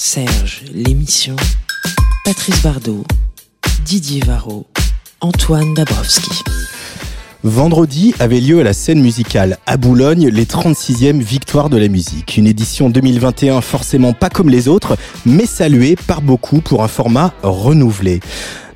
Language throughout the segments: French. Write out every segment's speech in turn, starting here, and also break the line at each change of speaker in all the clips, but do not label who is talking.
Serge, l'émission. Patrice Bardot, Didier Varro, Antoine Dabrowski.
Vendredi avait lieu à la scène musicale à Boulogne les 36e Victoires de la musique. Une édition 2021 forcément pas comme les autres, mais saluée par beaucoup pour un format renouvelé.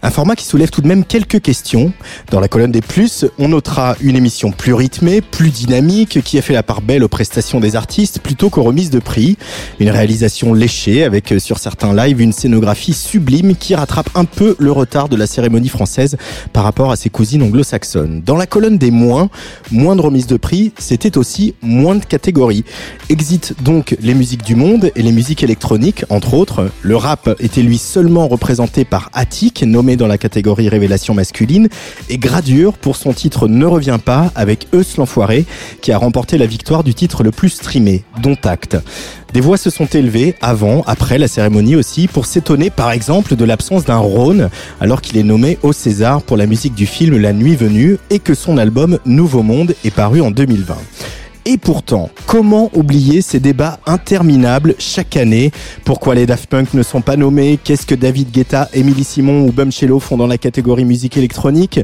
Un format qui soulève tout de même quelques questions. Dans la colonne des plus, on notera une émission plus rythmée, plus dynamique, qui a fait la part belle aux prestations des artistes plutôt qu'aux remises de prix. Une réalisation léchée avec euh, sur certains lives une scénographie sublime qui rattrape un peu le retard de la cérémonie française par rapport à ses cousines anglo-saxonnes. Dans la colonne des moins, moins de remises de prix, c'était aussi moins de catégories. Exit donc les musiques du monde et les musiques électroniques, entre autres. Le rap était lui seulement représenté par Attic, nommé dans la catégorie révélation masculine, et Gradure pour son titre Ne revient pas avec Eus l'enfoiré, qui a remporté la victoire du titre le plus streamé, dont acte. Des voix se sont élevées avant, après la cérémonie aussi, pour s'étonner par exemple de l'absence d'un Rhône, alors qu'il est nommé au César pour la musique du film La Nuit Venue et que son album Nouveau Monde est paru en 2020. Et pourtant, comment oublier ces débats interminables chaque année? Pourquoi les Daft Punk ne sont pas nommés? Qu'est-ce que David Guetta, Emily Simon ou Bumchello font dans la catégorie musique électronique?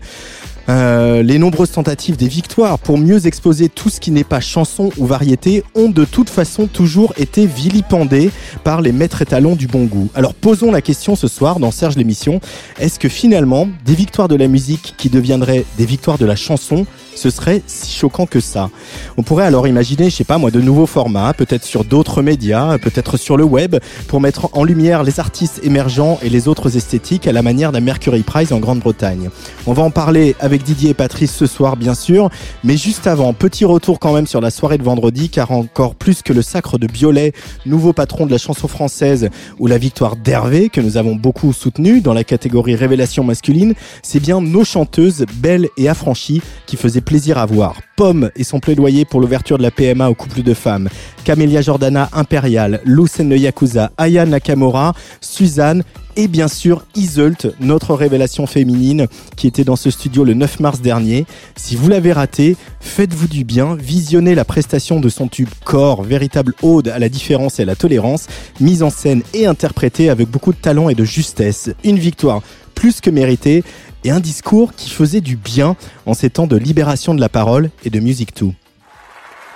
Euh, les nombreuses tentatives des victoires pour mieux exposer tout ce qui n'est pas chanson ou variété ont de toute façon toujours été vilipendées par les maîtres étalons du bon goût. Alors posons la question ce soir dans Serge l'émission, est-ce que finalement des victoires de la musique qui deviendraient des victoires de la chanson ce serait si choquant que ça? On pourrait alors imaginer, je sais pas moi, de nouveaux formats, peut-être sur d'autres médias, peut-être sur le web, pour mettre en lumière les artistes émergents et les autres esthétiques à la manière d'un Mercury Prize en Grande-Bretagne. On va en parler avec Didier et Patrice ce soir, bien sûr, mais juste avant, petit retour quand même sur la soirée de vendredi, car encore plus que le sacre de Biolay, nouveau patron de la chanson française, ou la victoire d'Hervé, que nous avons beaucoup soutenu dans la catégorie révélation masculine, c'est bien nos chanteuses belles et affranchies qui faisaient plaisir à voir. Pomme et son plaidoyer pour l'ouverture de la PMA aux couples de femmes. Camélia Jordana Impérial, Lucene Yakuza, Aya Nakamura, Suzanne et bien sûr Iseult, notre révélation féminine qui était dans ce studio le 9 mars dernier. Si vous l'avez raté, faites-vous du bien, visionnez la prestation de son tube Corps, véritable ode à la différence et à la tolérance, mise en scène et interprétée avec beaucoup de talent et de justesse. Une victoire plus que méritée et un discours qui faisait du bien en ces temps de libération de la parole et de musique tout.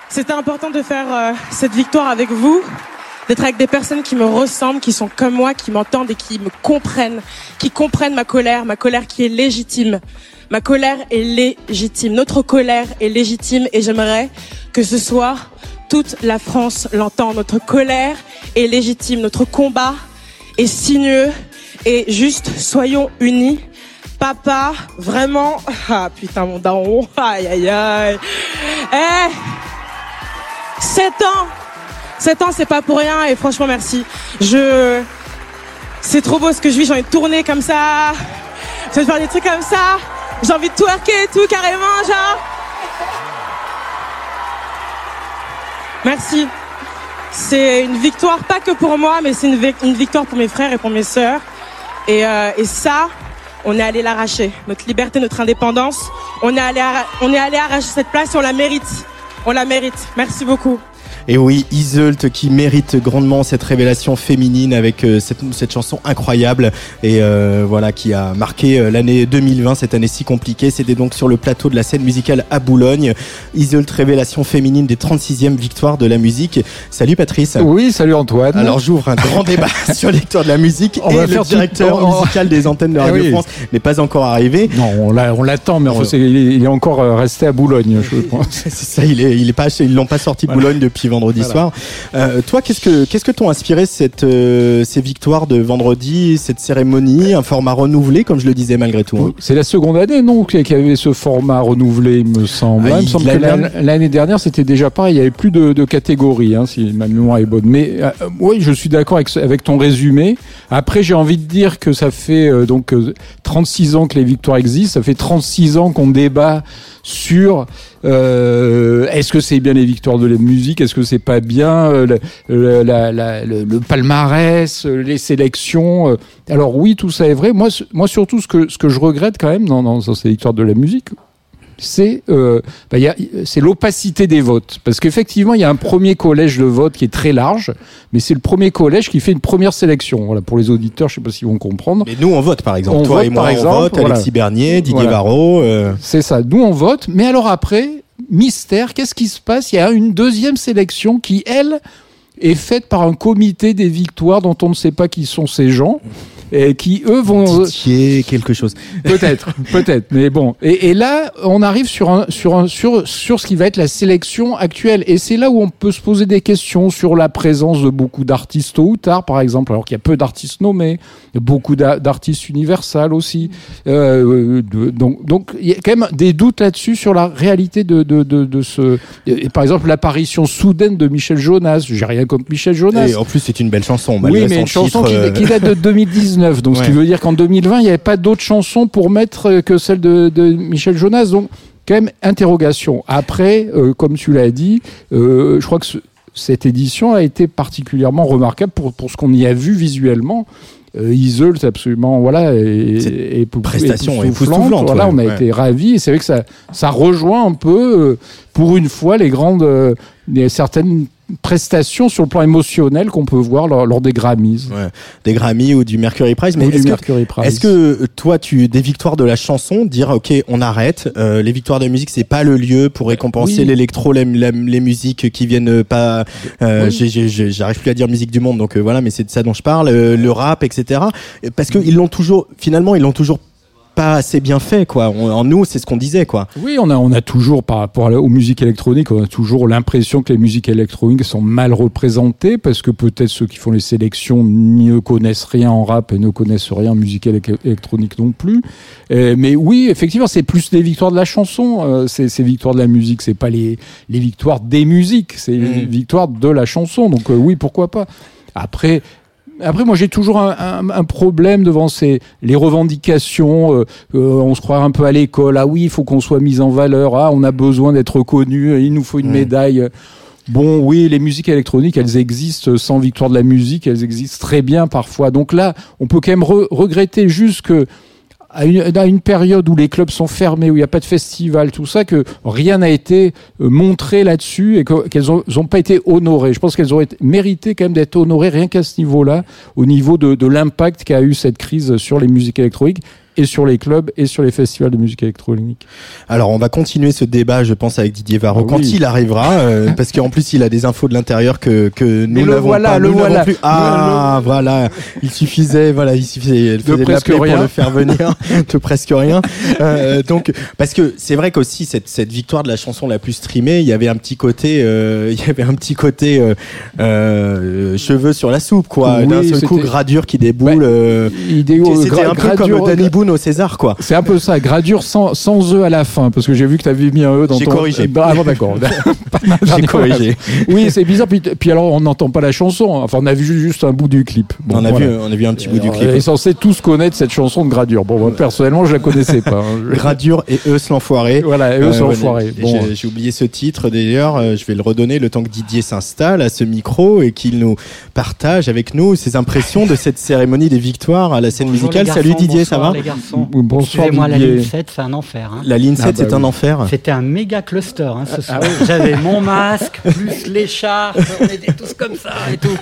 C'était important de faire euh, cette victoire avec vous, d'être avec des personnes qui me ressemblent, qui sont comme moi, qui m'entendent et qui me comprennent, qui comprennent ma colère, ma colère qui est légitime. Ma colère est légitime, notre colère est légitime et j'aimerais que ce soir, toute la France l'entend. Notre colère est légitime, notre combat est sinueux et juste soyons unis papa, vraiment, ah putain mon daron, aïe aïe aïe. Eh, 7 ans, 7 ans c'est pas pour rien et franchement merci. Je, c'est trop beau ce que je vis, j'ai envie de tourner comme ça, j'ai envie de faire des trucs comme ça, j'ai envie de twerker et tout carrément genre. Merci. C'est une victoire pas que pour moi, mais c'est une, victoire pour mes frères et pour mes sœurs. Et, euh, et ça, on est allé l'arracher. Notre liberté, notre indépendance, on est allé, on est allé arracher cette place, on la mérite. On la mérite. Merci beaucoup.
Et oui, Iseult qui mérite grandement cette révélation féminine avec euh, cette, cette, chanson incroyable et euh, voilà qui a marqué euh, l'année 2020, cette année si compliquée. C'était donc sur le plateau de la scène musicale à Boulogne. Iseult, révélation féminine des 36e victoires de la musique. Salut Patrice.
Oui, salut Antoine.
Alors j'ouvre un grand débat sur les victoires de la musique
on
et
va
le
faire
directeur
tout...
musical des antennes de Radio
Eh oui.
France n'est pas encore arrivé.
Non, on l'attend, mais il est encore resté à Boulogne, je pense.
C'est ça, il est, il est pas, ils l'ont pas sorti
Voilà.
Boulogne depuis vendredi soir. Euh, toi, qu'est-ce que qu'est-ce que t'ont inspiré cette euh, ces victoires de vendredi, cette cérémonie, un format renouvelé, comme je le disais malgré tout. hein?
C'est la seconde année, non, qu'il y avait ce format renouvelé, il me semble.
Ah,
il me semble que
l'année
l'an-
dernière-
c'était déjà pareil, il y avait plus de, de catégories, hein, si ma mémoire est bonne. Mais euh, oui, je suis d'accord avec, avec ton résumé. Après, j'ai envie de dire que ça fait euh, donc euh, 36 ans que les victoires existent, ça fait 36 ans qu'on débat sur euh, est-ce que c'est bien les victoires de la musique, est-ce que c'est pas bien euh, le, le- le- palmarès, euh, les sélections. euh? Alors oui, tout ça est vrai. Moi, moi surtout, ce que, ce que je regrette quand même dans, dans ces victoires de la musique, c'est euh, bah, c'est l'opacité des votes. Parce qu'effectivement, il y a un premier collège de vote qui est très large, mais c'est le premier collège qui fait une première sélection. Voilà, pour les auditeurs, je sais pas s'ils vont comprendre.
Mais nous, on vote par exemple.
On
Toi
vote,
et moi,
par exemple,
on vote.
voilà.
Alexis Bernier, Didier
Voilà.
Varro. euh,
C'est ça. Nous, on vote. Mais alors après, mystère, qu'est-ce qui se passe? Il y a une deuxième sélection qui, elle, est faite par un comité des victoires dont on ne sait pas qui sont ces gens. Et qui, eux, vont...
Didier, quelque chose.
Peut-être, peut-être, mais bon. Et, et là, on arrive sur un, sur un, sur, sur ce qui va être la sélection actuelle. Et c'est là où on peut se poser des questions sur la présence de beaucoup d'artistes tôt ou tard, par exemple, alors qu'il y a peu d'artistes nommés, beaucoup d'a- d'artistes universels aussi. Euh, donc, donc, il y a quand même des doutes là-dessus sur la réalité de, de, de, de ce. Et par exemple, l'apparition soudaine de Michel Jonas. J'ai rien contre Michel Jonas.
Et en plus, c'est une belle chanson. malgré
Oui, mais
son
une chanson
titre,
qui,
euh,
qui date de 2019. Donc, ce qui veut dire qu'en 2020, il n'y avait pas d'autres chansons pour mettre euh, que celle de, de Michel Jonas. Donc, quand même, interrogation. Après, euh, comme tu l'as dit, euh, je crois que ce- cette édition a été particulièrement remarquable pour, pour ce qu'on y a vu visuellement. Euh, c'est absolument voilà, et,
Cette
et-
prestation
époustouflante. Voilà,
ouais,
on a
ouais.
été ravis. Et c'est vrai que ça, ça rejoint un peu, euh, pour une fois, les grandes, euh, certaines prestations sur le plan émotionnel qu'on peut voir lors, lors des Grammys.
ouais, des Grammy ou du Mercury Prize. Mais est-ce que, est-ce que euh, toi, tu des victoires de la chanson, dire ok, on arrête. euh, les victoires de la musique, c'est pas le lieu pour récompenser
Oui.
l'électro, la- la- les musiques qui viennent pas. euh,
Oui.
J'arrive plus à dire musique du monde, donc euh, voilà. Mais c'est de ça dont je parle. euh, le rap, etc. Parce que ils l'ont toujours. Finalement, ils l'ont toujours pas assez bien fait, quoi. On- en nous, c'est ce qu'on disait, quoi.
Oui, on a, on a toujours, par rapport aux musiques électroniques, on a toujours l'impression que les musiques électroniques sont mal représentées parce que peut-être ceux qui font les sélections ne connaissent rien en rap et ne connaissent rien en musique élec- électronique non plus. Euh, mais oui, effectivement, c'est plus les victoires de la chanson, euh, c'est ces victoires de la musique, c'est pas les, les victoires des musiques, c'est les victoires de la chanson. Donc euh, oui, pourquoi pas. Après, après, moi, j'ai toujours un, un- un problème devant ces les revendications. euh, euh, on se croit un peu à l'école. Ah oui, il faut qu'on soit mis en valeur. Ah, on a besoin d'être reconnu. Il nous faut une médaille. Bon, oui, les musiques électroniques, elles existent sans victoire de la musique. Elles existent très bien parfois. Donc là, on peut quand même re- regretter juste que à une, période où les clubs sont fermés, où il n'y a pas de festival, tout ça, que rien n'a été euh, montré là-dessus et que- qu'elles n'ont pas été honorées. Je pense qu'elles auraient mérité quand même d'être honorées rien qu'à ce niveau-là, au niveau de, de l'impact qu'a eu cette crise sur les musiques électroniques et sur les clubs et sur les festivals de musique électronique.
Alors, on va continuer ce débat, je pense, avec Didier Varro
Ah
quand
oui.
il arrivera, euh, parce qu'en plus, il a des infos de l'intérieur que, que nous
le
n'avons
voilà,
pas.
le
nous
voilà.
plus. Ah, voilà. Il suffisait, voilà, il suffisait il faisait
presque
l'appeler pour
rien.
le faire venir, de presque rien. Euh, donc, parce que c'est vrai qu'aussi cette, cette victoire de la chanson la plus streamée, il y avait un petit côté, euh, il y avait un petit côté euh, euh, cheveux sur la soupe, quoi.
Oui,
D'un seul coup, gradure qui déboule.
Ouais.
euh,
Idéo,
C'était un peu comme Danny Boone au César, quoi.
C'est un peu ça, gradure sans, sans eux à la fin, parce que j'ai vu que tu avais mis un E dans
J'ai
ton...
corrigé.
Ah bon, d'accord.
J'ai corrigé.
Oui, c'est bizarre. Puis, puis alors, on n'entend pas la chanson. Enfin, on a vu juste un bout du clip. Bon,
on a
voilà.
vu, on a vu un petit bout du clip.
On est censé tous connaître cette chanson de Gradure. Bon, moi, personnellement, je la connaissais pas. hein.
Gradure et Eus l'enfoiré.
Voilà, eux
Euh,
enfoirés. Bon.
J'ai- J'ai oublié ce titre d'ailleurs, euh, je vais le redonner le temps que Didier s'installe à ce micro et qu'il nous partage avec nous ses impressions de cette cérémonie des victoires à la scène
Bonjour,
musicale. Salut Didier, ça va
les garçons.
Bonsoir,
Excusez-moi, la ligne 7, c'est un enfer. hein.
La ligne 7,
Ah bah
c'est un
oui.
enfer.
C'était un méga cluster hein,
Ah
ce soir. J'avais mon masque, plus l'écharpe, on était tous comme ça et tout.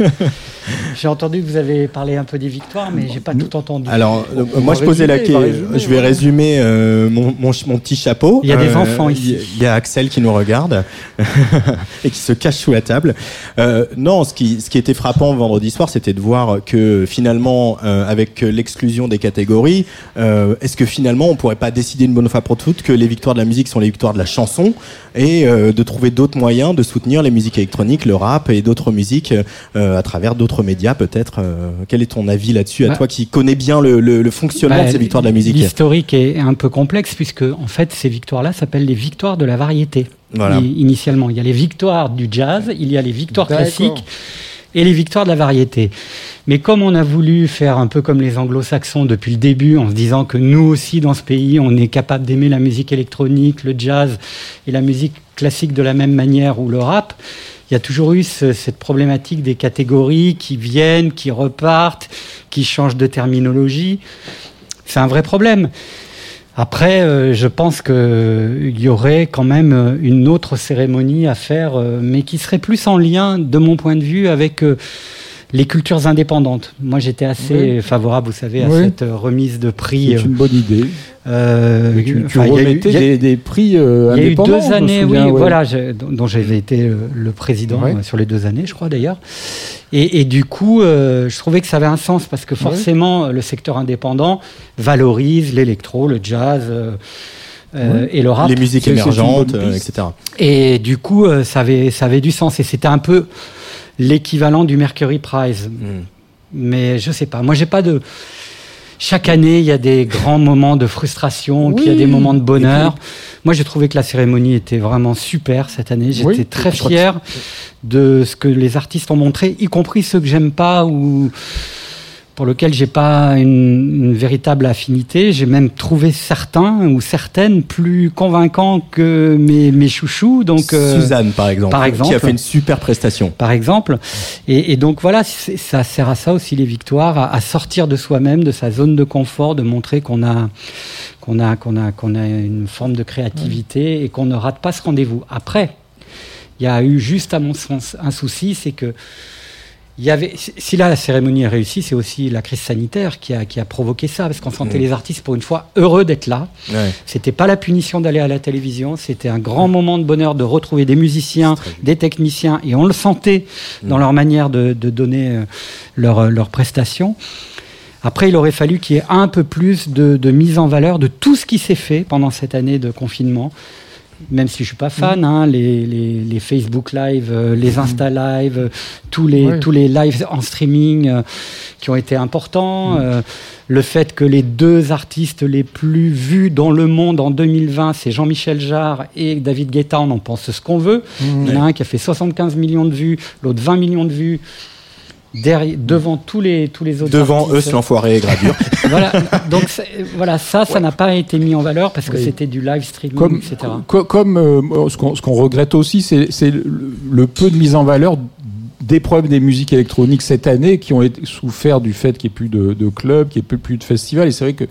J'ai entendu que vous avez parlé un peu des victoires, mais j'ai pas tout entendu.
Alors, euh,
On
moi je posais la question. Je vais résumer euh, mon, mon, mon petit chapeau.
Il y a des
Euh,
enfants ici.
Il y a Axel qui nous regarde et qui se cache sous la table. Euh, non, ce qui, ce qui était frappant vendredi soir, c'était de voir que finalement, euh, avec l'exclusion des catégories, Euh, Est-ce que finalement on pourrait pas décider une bonne fois pour toutes que les victoires de la musique sont les victoires de la chanson et euh, de trouver d'autres moyens de soutenir les musiques électroniques, le rap et d'autres musiques euh, à travers d'autres médias peut-être euh, Quel est ton avis là-dessus? À
Bah,
toi qui connais bien le, le- le fonctionnement
Bah,
de ces victoires de la musique
L'historique est un peu complexe puisque en fait ces victoires-là s'appellent les victoires de la variété.
Voilà.
Initialement, il y a les victoires du jazz, il y a les victoires classiques et les victoires de la variété. Mais comme on a voulu faire un peu comme les anglo-saxons depuis le début, en se disant que nous aussi dans ce pays, on est capable d'aimer la musique électronique, le jazz et la musique classique de la même manière ou le rap, il y a toujours eu ce- cette problématique des catégories qui viennent, qui repartent, qui changent de terminologie. C'est un vrai problème. Après, euh, je pense qu'il y aurait quand même euh, une autre cérémonie à faire, euh, mais qui serait plus en lien, de mon point de vue, avec les cultures indépendantes. Moi, j'étais assez
Oui.
favorable, vous savez, à
Oui.
cette euh, remise de prix.
C'est une bonne idée.
euh,
Tu, tu
eu-
remettais des, des prix euh,
il y a eu
indépendants.
deux années, oui,
ouais.
voilà, je- dont j'avais été euh, le président
Ouais.
euh, sur les deux années, je crois d'ailleurs. Et, et du coup, euh, je trouvais que ça avait un sens parce que forcément, euh, le secteur indépendant valorise l'électro, le jazz euh, euh, et le rap.
Les musiques émergentes, euh, etc.
Et du coup, euh, ça avait, ça avait du sens. Et c'était un peu l'équivalent du Mercury Prize.
Mm.
Mais je sais pas. Moi, j'ai pas de. Chaque année, il y a des grands moments de frustration, puis il y a des moments de bonheur. Moi, j'ai trouvé que la cérémonie était vraiment super cette année. J'étais
Oui,
très fier de ce que les artistes ont montré, y compris ceux que j'aime pas ou pour lesquels j'ai pas une, une véritable affinité. J'ai même trouvé certains ou certaines plus convaincants que mes, mes chouchous. Donc, euh,
Suzanne, par exemple,
par
qui a fait une super prestation.
par exemple. Et, et donc voilà, ça sert à ça aussi les victoires, à, à sortir de soi-même, de sa zone de confort, de montrer qu'on a qu'on a qu'on a qu'on a une forme de créativité et qu'on ne rate pas ce rendez-vous. Après, il y a eu juste à mon sens un souci, c'est que il y avait, si- la cérémonie est réussie, c'est aussi la crise sanitaire qui a, qui a provoqué ça, parce qu'on sentait
Mhm.
les artistes pour une fois heureux d'être là.
Ouais.
C'était pas la punition d'aller à la télévision, c'était un grand moment de bonheur de retrouver des musiciens, des techniciens, et on le sentait dans leur manière de, de donner euh, leurs leur prestations. Après, il aurait fallu qu'il y ait un peu plus de, de mise en valeur de tout ce qui s'est fait pendant cette année de confinement. Même si je suis pas fan, hein, les, les, les Facebook Live, euh, les Insta Live, euh, tous les tous les lives en streaming euh, qui ont été importants, euh, le fait que les deux artistes les plus vus dans le monde en 2020, c'est Jean-Michel Jarre et David Guetta, on en pense ce qu'on veut. Il y en a un qui a fait 75 millions de vues, l'autre 20 millions de vues. Derrière, devant tous les tous les autres
Devant eux,
artistes.
c'est l'enfoiré et gradure.
voilà donc voilà ça ça n'a pas été mis en valeur parce que
Oui.
c'était du live streaming
Comme,
etc
co- comme euh, ce qu'on ce qu'on regrette aussi, c'est c'est le, le peu de mise en valeur des problèmes des musiques électroniques cette année qui ont été souffert du fait qu'il n'y ait plus de, de clubs, qu'il n'y ait plus de festivals. Et c'est vrai que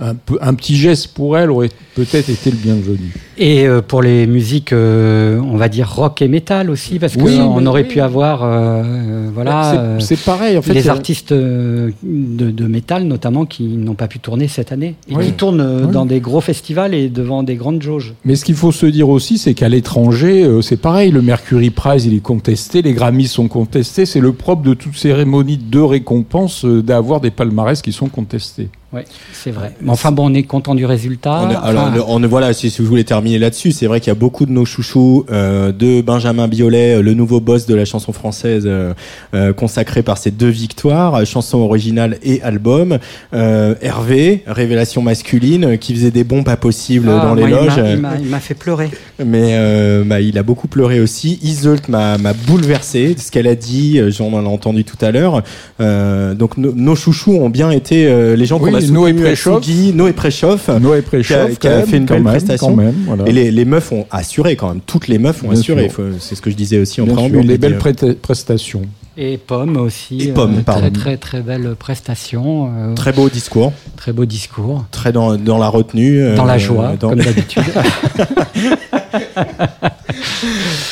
un, petit geste pour elle aurait peut-être été le bienvenu.
Et euh, pour les musiques, euh, on va dire rock et métal aussi, parce
Oui,
qu'on aurait
oui.
pu avoir, euh, euh, voilà,
C'est- pareil. En fait,
les artistes de, de métal notamment qui n'ont pas pu tourner cette année et
Oui.
qui tournent dans des gros festivals et devant des grandes jauges.
Mais ce qu'il faut se dire aussi, c'est qu'à l'étranger, c'est pareil. Le Mercury Prize, il est contesté, les Grammys sont contestés. C'est le propre de toute cérémonie de récompense d'avoir des palmarès qui sont contestés.
Ouais, c'est vrai. Mais enfin bon, on est content du résultat.
On est- alors,
Enfin,
le- on, voilà, si, si vous voulez terminer là-dessus, c'est vrai qu'il y a beaucoup de nos chouchous, euh, de Benjamin Biolay, euh, le nouveau boss de la chanson française, euh, euh, consacré par ses deux victoires, euh, chanson originale et album. Euh, Hervé, révélation masculine, qui faisait des bons pas possibles
ah,
dans les loges.
m'a- il m'a- Il m'a fait pleurer.
Mais euh, bah, il a beaucoup pleuré aussi. Isolt m'a m'a bouleversé. Ce qu'elle a dit, euh, j'en ai entendu tout à l'heure. Euh, donc no- nos chouchous ont bien été euh, les gens qu'on
Oui,
a
Noé Préchoff.
Sugi, Noé Préchoff.
Noé
qui a,
Préchoff,
qui a
quand même,
fait une belle
même,
prestation.
Quand même, voilà.
Et les, les meufs ont assuré quand même. Toutes les meufs ont
Bien
assuré. C'est ce que je disais aussi en préambule.
des belles
euh,
prestations.
Et Pomme aussi.
Et Pomme,
euh,
pardon.
très, très très belle prestation. euh,
Très beau discours,
très beau discours.
très dans, dans la retenue. euh,
Dans la joie,
dans-
comme d'habitude.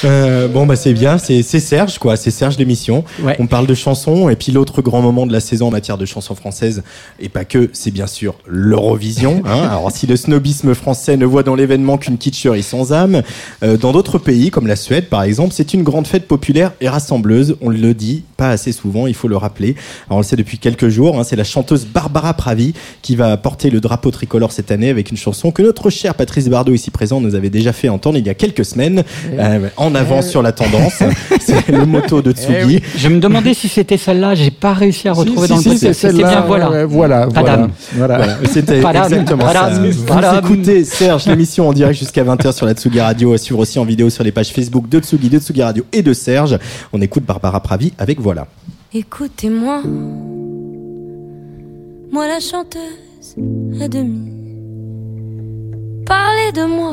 Euh, bon bah c'est bien, c'est Serge quoi, c'est Serge l'émission.
Ouais.
On parle de chansons et puis l'autre grand moment de la saison en matière de chansons françaises et pas que, c'est bien sûr l'Eurovision. hein. Alors si le snobisme français ne voit dans l'événement qu'une kitscherie sans âme, euh, dans d'autres pays comme la Suède par exemple, c'est une grande fête populaire et rassembleuse. On le dit pas assez souvent, il faut le rappeler. Alors on le sait depuis quelques jours, hein, c'est la chanteuse Barbara Pravi qui va porter le drapeau tricolore cette année avec une chanson que notre cher Patrice Bardot ici présent nous avait déjà fait entendre il y a quelques semaines. Euh, en avance sur la tendance, c'est le motto de Tsugi.
Je me demandais si c'était celle-là, j'ai pas réussi à retrouver
Si,
dans
si,
le
si,
podcast.
c'est
C'était
celle-là.
bien, voilà.
Ouais, voilà,
Padam.
voilà. Voilà.
Voilà, C'était exactement
padam,
ça.
padam.
Vous écoutez Serge, l'émission en direct jusqu'à 20h sur la Tsugi Radio, à suivre aussi en vidéo sur les pages Facebook de Tsugi, de Tsugi Radio et de Serge. On écoute Barbara Pravi avec Voilà.
Écoutez-moi, moi la chanteuse à demi. Parlez de moi,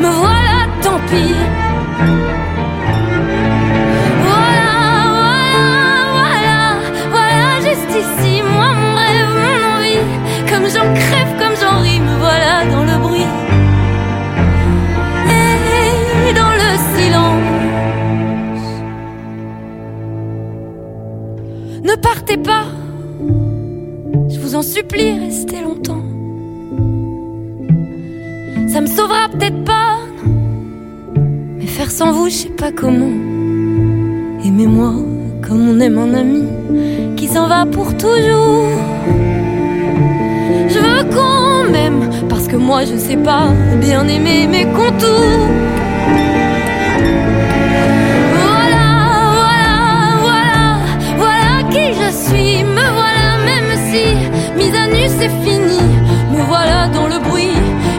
Me voilà, tant pis. Voilà, voilà, voilà, voilà, juste ici, moi, mon rêve, mon envie. Comme j'en crève, comme j'en ris, me voilà dans le bruit. Et dans le silence. Ne partez pas, je vous en supplie, restez longtemps. Ça me sauvera peut-être pas, mais faire sans vous, je sais pas comment. Aimez-moi comme on aime un ami qui s'en va pour toujours. Je veux qu'on m'aime parce que moi je sais pas bien aimer mes contours. Voilà, voilà, voilà, voilà qui je suis. Me voilà, même si mise à nu c'est fini. Me voilà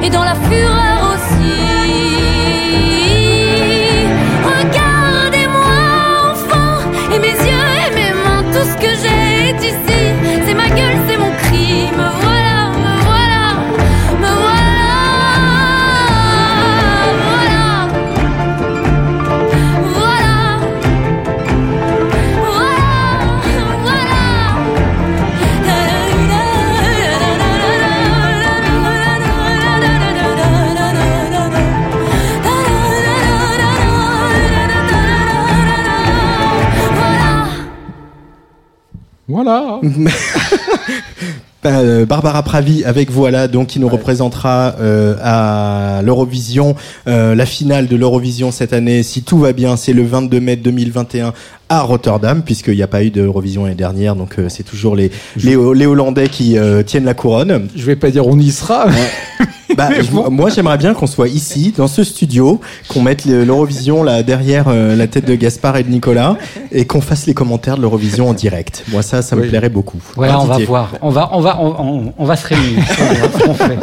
et dans la fureur aussi. Regardez-moi enfant et mes yeux et mes mains, tout ce que j'ai est ici. Voilà.
Euh, Barbara Pravi avec Voilà, donc qui nous représentera euh, à l'Eurovision, euh, la finale de l'Eurovision cette année. Si tout va bien, c'est le 22 mai 2021 à Rotterdam, puisqu'il n'y a pas eu d'Eurovision l'année dernière, donc euh, c'est toujours les, les, les Hollandais qui tiennent la couronne.
Je vais pas dire on y sera.
Bah,
Mais
je-
bon.
Moi, j'aimerais bien qu'on soit ici, dans ce studio, qu'on mette le- l'Eurovision là derrière euh, la tête de Gaspard et de Nicolas, et qu'on fasse les commentaires de l'Eurovision en direct. Moi, ça, ça me
Oui.
plairait beaucoup.
Voilà, on va voir. On va, on va, on, on- on va se réunir. On fait.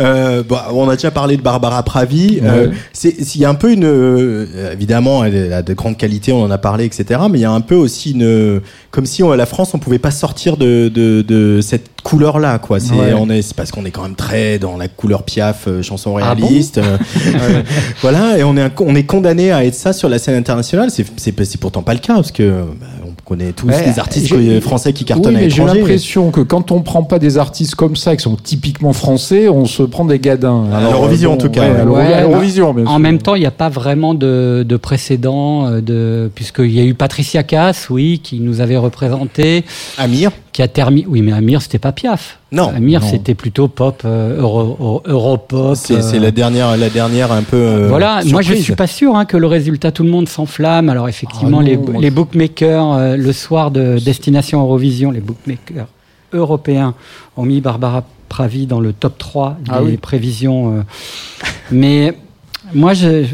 Euh, bah, on a déjà parlé de Barbara Pravi. Euh,
Ouais.
c'est, il y a un peu une, euh, évidemment, elle a de grandes qualités, on en a parlé, etc. Mais il y a un peu aussi une, comme si on, la France, on pouvait pas sortir de, de, de cette couleur-là, quoi. C'est,
Ouais.
on est, c'est parce qu'on est quand même très dans la couleur Piaf, euh, chanson
Ah bon
réaliste. euh, voilà, et on est, on est condamné à être ça sur la scène internationale. C'est, c'est, c'est pourtant pas le cas parce que bah, on On connaît tous
Ouais,
des artistes
j'ai-
français qui cartonnent
oui,
à
mais j'ai l'impression que quand on prend pas des artistes comme ça, qui sont typiquement français, on se prend des gadins.
À l'Eurovision, en tout cas,
ouais,
ouais.
à l'Euro-
Ouais,
à l'Eurovision, bien
En même temps, il n'y a pas vraiment de, de précédent, euh, de, puisqu'il y a eu Patricia Cass, oui, qui nous avait représenté,
Amir
qui a terminé. Oui, mais Amir, c'était pas Piaf.
Non.
Amir,
non.
c'était plutôt pop, euh, euro, euro- europop.
C'est c'est
euh,
la dernière, la dernière un peu. euh,
voilà, moi je suis pas sûr hein, que le résultat tout le monde s'enflamme. Alors effectivement,
Ah non,
les,
moi,
les bookmakers euh, le soir de Destination Eurovision, les bookmakers européens ont mis Barbara Pravi dans le top 3 des
Ah oui.
prévisions. euh. mais moi, je, je-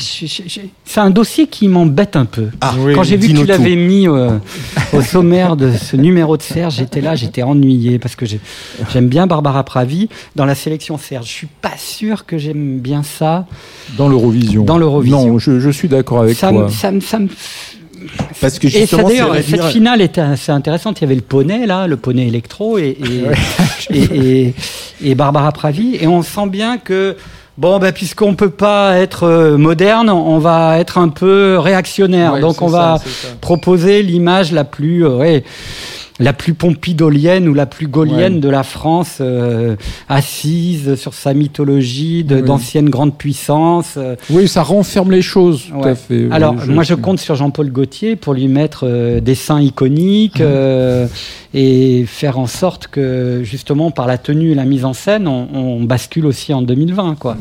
je- je- je- c'est un dossier qui m'embête un peu.
Ah,
Quand j'ai vu que tu l'avais mis euh, au sommaire de ce numéro de Serge, j'étais là, j'étais ennuyé parce que j'ai- j'aime bien Barbara Pravi. Dans la sélection Serge, je suis pas sûr que j'aime bien ça.
Dans l'Eurovision.
Dans l'Eurovision.
Non, je, je suis d'accord avec
ça,
toi.
ça, me- ça me-
Parce que
Et ça,
justement, réduire-
cette finale était assez intéressante. Il y avait le poney, là, le poney électro et, et, et, et- et Barbara Pravi. Et on sent bien que, bon, bah, puisqu'on peut pas être euh, moderne, on va être un peu réactionnaire.
Ouais,
Donc, on va
ça,
proposer l'image la plus, euh, ouais, la plus pompidolienne ou la plus gaulienne
Ouais.
de la France, euh, assise sur sa mythologie
Oui.
d'anciennes grandes puissances. euh,
Oui, ça renferme les choses, tout à fait.
alors,
Oui,
moi, je compte sur Jean-Paul Gaultier pour lui mettre euh, des seins iconiques euh, et faire en sorte que, justement, par la tenue et la mise en scène, on, on bascule aussi en 2020, quoi.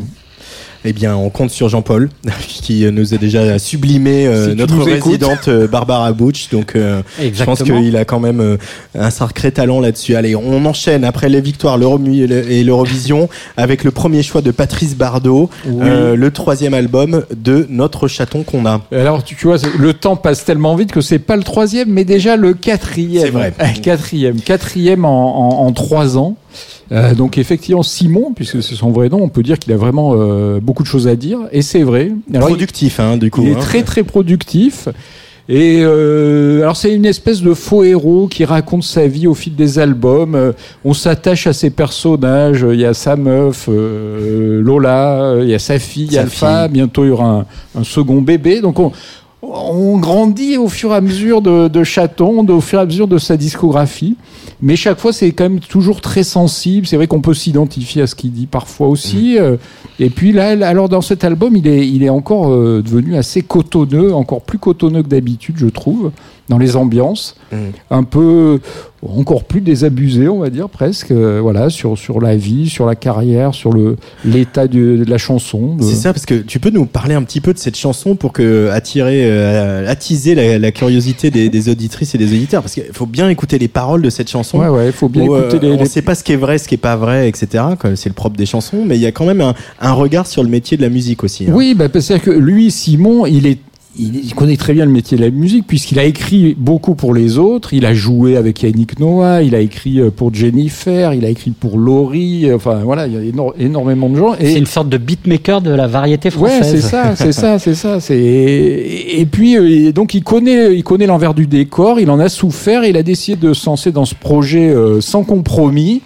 Eh bien, on compte sur Jean-Paul, qui nous a déjà sublimé euh,
Si
notre
nous écoutes.
résidente euh, Barbara Butch. Donc, euh, je pense qu'il a quand même euh, un sacré talent là-dessus. Allez, on enchaîne après les victoires et l'Eurovision avec le premier choix de Patrice Bardot,
Oui.
euh, le troisième album de Notre Chaton qu'on a.
Alors, tu, tu vois, le temps passe tellement vite que c'est pas le troisième, mais déjà le quatrième.
C'est vrai.
Euh, Quatrième. Quatrième en, en, en trois ans. Euh, donc, effectivement, Simon, puisque c'est son vrai nom, on peut dire qu'il a vraiment euh, beaucoup de choses à dire. Et c'est vrai. Alors, il-
Productif, hein, du coup.
il est
hein.
très très productif. Et euh, alors c'est une espèce de faux héros qui raconte sa vie au fil des albums. Euh, on s'attache à ses personnages. Il y a sa meuf, euh, Lola, il y a sa fille,
Sa
Alpha.
fille.
Bientôt il y aura un, un second bébé. Donc on, on grandit au fur et à mesure de, de Chaton, de- au fur et à mesure de sa discographie. Mais chaque fois, c'est quand même toujours très sensible. C'est vrai qu'on peut s'identifier à ce qu'il dit parfois aussi.
Mm.
Euh, Et puis là, alors dans cet album, il est, il est encore euh, devenu assez cotonneux, encore plus cotonneux que d'habitude, je trouve, dans les ambiances.
Mm.
Un peu, encore plus désabusé, on va dire presque. euh, voilà, sur, sur la vie, sur la carrière, sur le l'état de, de la chanson. de-
C'est ça, parce que tu peux nous parler un petit peu de cette chanson pour que attirer, euh, attiser la, la curiosité des, des auditrices et des auditeurs, parce qu'il faut bien écouter les paroles de cette chanson.
Ouais, ouais, il faut bien
où, euh,
écouter les,
on
les-
sait pas ce qui est vrai, ce qui est pas vrai, etc. C'est le propre des chansons, mais il y a quand même un, un regard sur le métier de la musique aussi. hein.
Oui, bah, c'est-à-dire que lui, Simon, il est il connaît très bien le métier de la musique puisqu'il a écrit beaucoup pour les autres. Il a joué avec Yannick Noah, il a écrit euh, pour Jennifer, il a écrit pour Laurie. euh, Enfin voilà, il y a éno- énormément de gens.
C'est une sorte de beatmaker de la variété
Ouais,
française.
c'est ça, c'est ça, c'est ça. C'est et puis euh, et donc il connaît, il connaît l'envers du décor. Il en a souffert. Il a décidé de se lancer dans ce projet euh, sans compromis.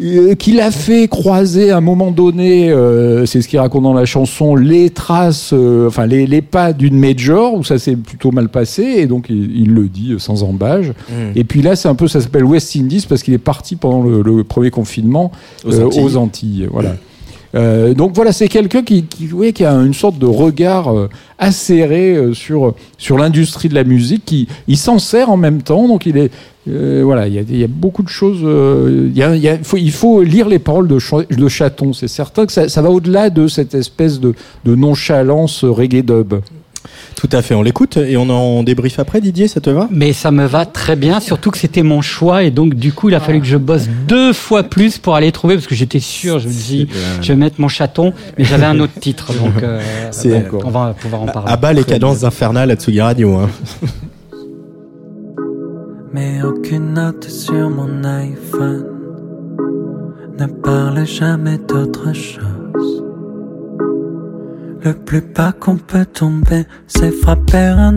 Euh, qu'il a fait croiser à un moment donné, euh, c'est ce qu'il raconte dans la chanson, les traces, euh, enfin les, les pas d'une major où ça s'est plutôt mal passé et donc il, il le dit sans embâge.
Mm.
Et puis là, c'est un peu, ça s'appelle West Indies parce qu'il est parti pendant le, le premier confinement
Aux
euh,
Antilles.
aux Antilles. Voilà. Euh, donc voilà, c'est quelqu'un qui, qui, qui a une sorte de regard euh, acéré euh, sur sur l'industrie de la musique. Qui il s'en sert en même temps, donc il est voilà, il y a, beaucoup de choses. il, faut, lire les paroles de, de Chaton. C'est certain que ça, ça va au-delà de cette espèce de, de nonchalance reggae dub.
Tout à fait, on l'écoute et on en débrief après, Didier, ça te va?
Mais ça me va très bien, surtout que c'était mon choix et donc du coup il a fallu que je bosse deux fois plus pour aller trouver parce que j'étais sûr, je me dis, je vais mettre mon chaton, mais j'avais un autre titre donc euh, donc, on va pouvoir en parler.
À bas les cadences infernales à Tsugi Radio. Hein.
mais aucune note sur mon iPhone ne parle jamais d'autre chose. Le plus bas qu'on peut tomber, c'est frapper un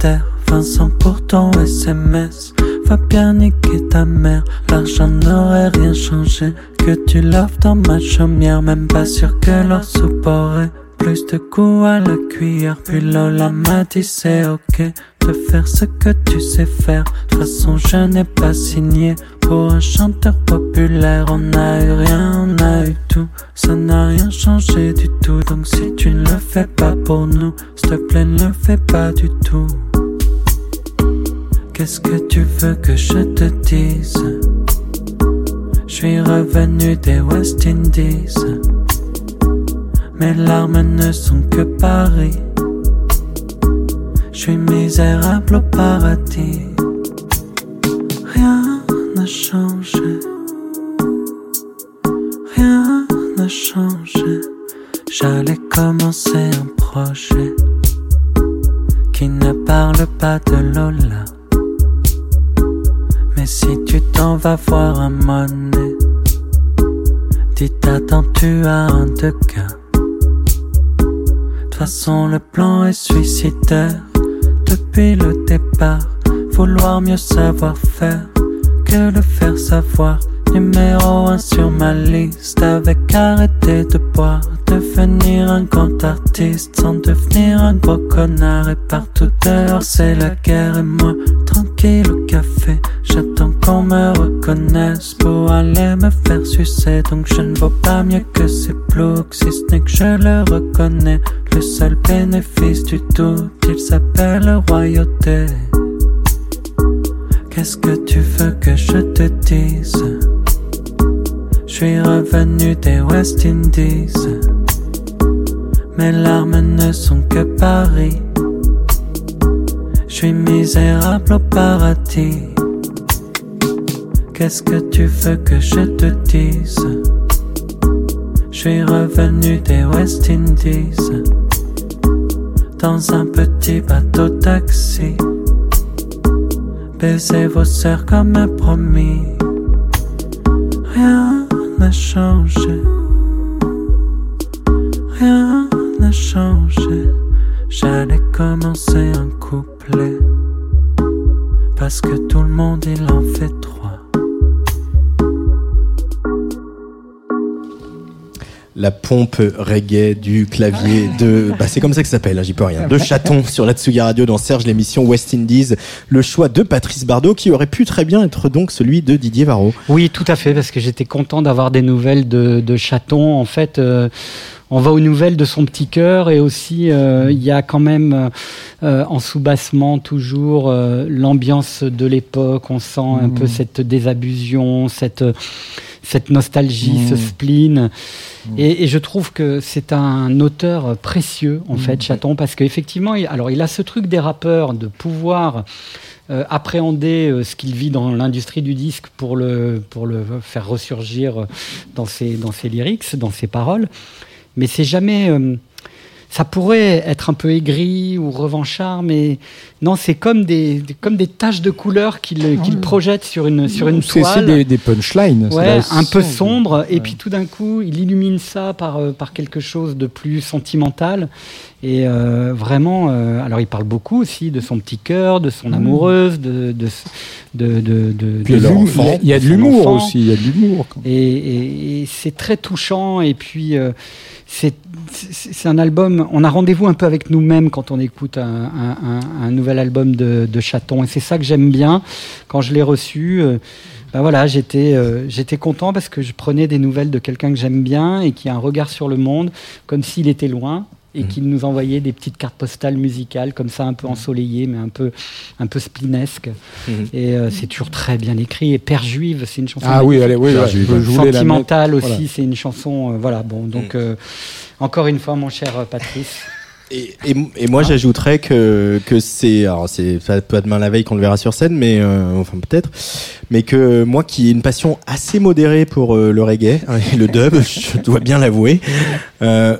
terre. Vincent pour ton SMS, va bien niquer ta mère. L'argent n'aurait rien changé, que tu l'offres dans ma chaumière. Même pas sûr que leur soupe aurait plus de goût à la cuillère. Puis Lola m'a dit c'est ok,
de faire ce que tu sais faire. De toute façon, je n'ai pas signé pour un chanteur populaire. On a eu rien, on a eu tout. Ça n'a rien changé du tout. Donc si tu ne le fais pas pour nous, s'il te plaît, ne le fais pas du tout. Qu'est-ce que tu veux que je te dise? Je suis revenu des West Indies. Mes larmes ne sont que Paris. Je suis misérable au paradis. Rien n'a changé. Rien n'a changé. J'allais commencer un projet qui ne parle pas de Lola. Mais si tu t'en vas voir un monnaie, dis t'attends-tu à un de cas. De toute façon, le plan est suicidaire depuis le départ. Vouloir mieux savoir faire que le faire savoir. Numéro un sur ma liste avec arrêter de boire. Devenir un grand artiste sans devenir un gros connard. Et partout dehors c'est la guerre et moi tranquille au café. J'attends qu'on me reconnaisse pour aller me faire sucer. Donc je ne vaux pas mieux que ces ploucs, si ce n'est que je le reconnais. Le seul bénéfice du tout, il s'appelle royauté. Qu'est-ce que tu veux que je te dise? Je suis revenu des West Indies. Mes larmes ne sont que Paris. Je suis misérable au paradis. Qu'est-ce que tu veux que je te dise? Je suis revenu des West Indies. Dans un petit bateau taxi. Baiser vos sœurs comme promis. Rien n'a changé. Rien n'a changé. J'allais commencer un Parce que tout le monde il en fait trois.
La pompe reggae du clavier de. Bah, c'est comme ça que ça s'appelle, hein, j'y peux rien. De chaton sur la Tsuga Radio dans Serge l'émission West Indies. Le choix de Patrice Bardot qui aurait pu très bien être donc celui de Didier Varro.
Oui, tout à fait, parce que j'étais content d'avoir des nouvelles de, de chaton. En fait, euh, on va aux nouvelles de son petit cœur et aussi euh, il y a quand même euh, en sous-bassement toujours euh, l'ambiance de l'époque. On sent un peu cette désabusion, cette cette nostalgie, ce spleen. Et, et je trouve que c'est un auteur précieux, en fait, Chaton, parce qu'effectivement, il, alors il a ce truc des rappeurs de pouvoir euh, appréhender euh, ce qu'il vit dans l'industrie du disque pour le, pour le faire ressurgir euh, dans ses, dans ses lyrics, dans ses paroles. Mais c'est jamais. euh, ça pourrait être un peu aigri ou revanchard, mais non, c'est comme des, comme des taches de couleur qu'il qu'il projette sur une, sur une
C'est c'est
toile.
des, des punchlines.
Ouais, un peu sombre, et puis tout d'un coup, il illumine ça par, euh, par quelque chose de plus sentimental. Et euh, vraiment, euh, alors il parle beaucoup aussi de son petit cœur, de son amoureuse, de, de, de, de,
Puis il y a de l'humour-
enfant,
il y a de
son
l'humour
enfant.
aussi. Il y a de l'humour.
Et, et- et c'est très touchant. Et puis, euh, c'est c'est un album. On a rendez-vous un peu avec nous-mêmes quand on écoute un, un- nouvel album de, de Chaton. Et c'est ça que j'aime bien. Quand je l'ai reçu, ben voilà, j'étais euh, j'étais content parce que je prenais des nouvelles de quelqu'un que j'aime bien et qui a un regard sur le monde comme s'il était loin. Et
Mmh.
qu'il nous envoyait des petites cartes postales musicales comme ça, un peu ensoleillées, mais un peu, un peu splinesques.
Mmh.
Et euh, c'est toujours très bien écrit. Et Père Juive, c'est une chanson
Ah oui, allez, oui, ouais, je voulais la
sentimentale aussi,
Voilà.
c'est une chanson. euh, voilà, bon, donc euh, encore une fois, mon cher euh, Patrice.
Et, et, et moi, j'ajouterais que, que c'est, alors c'est pas, pas demain la veille qu'on le verra sur scène, mais euh, enfin peut-être, mais que moi qui ai une passion assez modérée pour euh, le reggae hein, et le dub, je dois bien l'avouer. Euh,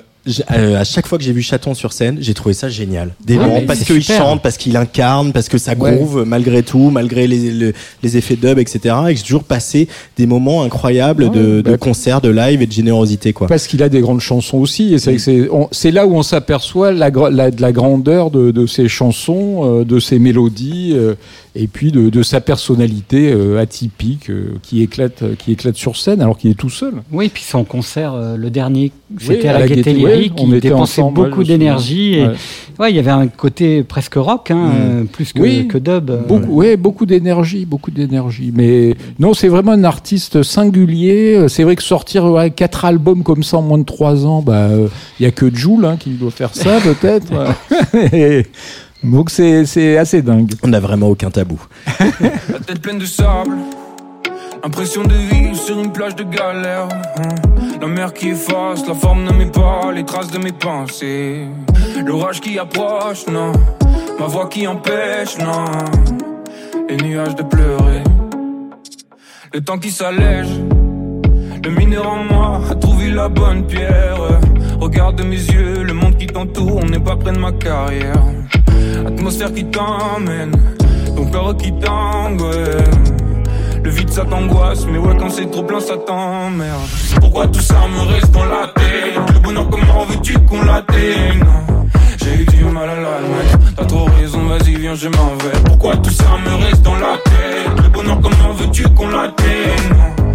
euh, à chaque fois que j'ai vu Chaton sur scène, j'ai trouvé ça génial. Des
Ouais,
parce qu'il chante, parce qu'il incarne, parce que ça
Ouais.
groove malgré tout, malgré les, le- les effets dub, etc. Et que j'ai toujours passé des moments incroyables de,
Ouais,
de
bah,
concerts, de live et de générosité, quoi.
Parce qu'il a des grandes chansons aussi, et c'est vrai que c'est on- c'est là où on s'aperçoit la, la- de la grandeur de, de ses chansons, euh, de ses mélodies, euh, et puis de, de sa personnalité euh, atypique euh, qui éclate qui éclate sur scène alors qu'il est tout seul.
Oui, puis son concert, euh, le dernier, c'était
Oui,
à la Gaîté Lyrique,
on
il
était
dépensait
ensemble, ouais,
beaucoup d'énergie. Et...
Ouais.
Ouais, il y avait un côté presque rock, hein,
Mm.
euh, plus que,
Oui,
que dub. euh.
Beaucoup, ouais, beaucoup d'énergie, beaucoup d'énergie. Mais non, c'est vraiment un artiste singulier. C'est vrai que sortir ouais, quatre albums comme ça en moins de trois ans, bah, il y a que Joule hein, qui doit faire ça peut-être. Et Donc c'est c'est assez dingue.
On n'a vraiment aucun tabou.
La tête pleine de sable. Impression de vivre sur une plage de galère. hein. La mer qui efface la forme de mes pas, les traces de mes pensées. L'orage qui approche, non. Ma voix qui empêche, non. Les nuages de pleurer. Le temps qui s'allège. Le mineur en moi a trouvé la bonne pierre. Regarde mes yeux, le monde qui t'entoure, on n'est pas près de ma carrière. Atmosphère qui t'emmène, ton cœur qui tangue, ouais. Le vide ça t'angoisse, mais ouais quand c'est trop plein ça t'emmerde. Pourquoi tout ça me reste dans la tête? Le bonheur comment veux-tu qu'on l'atteigne? J'ai eu du mal à l'admettre, t'as trop raison, vas-y viens je m'en vais. Pourquoi tout ça me reste dans la tête? Le bonheur comment veux-tu qu'on l'atteigne?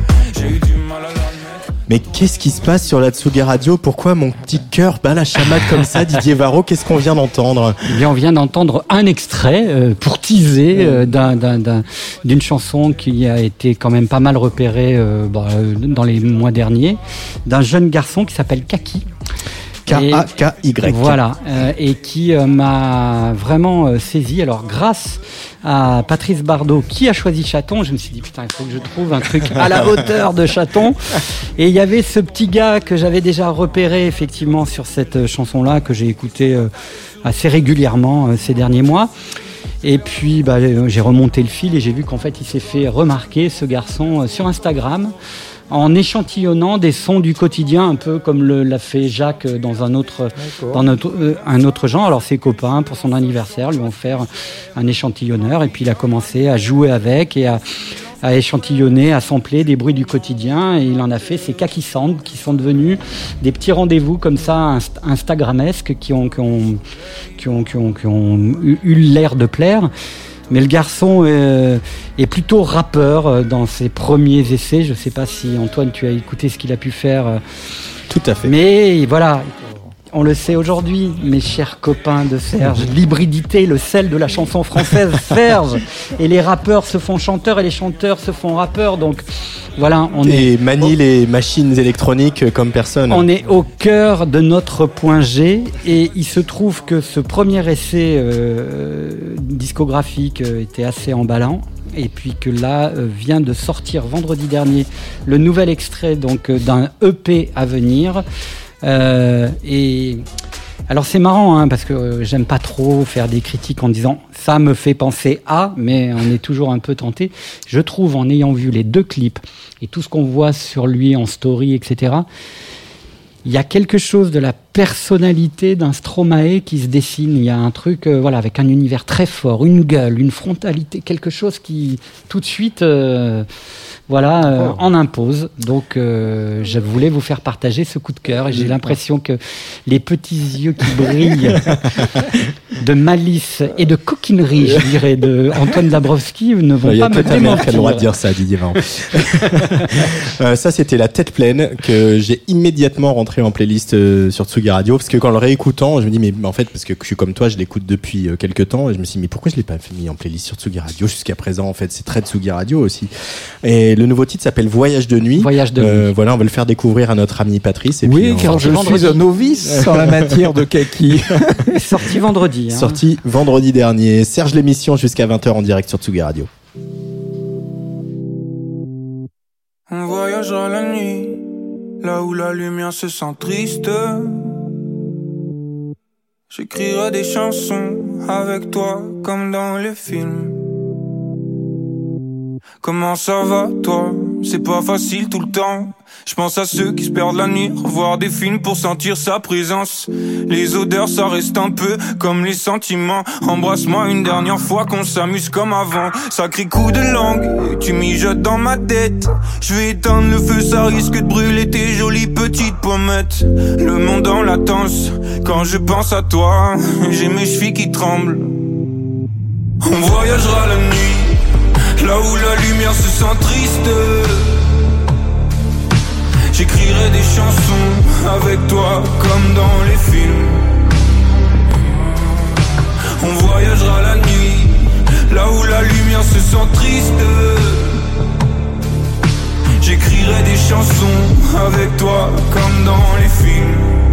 Mais qu'est-ce qui se passe sur la Tsugi Radio? Pourquoi mon petit cœur bat la chamade comme ça, Didier Varro? Qu'est-ce qu'on vient d'entendre?
Eh bien, on vient d'entendre un extrait euh, pour teaser euh, d'un- d'une chanson qui a été quand même pas mal repérée euh, bah, euh, dans les mois derniers, d'un jeune garçon qui s'appelle Kaki. Et-
K-A-K-Y.
Voilà, euh, et qui euh, m'a vraiment euh, saisi. Alors, grâce à Patrice Bardot, qui a choisi Chaton, je me suis dit, putain, il faut que je trouve un truc à la hauteur de Chaton. Et il y avait ce petit gars que j'avais déjà repéré, effectivement, sur cette chanson-là, que j'ai écouté assez régulièrement ces derniers mois. Et puis, bah, j'ai remonté le fil et j'ai vu qu'en fait, il s'est fait remarquer, ce garçon, sur Instagram en échantillonnant des sons du quotidien, un peu comme le- l'a fait Jacques euh, dans un autre, dans notre- euh, un autre genre. Alors ses copains, pour son anniversaire, lui ont fait un échantillonneur et puis il a commencé à jouer avec et à, à échantillonner, à sampler des bruits du quotidien et il en a fait ces kaki sounds qui sont devenus des petits rendez-vous comme ça inst- instagramesques qui ont, qui ont, qui ont, qui ont, qui ont eu, eu l'air de plaire. Mais le garçon est plutôt rappeur euh, dans ses premiers essais. Je ne sais pas si Antoine, tu as écouté ce qu'il a pu faire. euh,
Tout à fait.
mais voilà, on le sait aujourd'hui, mes chers copains de Serge, l'hybridité, le sel de la chanson française, Serge. Et les rappeurs se font chanteurs et les chanteurs se font rappeurs. Donc voilà, on est,
Et manie les machines électroniques comme personne.
on est au cœur de notre point G. Et il se trouve que ce premier essai euh, discographique euh, était assez emballant. Et puis que là euh, vient de sortir vendredi dernier le nouvel extrait donc d'un EP à venir. Euh, et alors c'est marrant hein, parce que j'aime pas trop faire des critiques en disant ça me fait penser à, mais on est toujours un peu tenté. Je trouve en ayant vu les deux clips et tout ce qu'on voit sur lui en story, etc. Il y a quelque chose de la personnalité d'un Stromae qui se dessine. Il y a un truc, euh, voilà, avec un univers très fort, une gueule, une frontalité, quelque chose qui tout de suite, euh, voilà, euh, en impose. Donc, euh, je voulais vous faire partager ce coup de cœur et j'ai l'impression que les petits yeux qui brillent de malice et de coquinerie, je dirais, de Antoine Dabrowski ne vont
Il y a
pas me
mère qui a le droit de
démentir.
dire ça, Didier. Euh, ça, c'était la tête pleine que j'ai immédiatement rentré en playlist euh, sur Tsugi Radio parce que quand le réécoutant, je me dis mais en fait parce que je suis comme toi, je l'écoute depuis quelques temps et je me suis dit mais pourquoi je l'ai pas mis en playlist sur Tsugi Radio jusqu'à présent en fait? C'est très Tsugi Radio aussi. Et le nouveau titre s'appelle Voyage de nuit.
Voyage de
Euh, Voilà, on va le faire découvrir à notre ami Patrice. Et
oui,
puis, on-
car je
vendredi.
suis un novice en la matière de kaki.
Sorti vendredi. hein.
sorti vendredi dernier. Serge l'émission jusqu'à 20h en direct sur Tsugi Radio.
On voyagera la nuit, là où la lumière se sent triste. J'écrirai des chansons avec toi, comme dans les films. Comment ça va, toi? C'est pas facile tout le temps. Je pense à ceux qui se perdent la nuit, revoir des films pour sentir sa présence. Les odeurs, ça reste un peu comme les sentiments. Embrasse-moi une dernière fois qu'on s'amuse comme avant. Sacré coup de langue, tu mijotes dans ma tête. Je vais éteindre le feu, ça risque de brûler tes jolies petites pommettes. Le monde en latence, quand je pense à toi, j'ai mes chevilles qui tremblent. On voyagera la nuit, là où la lumière se sent triste. J'écrirai des chansons avec toi comme dans les films. On voyagera la nuit, là où la lumière se sent triste. J'écrirai des chansons avec toi comme dans les films.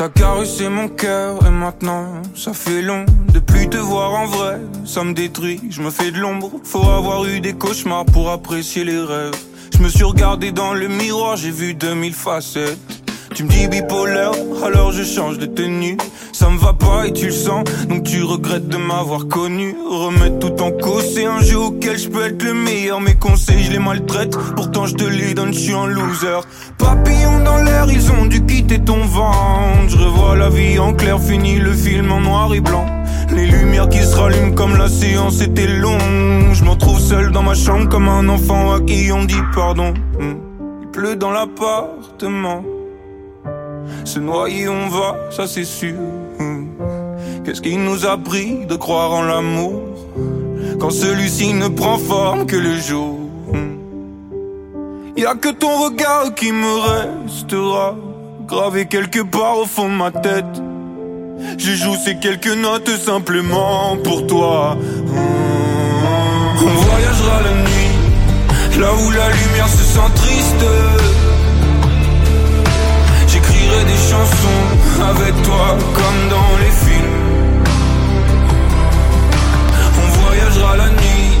T'as caressé mon cœur et maintenant ça fait long de plus te voir en vrai. Ça me détruit, je me fais de l'ombre. Faut avoir eu des cauchemars pour apprécier les rêves. Je me suis regardé dans le miroir, j'ai vu 2000 facettes. Tu me dis bipolaire, alors je change de tenue. Ça me va pas et tu le sens, donc tu regrettes de m'avoir connu. Remettre tout en cause, c'est un jeu auquel je peux être le meilleur. Mes conseils, je les maltraite, pourtant je te les donne, je suis un loser. Papillons dans l'air, ils ont dû quitter ton ventre. Je revois la vie en clair, fini le film en noir et blanc. Les lumières qui se rallument comme la séance était longue. Je m'en trouve seul dans ma chambre comme un enfant à qui on dit pardon. Hmm. Il pleut dans l'appartement. Se noyer on va, ça c'est sûr. Qu'est-ce qui nous a pris de croire en l'amour quand celui-ci ne prend forme que le jour? Y a que ton regard qui me restera gravé quelque part au fond de ma tête. Je joue ces quelques notes simplement pour toi. On voyagera la nuit, là où la lumière se sent triste des chansons avec toi comme dans les films. La nuit,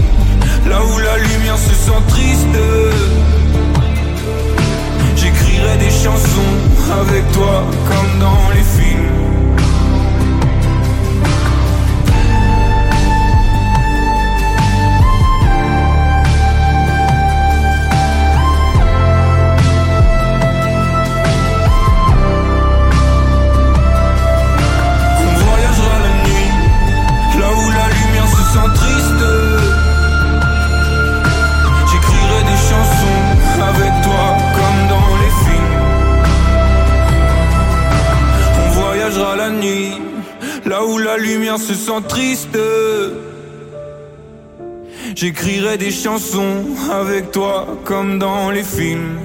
là où la lumière se sent triste. J'écrirai des chansons avec toi comme dans les films. Se sent triste. J'écrirai des chansons avec toi comme dans les films.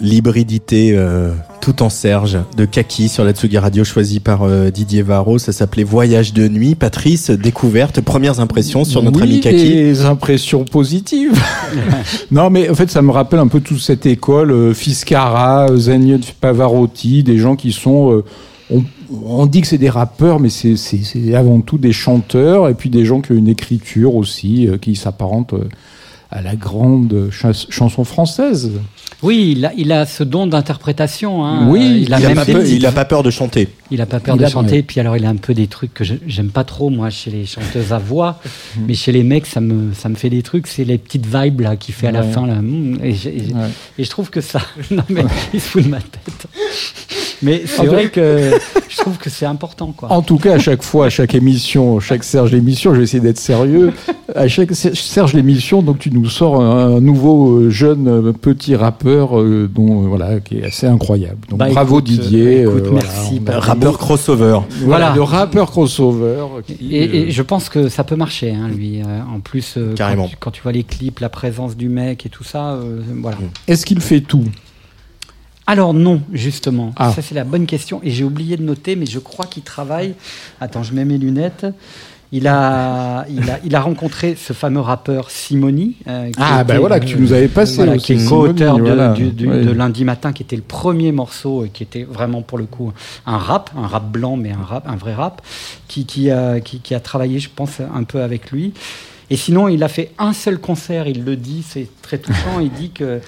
L'hybridité euh, tout en Serge de Kaki sur la Tsugi Radio choisi par euh, Didier Varro. Ça s'appelait Voyage de nuit. Patrice, découverte, premières impressions sur notre ami Kaki.
Des impressions positives. non, mais en fait, ça me rappelle un peu toute cette école, euh, Fiscara, Zagno Pavarotti, des gens qui sont. Euh, on, on, dit que c'est des rappeurs, mais c'est avant tout des chanteurs et puis des gens qui ont une écriture aussi qui s'apparente à la grande chanson française.
Oui, il a, il a ce don d'interprétation.
Hein. Oui, il, a, pas peur, il a pas peur de chanter.
Il a pas peur de chanter. Puis alors, il a un peu des trucs que j'aime pas trop moi chez les chanteuses à voix, mhm. mais chez les mecs, ça me ça me fait des trucs. C'est les petites vibes là qui fait à la fin là. Mm, et, et, je trouve que ça. non mais il se fout de ma tête. Mais c'est vrai que je trouve que c'est important. Quoi.
En tout cas, à chaque fois, à chaque émission, chaque Serge l'émission, je vais essayer d'être sérieux. À chaque Serge l'émission, donc tu nous sors un, nouveau euh, jeune euh, petit rappeur euh, dont voilà qui est assez incroyable. Donc bah, bravo Didier.
merci.
rappeur crossover.
Voilà, le rappeur crossover.
et, je pense que ça peut marcher, hein, lui. en plus,
Carrément.
Quand tu, quand, tu, vois les clips, la présence du mec et tout ça, voilà.
Est-ce qu'il fait tout?
Alors non, justement. Ah. Ça c'est la bonne question et j'ai oublié de noter, mais je crois qu'il travaille. Attends, je mets mes lunettes. Il a, il a, il a rencontré ce fameux rappeur Simoni.
Euh, ah, ben voilà, que tu nous avais passé.
qui est co-auteur de, Lundi Matin, qui était le premier morceau, qui était vraiment pour le coup un rap, un rap blanc, mais un, rap, un vrai rap, qui, qui, qui a travaillé, je pense, un peu avec lui. Et sinon, il a fait un seul concert, il le dit, c'est très touchant. Il dit que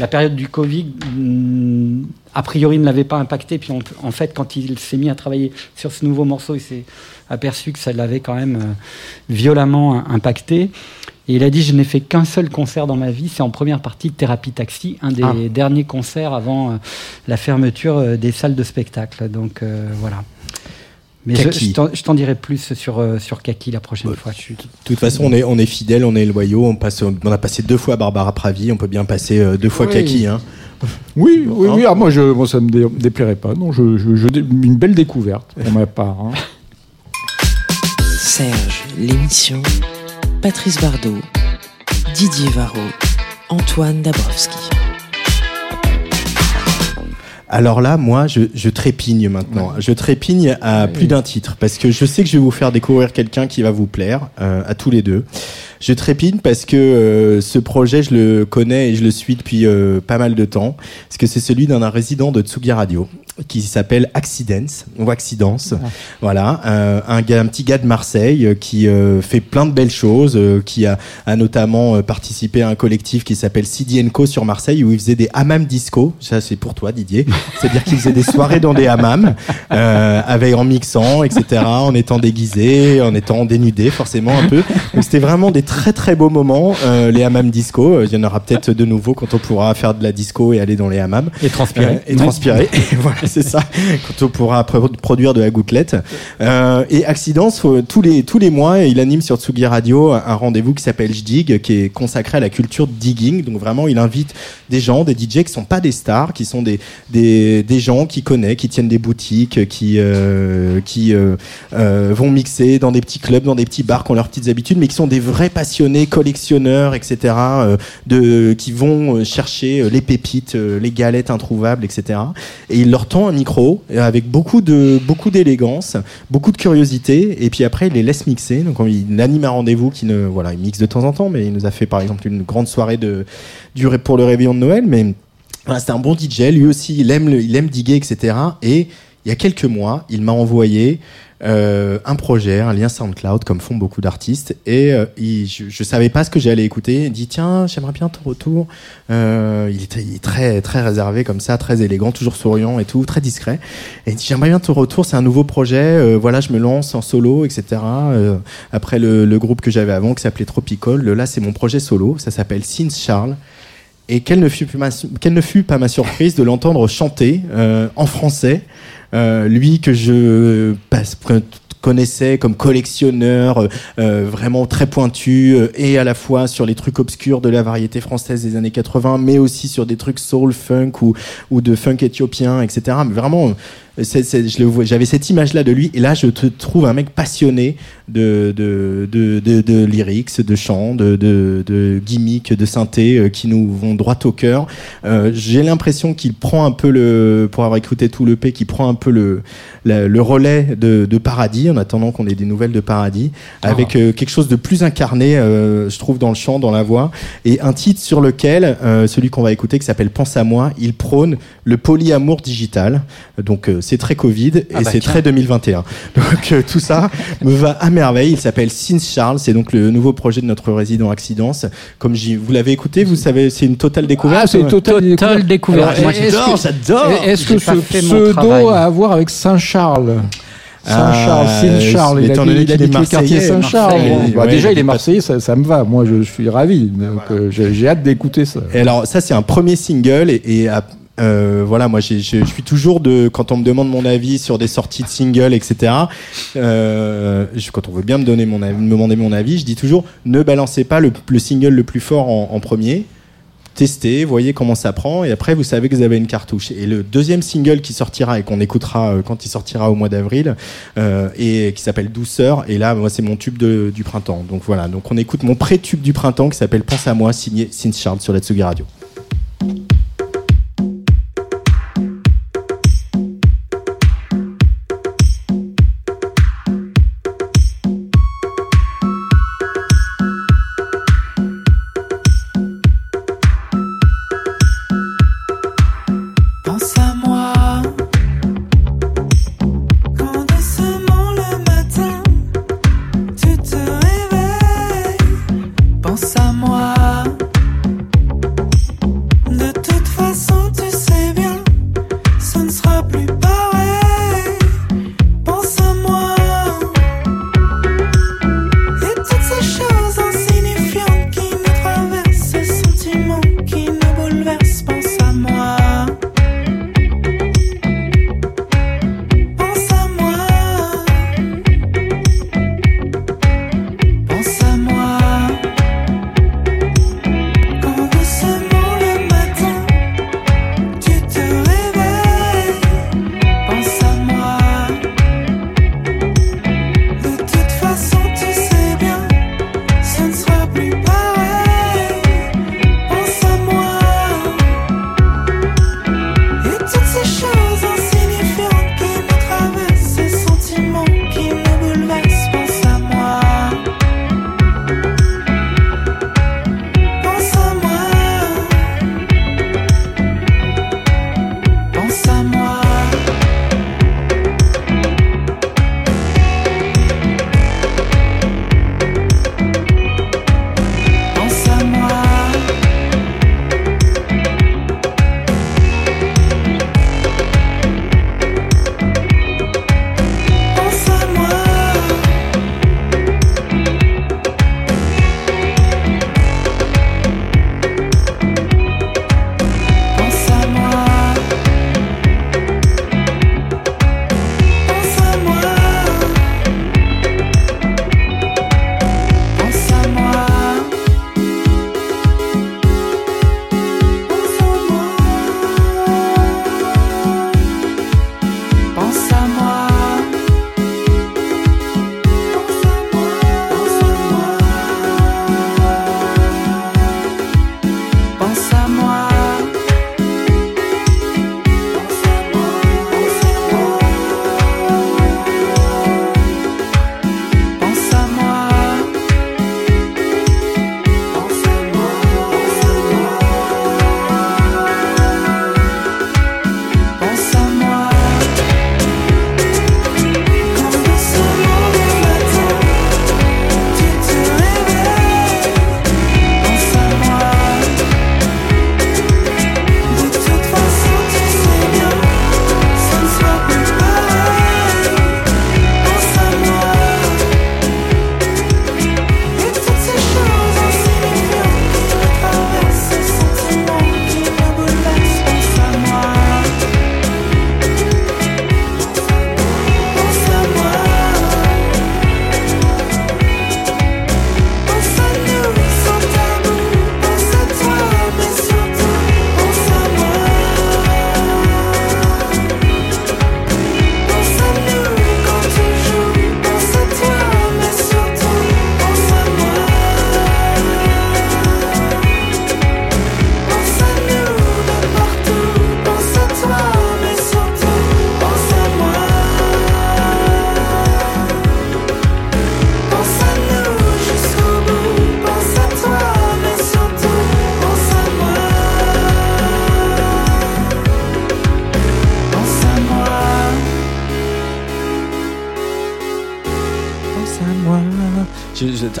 la période du Covid, mm, a priori, ne l'avait pas impacté. Puis en fait, quand il s'est mis à travailler sur ce nouveau morceau, il s'est aperçu que ça l'avait quand même euh, violemment impacté. Et il a dit Je n'ai fait qu'un seul concert dans ma vie, c'est en première partie de Thérapie Taxi, un des ah. derniers concerts avant euh, la fermeture euh, des salles de spectacle. Donc voilà. Mais je,
Kaki.
je t'en- je t'en dirai plus sur, euh, sur Kaki la prochaine fois.
De toute façon, on est, on est fidèles, on est loyaux. On, passe, on a passé deux fois Barbara Pravi, on peut bien passer euh, deux fois
Oui.
Kaki. Hein.
Oui, oui, oui. Ah, moi, je, moi, ça me dé- déplairait pas. Non, je, je- je- une belle découverte pour ma part. hein.
Serge, l'émission. Patrice Bardot, Didier Varro, Antoine Dabrowski.
Alors là, moi, je, je trépigne maintenant. Je trépigne à plus d'un titre parce que je sais que je vais vous faire découvrir quelqu'un qui va vous plaire euh, à tous les deux. Je trépigne parce que euh, ce projet, je le connais et je le suis depuis euh, pas mal de temps. Parce que c'est celui d'un résident de Tsugi Radio qui s'appelle Accidents ou Accidence. Voilà, euh, un gars, un petit gars de Marseille qui fait plein de belles choses, qui a, a notamment participé à un collectif qui s'appelle Co sur Marseille où il faisait des hammams disco. Ça, c'est pour toi, Didier. C'est-à-dire qu'il faisait des soirées dans des hammams, avec en mixant, etc., en étant déguisé, en étant dénudé, forcément un peu. Donc c'était vraiment des très très beaux moments, euh, les hammams disco. Euh, Il y en aura peut-être de nouveau quand on pourra faire de la disco et aller dans les hammams.
Et transpirer.
Euh, et transpirer. Et voilà, c'est ça. Quand on pourra pro- produire de la gouttelette. Euh, et Accidence, faut- tous les tous les mois, il anime sur Tsugi Radio un rendez-vous qui s'appelle JDig, qui est consacré à la culture digging. Donc vraiment, il invite des gens, des DJ qui sont pas des stars, qui sont des des, des gens qui connaissent, qui tiennent des boutiques, qui euh, qui euh, euh, vont mixer dans des petits clubs, dans des petits bars, qui ont leurs petites habitudes, mais qui sont des vrais passionnés, collectionneurs, etc. euh, de qui vont euh, chercher euh, les pépites, les galettes introuvables, etc. Et il leur tend un micro avec beaucoup de beaucoup d'élégance, beaucoup de curiosité, et puis après il les laisse mixer. Donc il anime un rendez-vous qui ne voilà, il mixe de temps en temps, mais il nous a fait par exemple une grande soirée de pour le réveillon de Noël, mais c'était un bon DJ. Lui aussi, il aime il aime diguer, etc. Et il y a quelques mois, il m'a envoyé euh, un projet, un lien SoundCloud, comme font beaucoup d'artistes. Et euh, je, je savais pas ce que j'allais écouter. Il dit tiens, j'aimerais bien ton retour. Euh, il, est, très très réservé comme ça, très élégant, toujours souriant et tout, très discret. Et il dit j'aimerais bien ton retour. C'est un nouveau projet. voilà, je me lance en solo, etc. Après le, groupe que j'avais avant qui s'appelait Tropical. Là, c'est mon projet solo. Ça s'appelle Since Charles. Et quelle ne fut, pas ma surprise de l'entendre chanter en français, euh, lui que je connaissais comme collectionneur, euh, euh, vraiment très pointu, euh, et à la fois sur les trucs obscurs de la variété française des années 80, mais aussi sur des trucs soul, funk ou, ou de funk éthiopien, etc. Mais vraiment, c'est- c'est- je le vois- j'avais cette image-là de lui, et là je te trouve un mec passionné de, de, de, de, de lyrics, de chants, de, de, de gimmicks, de synthé euh, qui nous vont droit au cœur. Euh, J'ai l'impression qu'il prend un peu le, pour avoir écouté tout le P, qu'il prend un peu le, le relais de, de Paradis en attendant qu'on ait des nouvelles de Paradis, avec euh, quelque chose de plus incarné, euh, je trouve, dans le chant, dans la voix, et un titre sur lequel, euh, celui qu'on va écouter, qui s'appelle Pense à moi, il prône le polyamour digital. Donc euh, c'est très Covid et
Ah bah,
c'est très 2021. Donc euh, tout ça me va à merveille. Il s'appelle Since Charles, c'est donc le nouveau projet de notre résident Accidence. Comme vous l'avez écouté, vous savez, c'est une totale découverte.
Ah, c'est une totale,
Totale découverte.
Alors,
Moi,
est-ce
j'adore,
que-
j'adore.
Est-ce que
pas
ce
fait mon
pseudo a à voir avec Saint-Charles Saint-Charles,
Ah,
Saint-Charles, il
étant
a
donné
dit, il a dit
est
que le quartier
Marseillais,
Saint-Charles. Bah,
ouais,
déjà,
il
est
est pas-
Marseillais, ça, ça me va. Moi, je, je suis ravi. Donc, euh, j'ai j'ai hâte d'écouter ça.
Et alors ça c'est un premier single et, et, à- euh, voilà moi je suis toujours de quand on me demande mon avis sur des sorties de singles etc. Euh, je- quand on veut bien me donner mon avis, me demander mon avis, je dis toujours ne balancez pas le, le single le plus fort en, premier. Testez, voyez comment ça prend, et après vous savez que vous avez une cartouche. Et le deuxième single qui sortira et qu'on écoutera euh, quand il sortira au mois d'avril, euh, et qui s'appelle Douceur. Et là, moi, c'est mon tube du printemps. Donc voilà. Donc on écoute mon pré-tube du printemps qui s'appelle Pense à moi, signé Since Charles sur la Tsugi Radio.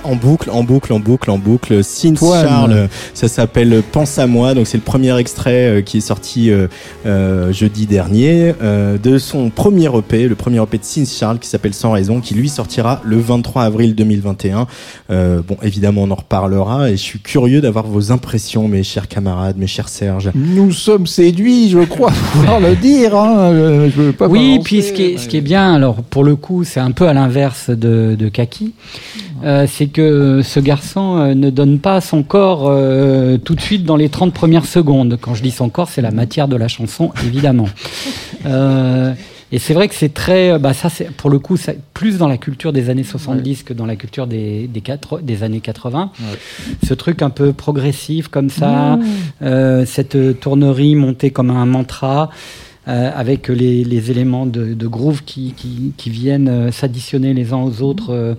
En boucle, en boucle, en boucle, en boucle. Since. Charles, ça s'appelle Pense à moi. Donc c'est le premier extrait euh, qui est sorti euh, euh, jeudi dernier euh, de son premier EP, le premier EP de Since Charles qui s'appelle Sans raison, qui lui sortira le 23 avril 2021. Euh, bon, évidemment, on en reparlera et je suis curieux d'avoir vos impressions, mes chers camarades, mes chers Serge.
Nous sommes séduits, je crois pouvoir le dire. Hein. Euh, Je veux pas
Oui,
balancer,
puis ce qui, est, ce qui est bien, alors pour le coup, c'est un peu à l'inverse de, de Kaki, euh, c'est que ce garçon euh, ne donne pas son corps euh, tout de suite dans les 30 premières secondes. Quand je dis son corps, c'est la matière de la chanson, évidemment. Et c'est vrai que c'est très, bah ça c'est pour le coup ça, plus dans la culture des années 70 que dans la culture des des, quatre- des années 80. Ce truc un peu progressif comme ça, euh, cette tournerie montée comme un mantra. euh, avec les, les éléments de, de groove qui, qui, qui viennent euh, s'additionner les uns aux autres. euh,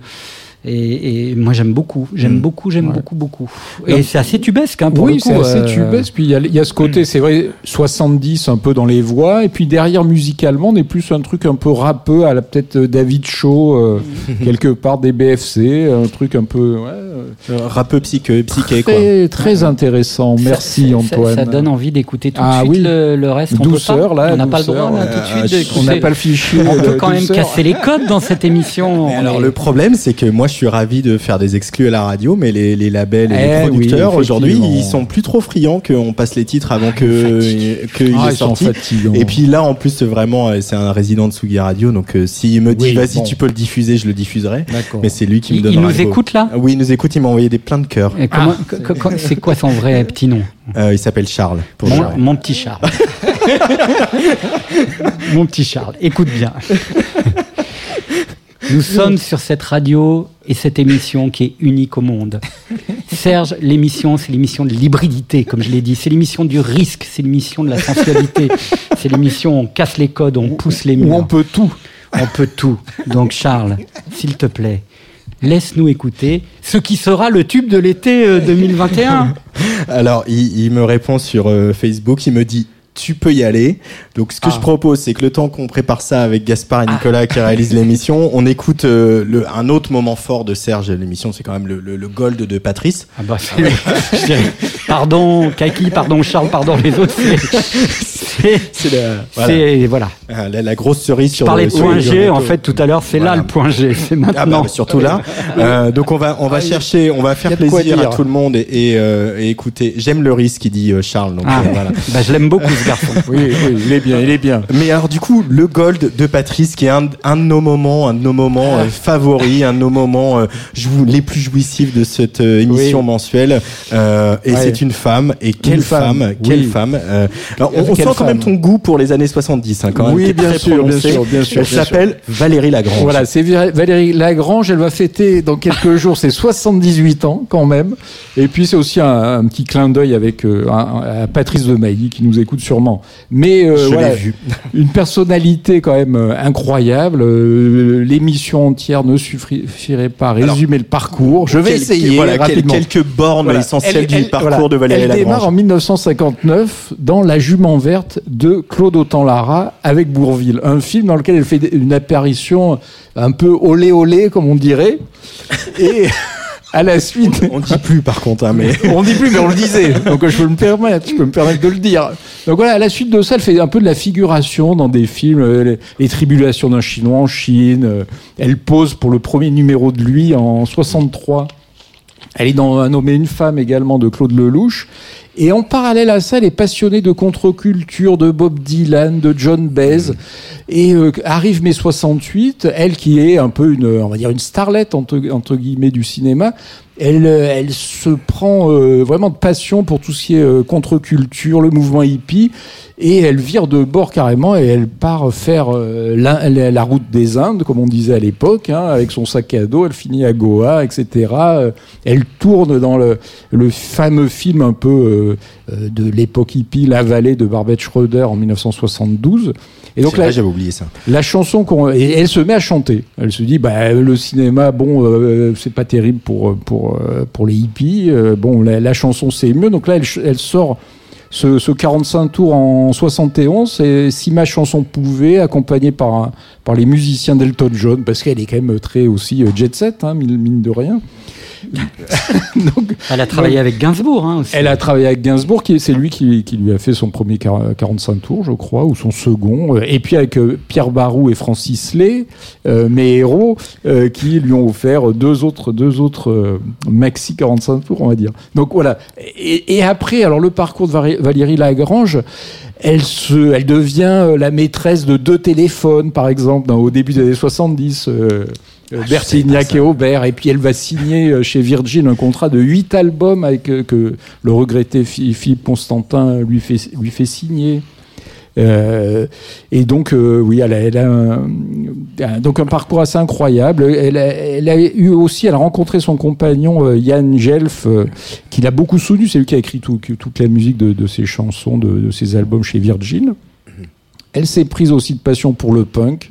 et, et moi j'aime beaucoup, j'aime
Mm.
beaucoup, j'aime
Ouais.
beaucoup, beaucoup. Et c'est assez tubesque hein, pour
oui,
le coup.
c'est assez
euh,
tubesque. Puis il y, a- il y a ce côté, c'est vrai, 70 un peu dans les voix. Et puis derrière, musicalement, on est plus un truc un peu rappeux à la peut-être David Shaw, euh, quelque part des BFC, un truc un peu. Ouais, euh,
rappeux psyché, psyché quoi.
très, très intéressant. Merci
ça-
Antoine.
Ça, donne envie d'écouter tout de
Ah
suite
oui.
le, le reste. on peut
Douceur,
pas
là,
On n'a pas le droit là, tout de suite.
on
On n'a pas le fichier.
On peut quand même casser les codes dans cette émission.
Mais
On
alors
est-
le problème, c'est que moi, je suis ravi de faire des exclus à la radio, mais les, les labels et
Eh
les producteurs
oui,
aujourd'hui, ils sont plus trop friands qu'on passe les titres avant que qu'il
Ah,
est sorti. Et puis là, en plus, vraiment, euh, c'est un résident de Sugi Radio, donc euh, s'il me dit
Oui,
vas-y,
bon.
tu peux le diffuser, je le diffuserai. Mais c'est lui qui me donne.
il nous écoute là?
Oui, il nous écoute. Il m'a envoyé des pleins de
co- co- C'est quoi son vrai petit nom?
Euh, il s'appelle Charles. Pour
mon,
Charles.
mon petit Charles. mon petit Charles, écoute bien. Nous sommes sur cette radio et cette émission qui est unique au monde. Serge, l'émission, c'est l'émission de l'hybridité, comme je l'ai dit. C'est l'émission du risque, c'est l'émission de la sensualité. C'est l'émission où on casse les codes, on pousse les
Où
murs.
on peut tout.
On peut tout. Donc Charles, s'il te plaît, laisse-nous écouter ce qui sera le tube de l'été euh, 2021.
Alors, il, il me répond sur euh, Facebook, il me dit tu peux y aller. Donc, ce que
Ah.
je propose, c'est que le temps qu'on prépare ça avec Gaspard et Nicolas qui réalisent l'émission, on écoute euh, le, un autre moment fort de Serge. L'émission, c'est quand même le, le- le gold de Patrice.
Ah bah, c'est- je dirais, pardon Kaki, pardon Charles, pardon les autres. c'est- C'est
C'est la, voilà.
voilà.
Ah, la, la grosse cerise
Je
sur
parlais
le
de point G en fait tout à l'heure. C'est
Voilà.
là le point G. C'est
Ah bah,
maintenant.
bah, surtout là. Euh, donc on va on va chercher, on va faire plaisir à tout le monde et, et, euh, et écouter. J'aime le risque, qui dit euh, Charles. Donc
Ah,
euh, voilà.
bah, je l'aime beaucoup garçon.
Oui, oui, il est bien, il est bien.
Mais alors du coup, le Gold de Patrice, qui est un, un de nos moments, un de nos moments euh, favoris, un de nos moments euh, jou- les plus jouissifs de cette euh, émission
Oui.
mensuelle. Euh, et
Ouais.
c'est une femme. Et quelle
femme,
femme, quelle femme. Euh, alors, on, on
Quelle
sent quand même ton goût pour les années 70, hein, quand même.
Oui, bien sûr, bien sûr, bien sûr,
Elle s'appelle Valérie Lagrange.
Voilà, c'est Valérie Lagrange. Elle va fêter dans quelques jours ses 78 ans quand même. Et puis c'est aussi un, un petit clin d'œil avec euh, un- à Patrice de Mailly qui nous écoute sûrement. Mais euh, voilà,
vu.
une personnalité quand même euh, incroyable. Euh, L'émission entière ne suffirait pas à résumer le parcours. Je vais essayer
voilà,
rapidement.
quelques bornes
Voilà.
essentielles
Elle-
du
elle-
parcours
voilà.
de Valérie
Elle
Lagrange.
démarre en 1959 dans La Jument verte de Claude Autant-Lara avec Bourville, un film dans lequel elle fait une apparition un peu olé olé comme on dirait. Et à la suite,
On dit plus par contre, hein, mais
on dit plus mais on le disait, donc je peux me permettre, je peux me permettre de le dire. Donc voilà, à la suite de ça, elle fait un peu de la figuration dans des films, euh, les, les tribulations d'un Chinois en Chine. euh, Elle pose pour le premier numéro de lui en 63. Elle est dans Un homme et une femme également de Claude Lelouch. Et en parallèle à ça, elle est passionnée de contre-culture, de Bob Dylan, de John Baez. Et euh, arrive mai 68, elle qui est un peu une, on va dire une starlette entre, entre guillemets du cinéma, elle, euh, elle se prend euh, vraiment de passion pour tout ce qui est euh, contre-culture, le mouvement hippie, et elle vire de bord carrément et elle part faire euh, la, la- route des Indes, comme on disait à l'époque, hein, avec son sac à dos, elle finit à Goa, etc. Euh, Elle tourne dans le, le fameux film un peu euh, de l'époque hippie, La Vallée de Barbette Schroeder en 1972. Et donc là,
j'avais oublié ça.
la chanson qu'on et elle se met à chanter. Elle se dit bah le cinéma bon euh, c'est pas terrible pour pour euh, pour les hippies. Euh, bon la, la chanson c'est mieux. Donc là elle, elle sort ce, ce 45 tours en 71, et si ma chanson pouvait, accompagnée par, par les musiciens d'Elton John, parce qu'elle est quand même très aussi euh, jet set, hein, mine de rien.
Donc, elle a travaillé
donc,
avec Gainsbourg hein, aussi.
Elle a travaillé avec Gainsbourg, qui c'est lui qui, qui, lui a fait son premier 45 tours, je crois, ou son second. Et puis avec euh, Pierre Barou et Francis Lay, euh, mes héros, euh, qui lui ont offert deux autres, deux autres euh, maxi 45 tours, on va dire. Donc voilà. Et, et après, alors le parcours de Valérie Lagrange, elle, se, elle devient la maîtresse de deux téléphones, par exemple, dans, au début des années 70. Ah, Bertignac et Aubert, et puis elle va signer chez Virgin un contrat de 8 albums avec euh, que le regretté Philippe Constantin lui fait, lui fait signer. Euh, et donc, euh, oui, elle a, elle a un, donc un parcours assez incroyable. Elle a, elle a, eu aussi, elle a rencontré son compagnon euh, Yann Gelf, euh, qui l'a beaucoup soutenu. C'est lui qui a écrit tout, toute la musique de, de ses chansons, de, de, ses albums chez Virgin. Elle s'est prise aussi de passion pour le punk.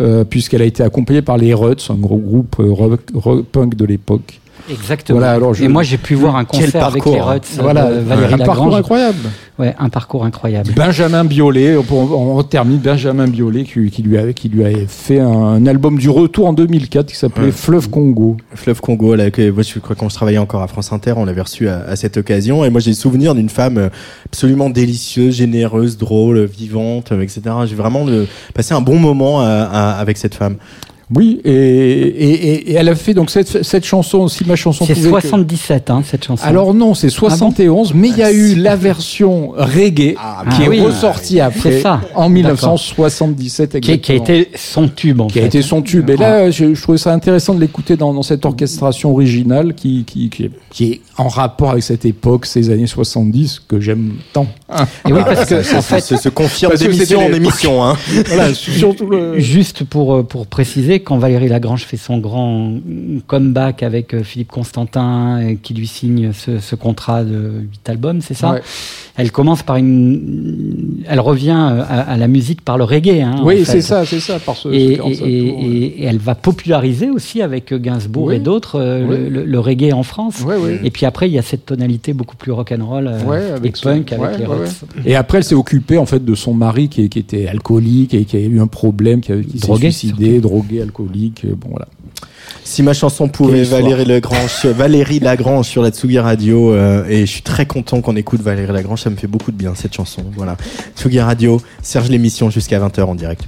Euh, puisqu'elle a été accompagnée par les Ruts, un gros groupe euh, rock, rock, punk de l'époque.
Exactement. Voilà, alors je... Et moi, j'ai pu voir un concert avec les Ruts.
Voilà,
de Valérie
un
Lagrange.
parcours incroyable.
Ouais, un parcours incroyable.
Benjamin Biolay, on, on, termine Benjamin Biolay qui, qui, lui avait, qui lui avait fait un, un, album du retour en 2004 qui s'appelait ouais. Fleuve Congo.
Fleuve Congo, là, que, moi, je crois qu'on se travaillait encore à France Inter, on l'avait reçu à, à, cette occasion. Et moi, j'ai le souvenir d'une femme absolument délicieuse, généreuse, drôle, vivante, etc. J'ai vraiment le, passé un bon moment à, avec cette femme.
Oui, et, et, et, elle a fait donc cette, cette chanson aussi, ma chanson.
C'est 77, que... hein, cette chanson.
Alors non, c'est 71, ah bon mais il y a eu la version reggae ah, qui ah, est oui. ressortie après,
ça.
en 1977
qui, qui, a été son tube en
qui
fait.
a été son tube. Et là, je, je trouvais ça intéressant de l'écouter dans, dans, cette orchestration originale qui, qui, qui, est, qui, est, en rapport avec cette époque, ces années 70 que j'aime tant.
Et oui, parce que en fait,
se, se confirme d'émission en émission. Hein.
voilà, surtout le... Juste pour pour préciser quand Valérie Lagrange fait son grand comeback avec Philippe Constantin qui lui signe ce, ce contrat de 8 albums, c'est ça
ouais.
Elle commence par une. Elle revient à, à la musique par le reggae. Hein,
oui, c'est ça, c'est ça. Par ce,
et, ce et, et, et, elle va populariser aussi avec Gainsbourg oui. et d'autres euh, oui. le, le, reggae en France.
Oui,
et puis après, il y a cette tonalité beaucoup plus rock'n'roll euh, et punk avec les Ruts.
Et après, elle s'est occupée en fait de son mari qui, qui était alcoolique et qui a eu un problème, qui, qui s'est suicidé, drogué, alcoolique. Bon voilà.
Si ma chanson pouvait, Valérie Lagrange, Valérie Lagrange sur la Tsugi Radio, euh, et je suis très content qu'on écoute Valérie Lagrange, ça me fait beaucoup de bien cette chanson. Voilà. Tsugi Radio, Serge l'émission jusqu'à 20h en direct.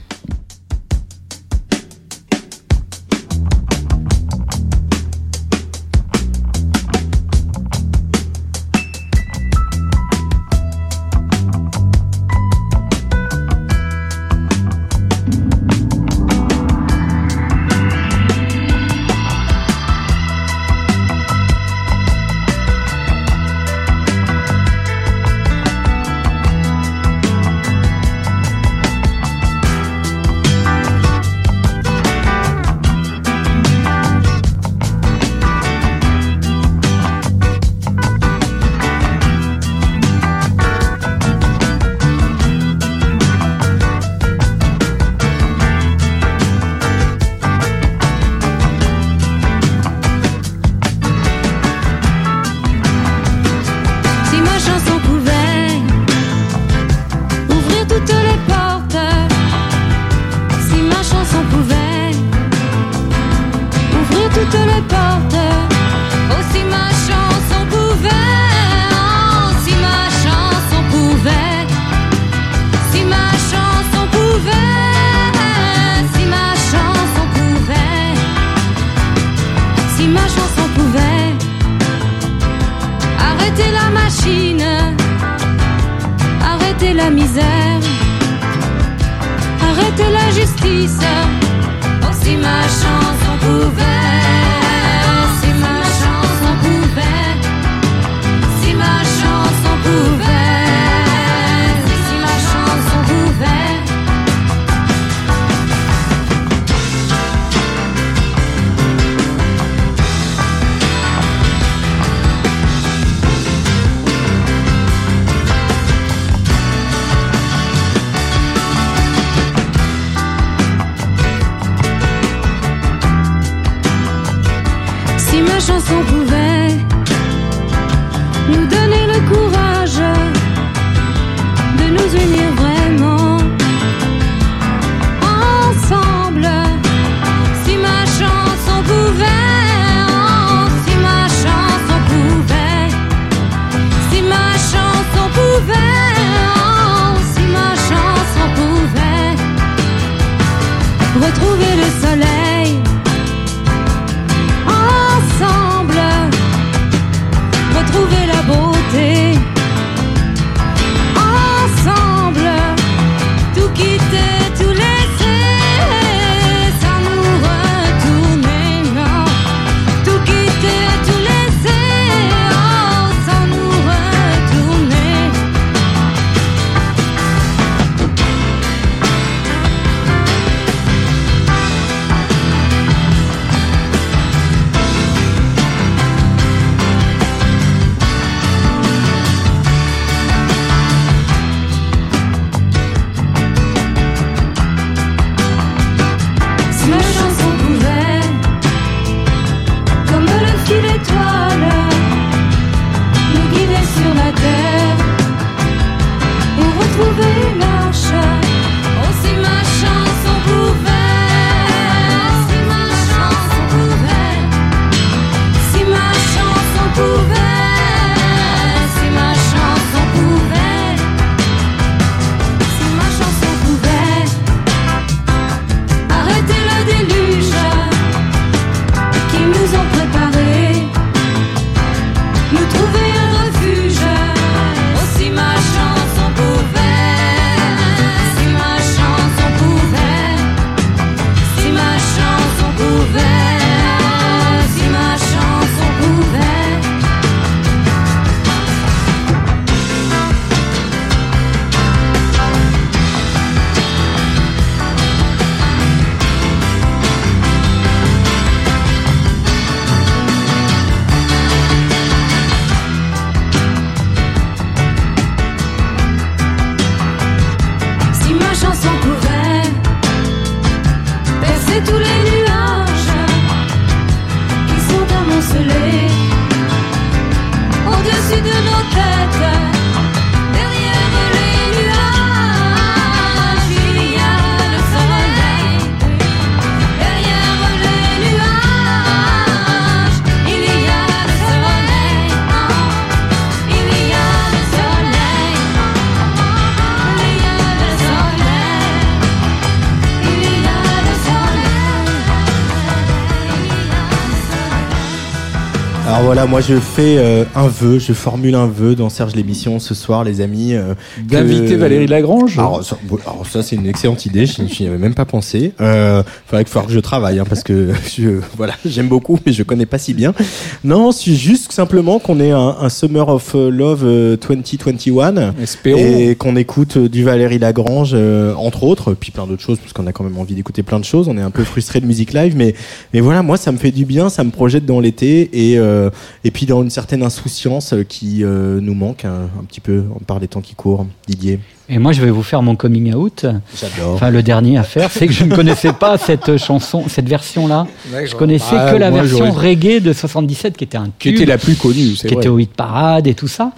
Voilà, moi je fais euh, un vœu, je formule un vœu dans Serge l'émission ce soir, les amis. euh, que-
D'inviter Valérie Lagrange
Alors ça, c'est une excellente idée, je n'y avais même pas pensé. Euh, faudrait qu'il faudra que je travaille, hein, parce que je, voilà, j'aime beaucoup, mais je connais pas si bien. Non, c'est juste simplement qu'on ait un, un Summer of Love euh, 2021
Espérons.
et qu'on écoute euh, du Valérie Lagrange, euh, entre autres, puis plein d'autres choses, parce qu'on a quand même envie d'écouter plein de choses. On est un peu frustré de musique live, mais mais voilà, moi ça me fait du bien, ça me projette dans l'été et euh, et puis dans une certaine insouciance euh, qui euh, nous manque un, un petit peu par les temps qui courent. Didier,
Et moi, je vais vous faire mon coming out.
j'adore.
Enfin, le dernier à faire, c'est que je ne connaissais pas cette chanson, cette version-là. Je connaissais
Ah,
que la
moi,
version reggae de 77, qui était un
Qui
tube,
était la plus connue, c'est
qui
vrai.
était au hit parade et tout ça.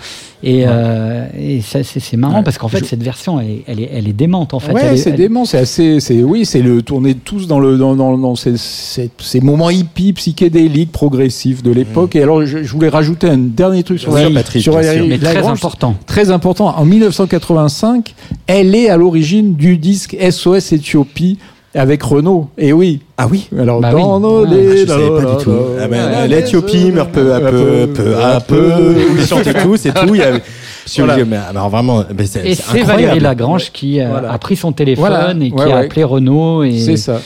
Et, euh, et ça, c'est marrant
Ouais.
parce qu'en fait,
Je-
cette version, elle est, elle est, elle est démente en fait.
ouais, c'est
elle-
dément, c'est assez, c'est oui, c'est le tourner tous dans le dans, dans, dans ces, ces, ces moments hippies, psychédéliques, progressifs de l'époque. Et alors, je, je voulais rajouter un dernier truc sur
sûr,
Valérie-
Patrick,
sur
sûr.
mais très important.
Très important. En 1985, elle est à l'origine du disque SOS Éthiopie avec Renault. Et oui.
Ah oui
Alors
Bah
dans
oui.
nos
Ah,
je savais pas du tout. Ah ben,
là,
L'Éthiopie meurt peu à peu, peu à peu. Ils chantaient tous et tout. Il y avait...
Voilà.
mais alors vraiment, mais c'est
Et
c'est
c'est. Valérie Lagrange qui euh,
Voilà.
a pris son téléphone
Voilà.
et qui
Ouais,
a
ouais.
appelé Renault. Et,
C'est ça.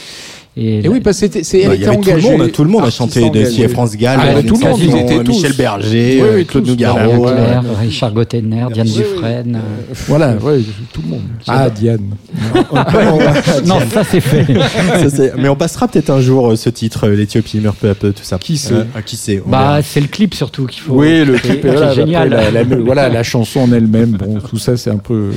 Et,
Et oui, parce que c'était, c'est,
Bah,
elle était
tout le monde, tout le monde a chanté de. CF France Gall,
Ah, tout le monde, ils étaient tous.
Michel Berger,
Oui,
euh,
oui,
Claude
tous.
Nougaro.
Richard Gottener, Diane
Oui, oui.
Dufresne. euh,
Voilà, ouais, tout le monde. Ah, Diane.
Non, ça c'est fait.
Ça, mais on passera peut-être un jour euh, ce titre, euh, l'Éthiopie meurt peu à peu, tout ça.
Qui sait
Euh, ah, Qui sait
Bah, c'est le clip surtout qu'il faut.
Oui, le clip est voilà,
génial.
voilà, la chanson en elle-même, bon, tout ça, c'est un peu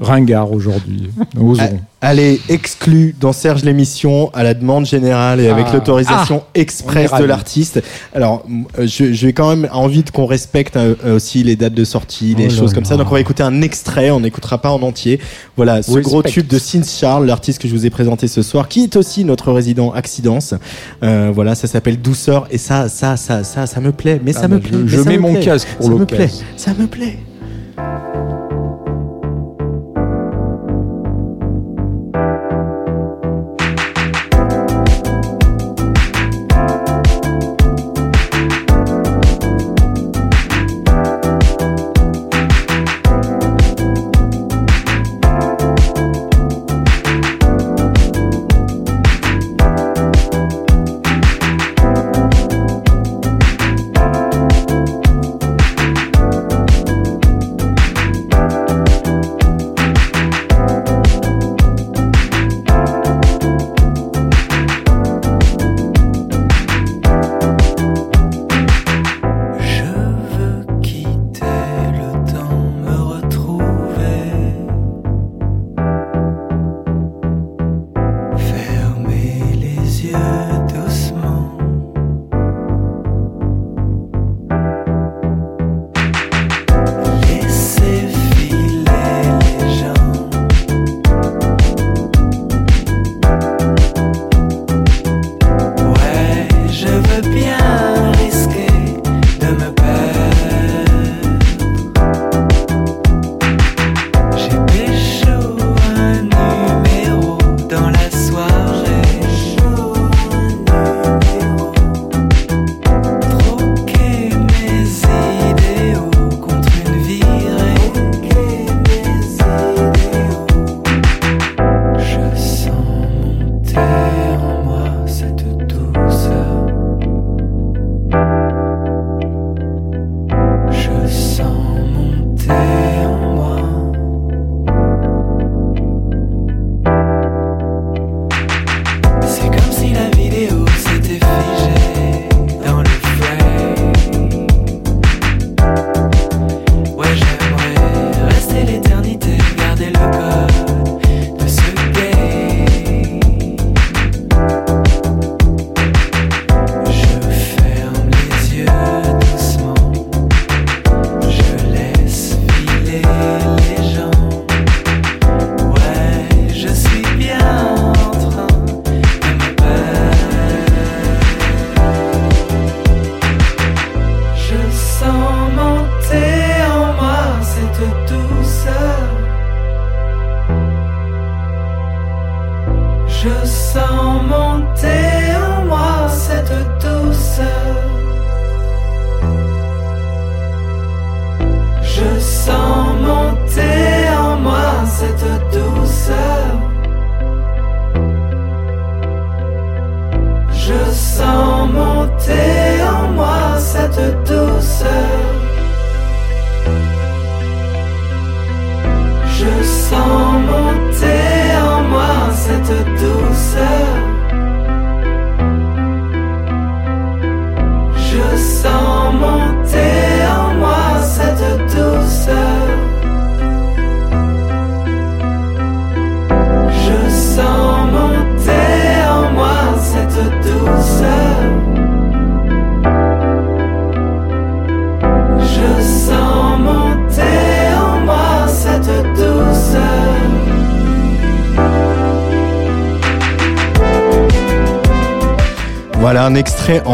ringard aujourd'hui. Osons.
Allez, exclu dans Serge l'émission à la demande générale et avec
Ah.
l'autorisation
On est
express de l'artiste. Alors, euh, je, vais quand même envie de qu'on respecte euh, euh, aussi les dates de sortie, les
Oh là
choses comme ça. Donc, on va écouter un extrait, on n'écoutera pas en entier. Voilà, ce
Respect.
gros tube de Sins Charles, l'artiste que je vous ai présenté ce soir, qui est aussi notre résident Accidence. Euh, voilà, ça s'appelle Douceur et ça, ça, ça, ça, ça me plaît. Mais
Ah
ça
bah,
me
je-
plaît.
je mets
me
mon
plaît.
casque pour
ça me plaît. Ça me plaît.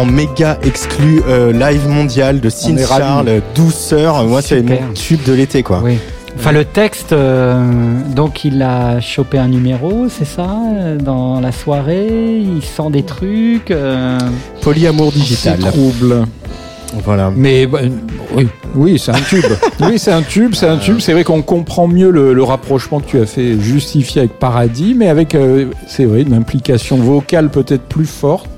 En méga exclu euh, live mondial de Sin Charles, Douceur. Moi, c'est mon tube de l'été, quoi.
Oui. Enfin, le texte, euh, donc il a chopé un numéro, c'est ça, dans la soirée, il sent des trucs. Euh...
Polyamour digital.
Trouble.
Voilà.
Mais bah, oui, oui, c'est un tube. oui, c'est un tube, c'est un tube. C'est vrai qu'on comprend mieux le, rapprochement que tu as fait justifier avec Paradis, mais avec, euh, c'est vrai, une implication vocale peut-être plus forte.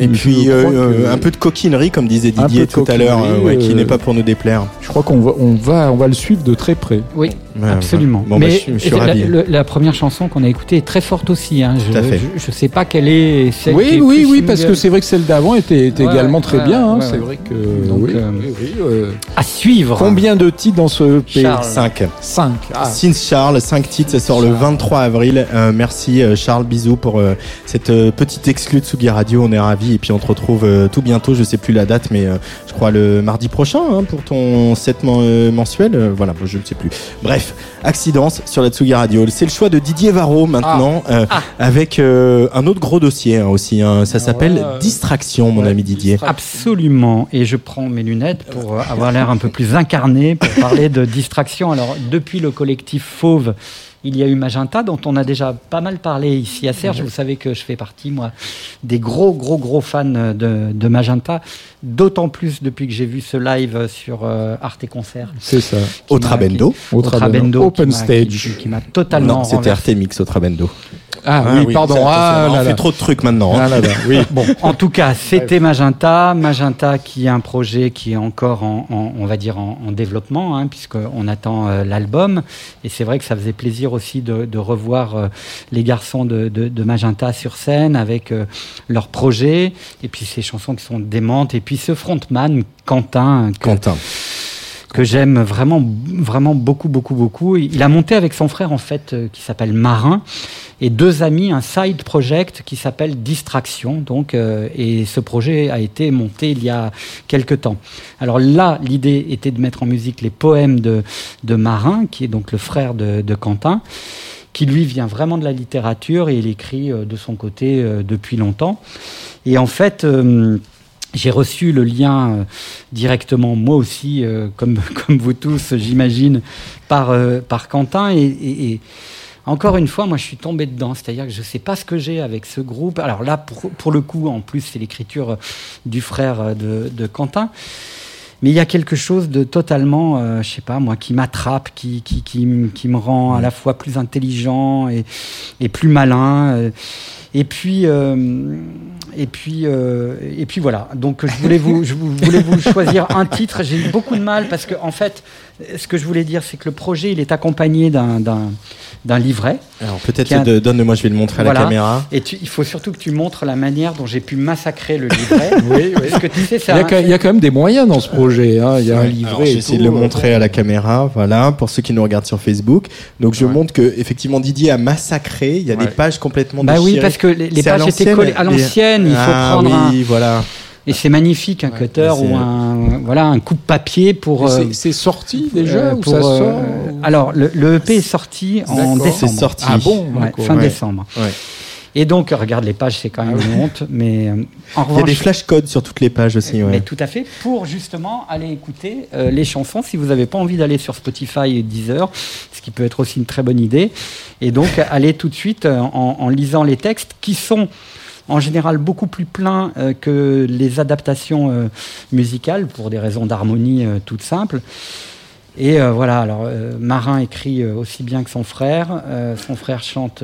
Et puis euh, euh, un peu de coquinerie, comme disait Didier tout à l'heure, euh, qui n'est pas pour nous déplaire.
Je crois qu'on va, on va, on va le suivre de très près.
Oui, absolument.
Bon, bah, Mais je, suis
la, la, première chanson qu'on a écoutée est très forte aussi. Hein. Je, ne sais pas quelle est celle
Oui,
qui est
oui, oui, parce que c'est vrai que celle d'avant était, également très bien. Hein. C'est vrai que. Donc,
à suivre.
Combien de titres dans ce
P 5.
5.
Ah. Since Charles, 5 titres, ça sort le 23 avril. merci Charles, bisous pour cette petite exclue de Sugi Radio. On est ravis. Et puis on te retrouve tout bientôt, je sais plus la date, mais je crois le mardi prochain hein, pour ton set mensuel. voilà, je ne sais plus. Bref. Accidence sur la Tsugi Radio. C'est le choix de Didier Varro maintenant, ah. Euh, ah. avec euh, un autre gros dossier hein, aussi. Hein. Ça s'appelle Distraction, mon ami Didier.
Absolument. Et je prends mes lunettes pour euh, avoir l'air un peu plus incarné, pour parler de distraction. Alors, depuis le collectif Fauve, il y a eu Magenta, dont on a déjà pas mal parlé ici à Serge. Vous savez que je fais partie, moi, des gros, gros, gros fans de, Magenta. D'autant plus depuis que j'ai vu ce live sur euh, Arte Concert.
C'est ça. Au Trabendo.
Au Trabendo.
Open Stage.
Qui, m'a totalement. Non,
c'était Artemix au Trabendo.
Ah, ah, oui, pardon.
Ah, on fait trop de trucs maintenant. Hein.
Ah, oui.
bon, en tout cas, c'était Magenta. Magenta qui est un projet qui est encore en, on va dire, en, développement, hein, puisqu'on attend euh, l'album. Et c'est vrai que ça faisait plaisir aussi de, revoir euh, les garçons de, Magenta sur scène avec euh, leurs projets. Et puis ces chansons qui sont démentes. Et puis ce frontman, Quentin.
Quentin
que j'aime vraiment, vraiment beaucoup, beaucoup, beaucoup. Il a monté avec son frère, en fait, qui s'appelle Marin et deux amis un side project qui s'appelle Distraction. Donc, euh, et ce projet a été monté il y a quelque temps. Alors là, l'idée était de mettre en musique les poèmes de, de Marin, qui est donc le frère de, de Quentin qui lui vient vraiment de la littérature et il écrit euh, de son côté euh, depuis longtemps. Et en fait, j'ai reçu le lien directement, moi aussi, comme, comme vous tous, j'imagine, par, par Quentin. et, et encore une fois, moi, je suis tombé dedans. C'est-à-dire que je ne sais pas ce que j'ai avec ce groupe. Alors là, pour, le coup, en plus, c'est l'écriture du frère de, Quentin. mais il y a quelque chose de totalement, euh, je sais pas moi, qui m'attrape, qui, qui, qui, qui me rend à la fois plus intelligent et, et plus malin. euh. Et puis, euh, et puis, euh, et puis voilà. Donc je voulais vous, je voulais vous choisir un titre. J'ai eu beaucoup de mal parce que en fait, ce que je voulais dire, c'est que le projet, il est accompagné d'un d'un d'un livret.
Alors peut-être de- donne-moi, je vais le montrer à
Voilà.
la caméra.
Et tu- il faut surtout que tu montres la manière dont j'ai pu massacrer le livret.
Oui, oui.
Parce que tu sais,
Il
c'est
y, a,
un-
quand- il y a quand même des moyens dans ce projet. hein. Il y a un livret.
Alors, je vais
et
essayer
tout.
de le montrer à la caméra, voilà, pour ceux qui nous regardent sur Facebook. Donc je
Ouais.
montre que effectivement Didier a massacré. Il y a des pages complètement
Bah oui,
déchirées.
parce que les, pages étaient collées à
les-
l'ancienne. Il faut
Ah
prendre un.
oui, voilà.
Et c'est magnifique, un cutter ou un voilà un coupe papier pour. Euh,
c'est- sorti déjà
euh,
ou
pour,
ça
euh,
sort ou-
Alors le, le EP est sorti en décembre.
C'est sorti.
Ah bon
Ouais,
d'accord.
fin
Ouais.
décembre.
Ouais.
Et donc regarde les pages, c'est quand même une honte, mais euh, en
Il y a des flashcodes sur toutes les pages aussi. Ouais.
Mais tout à fait, pour justement aller écouter euh, les chansons si vous n'avez pas envie d'aller sur Spotify et Deezer, ce qui peut être aussi une très bonne idée. Et donc, aller tout de suite euh, en, en lisant les textes qui sont en général beaucoup plus pleins euh, que les adaptations euh, musicales pour des raisons d'harmonie euh, toutes simples. Et voilà, alors Marin écrit aussi bien que son frère. Son frère chante,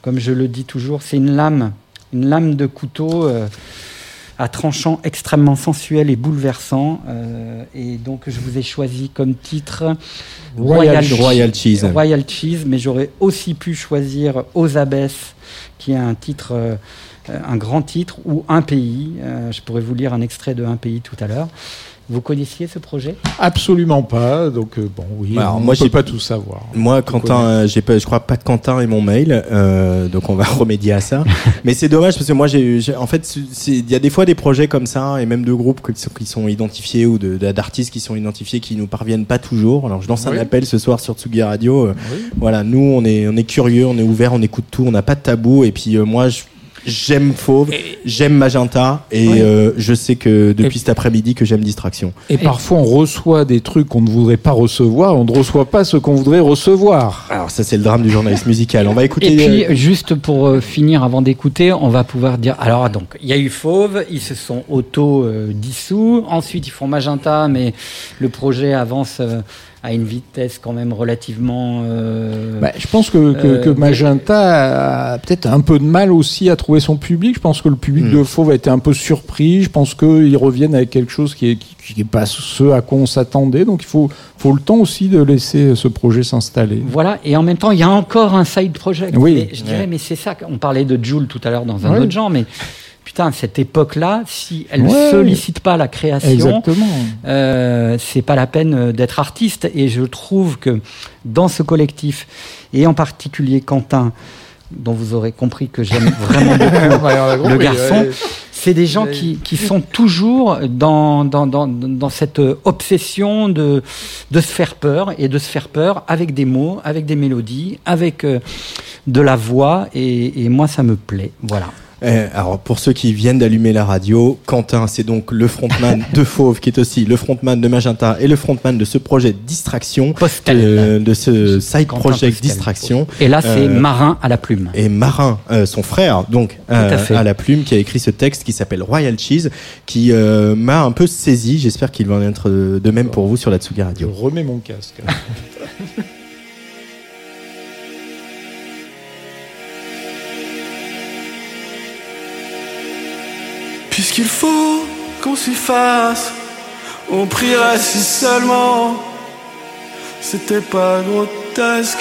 comme je le dis toujours, c'est une lame, une lame de couteau à tranchant extrêmement sensuel et bouleversant. Euh, et donc je vous ai choisi comme titre
Royal- Royal Cheese.
Royal Cheese, mais j'aurais aussi pu choisir Aux Abbesses, qui est un titre, euh, un grand titre, ou Un pays. Euh, je pourrais vous lire un extrait de Un pays tout à l'heure. Vous connaissiez ce projet?
Absolument pas. Donc euh, bon, oui,
Alors,
on
moi,
ne peut
j'ai-
pas tout savoir.
Moi, Quentin, euh, j'ai pas, je crois pas de Quentin et mon mail, euh, donc on va remédier à ça. Mais c'est dommage parce que moi, j'ai, j'ai- en fait, il y a des fois des projets comme ça et même de groupes qui sont, qui sont identifiés ou de, de- d'artistes qui sont identifiés qui nous parviennent pas toujours. Alors, je lance un
Oui.
appel ce soir sur Tsugi Radio. euh,
Oui.
Voilà, nous, on est, on est curieux, on est ouvert, on écoute tout, on n'a pas de tabou. Et puis euh, moi, je- j'aime Fauve, j'aime Magenta et
Oui.
euh, je sais que depuis
Et-
cet après-midi que j'aime Distraction.
Et parfois, on reçoit des trucs qu'on ne voudrait pas recevoir. On ne reçoit pas ce qu'on voudrait recevoir.
Alors ça, c'est le drame du journaliste musical. On va écouter.
Et puis,
euh,
juste pour euh, finir, avant d'écouter, on va pouvoir dire. Alors, donc, il y a eu Fauve, ils se sont auto-dissous. Ensuite, ils font Magenta, mais le projet avance euh, à une vitesse quand même relativement. euh,
Bah, je pense que, que,
Euh,
que Magenta a peut-être un peu de mal aussi à trouver son public. Je pense que le public
Hmm.
de Fauve a été un peu surpris. Je pense qu'ils reviennent avec quelque chose qui est, qui, qui est pas ce à quoi on s'attendait. Donc il faut, faut le temps aussi de laisser ce projet s'installer.
Voilà, et en même temps, il y a encore un side project.
Oui.
Mais je dirais,
Ouais.
mais c'est ça. On parlait de Joule tout à l'heure dans un autre genre, mais putain, cette époque-là, si elle ne
Ouais.
sollicite pas la création, euh, c'est pas la peine euh, d'être artiste. Et je trouve que dans ce collectif, et en particulier Quentin, dont vous aurez compris que j'aime vraiment beaucoup le garçon, c'est des gens qui, qui sont toujours dans, dans, dans, dans cette euh, obsession de, de se faire peur et de se faire peur avec des mots, avec des mélodies, avec euh, de la voix. Et, et moi, ça me plaît. Voilà.
Eh, alors, pour ceux qui viennent d'allumer la radio, Quentin, c'est donc le frontman de Fauve, qui est aussi le frontman de Magenta et le frontman de ce projet Distraction, euh, de ce side
Quentin
project
Postel.
Distraction.
Et là, c'est
Euh,
marin à la plume.
Et Marin, euh, son frère, donc euh,
à
la plume, qui a écrit ce texte qui s'appelle Royal Cheese, qui euh, m'a un peu saisi. J'espère qu'il va en être de même pour vous sur la Tsugi
Je
Radio.
remets mon casque.
Puisqu'il faut qu'on s'y fasse, on prierait si seulement c'était pas grotesque.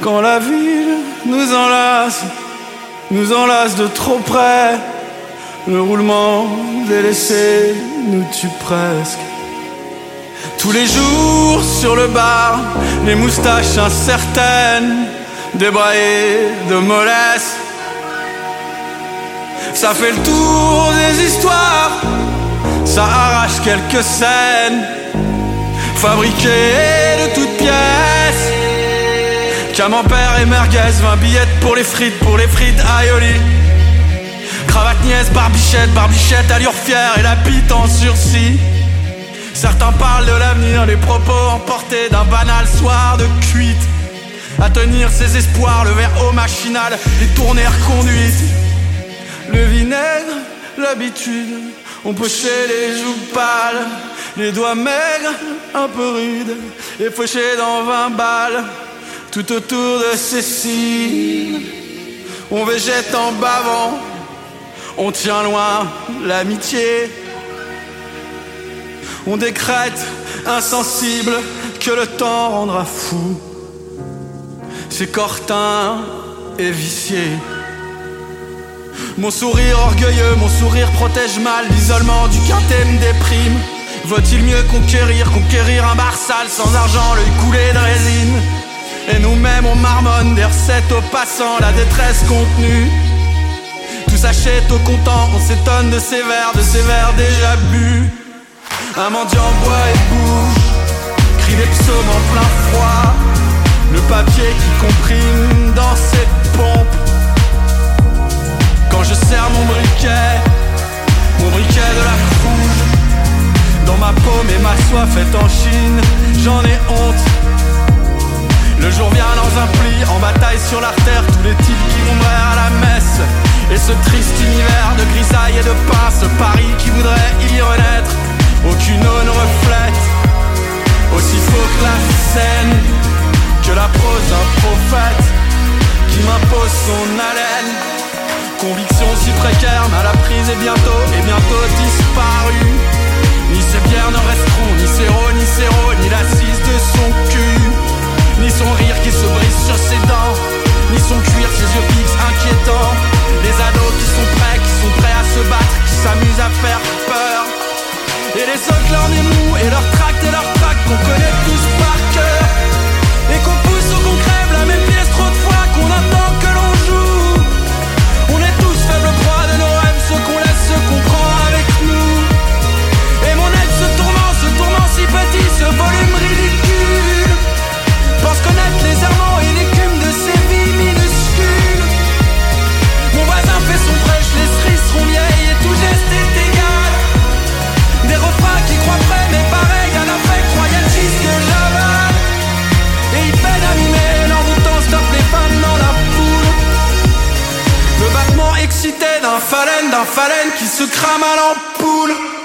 Quand la ville nous enlace, nous enlace de trop près, le roulement délaissé nous tue presque. Tous les jours sur le bar, les moustaches incertaines, débraillées de mollesse. Ça fait le tour des histoires, ça arrache quelques scènes, fabriquées de toutes pièces. Camembert et merguez, 20 billettes pour les frites, pour les frites aioli. Cravate nièce, barbichette, barbichette, allure fière et la bite en sursis. Certains parlent de l'avenir, les propos emportés d'un banal soir de cuite. À tenir ses espoirs, le verre au machinal, les tournées reconduites. Le vinaigre, l'habitude, On pochait les joues pâles, les doigts maigres, un peu rudes, et pochés dans vingt balles, tout autour de Cécile. On végète en bavant, on tient loin l'amitié. On décrète insensible que le temps rendra fou. C'est Cortin et vicié. Mon sourire orgueilleux, mon sourire protège mal l'isolement du quintet me déprime. Vaut-il mieux conquérir, conquérir un barsal sans argent, le couler de résine? Et nous-mêmes on marmonne des recettes aux passants, la détresse contenue. Tout s'achète au comptant, on s'étonne de ces verres, de ces verres déjà bu. Un mendiant boit et bouge, crie des psaumes en plein froid. Le papier qui comprime dans ses pompes. Quand je serre mon briquet, mon briquet de la rouge Dans ma paume et ma soif est en Chine, j'en ai honte. Le jour vient dans un pli, en bataille sur l'artère, tous les types qui vont à la messe. Et ce triste univers de grisaille et de pain, ce Paris qui voudrait y renaître, aucune eau ne reflète. Aussi faux que la scène, que la prose d'un prophète qui m'impose son haleine. Conviction si précaire, mal apprise et bientôt, et bientôt disparue. Ni ses bières ne resteront, ni ses ro, ni ses ro, ni l'assise de son cul. Ni son rire qui se brise sur ses dents, ni son cuir, ses yeux fixes inquiétants. Les ados qui sont prêts, qui sont prêts à se battre, qui s'amusent à faire peur. Et les autres, leur nez mou, et leur tract et leur tract qu'on connaît tous phalène qui se crame à l'ampoule.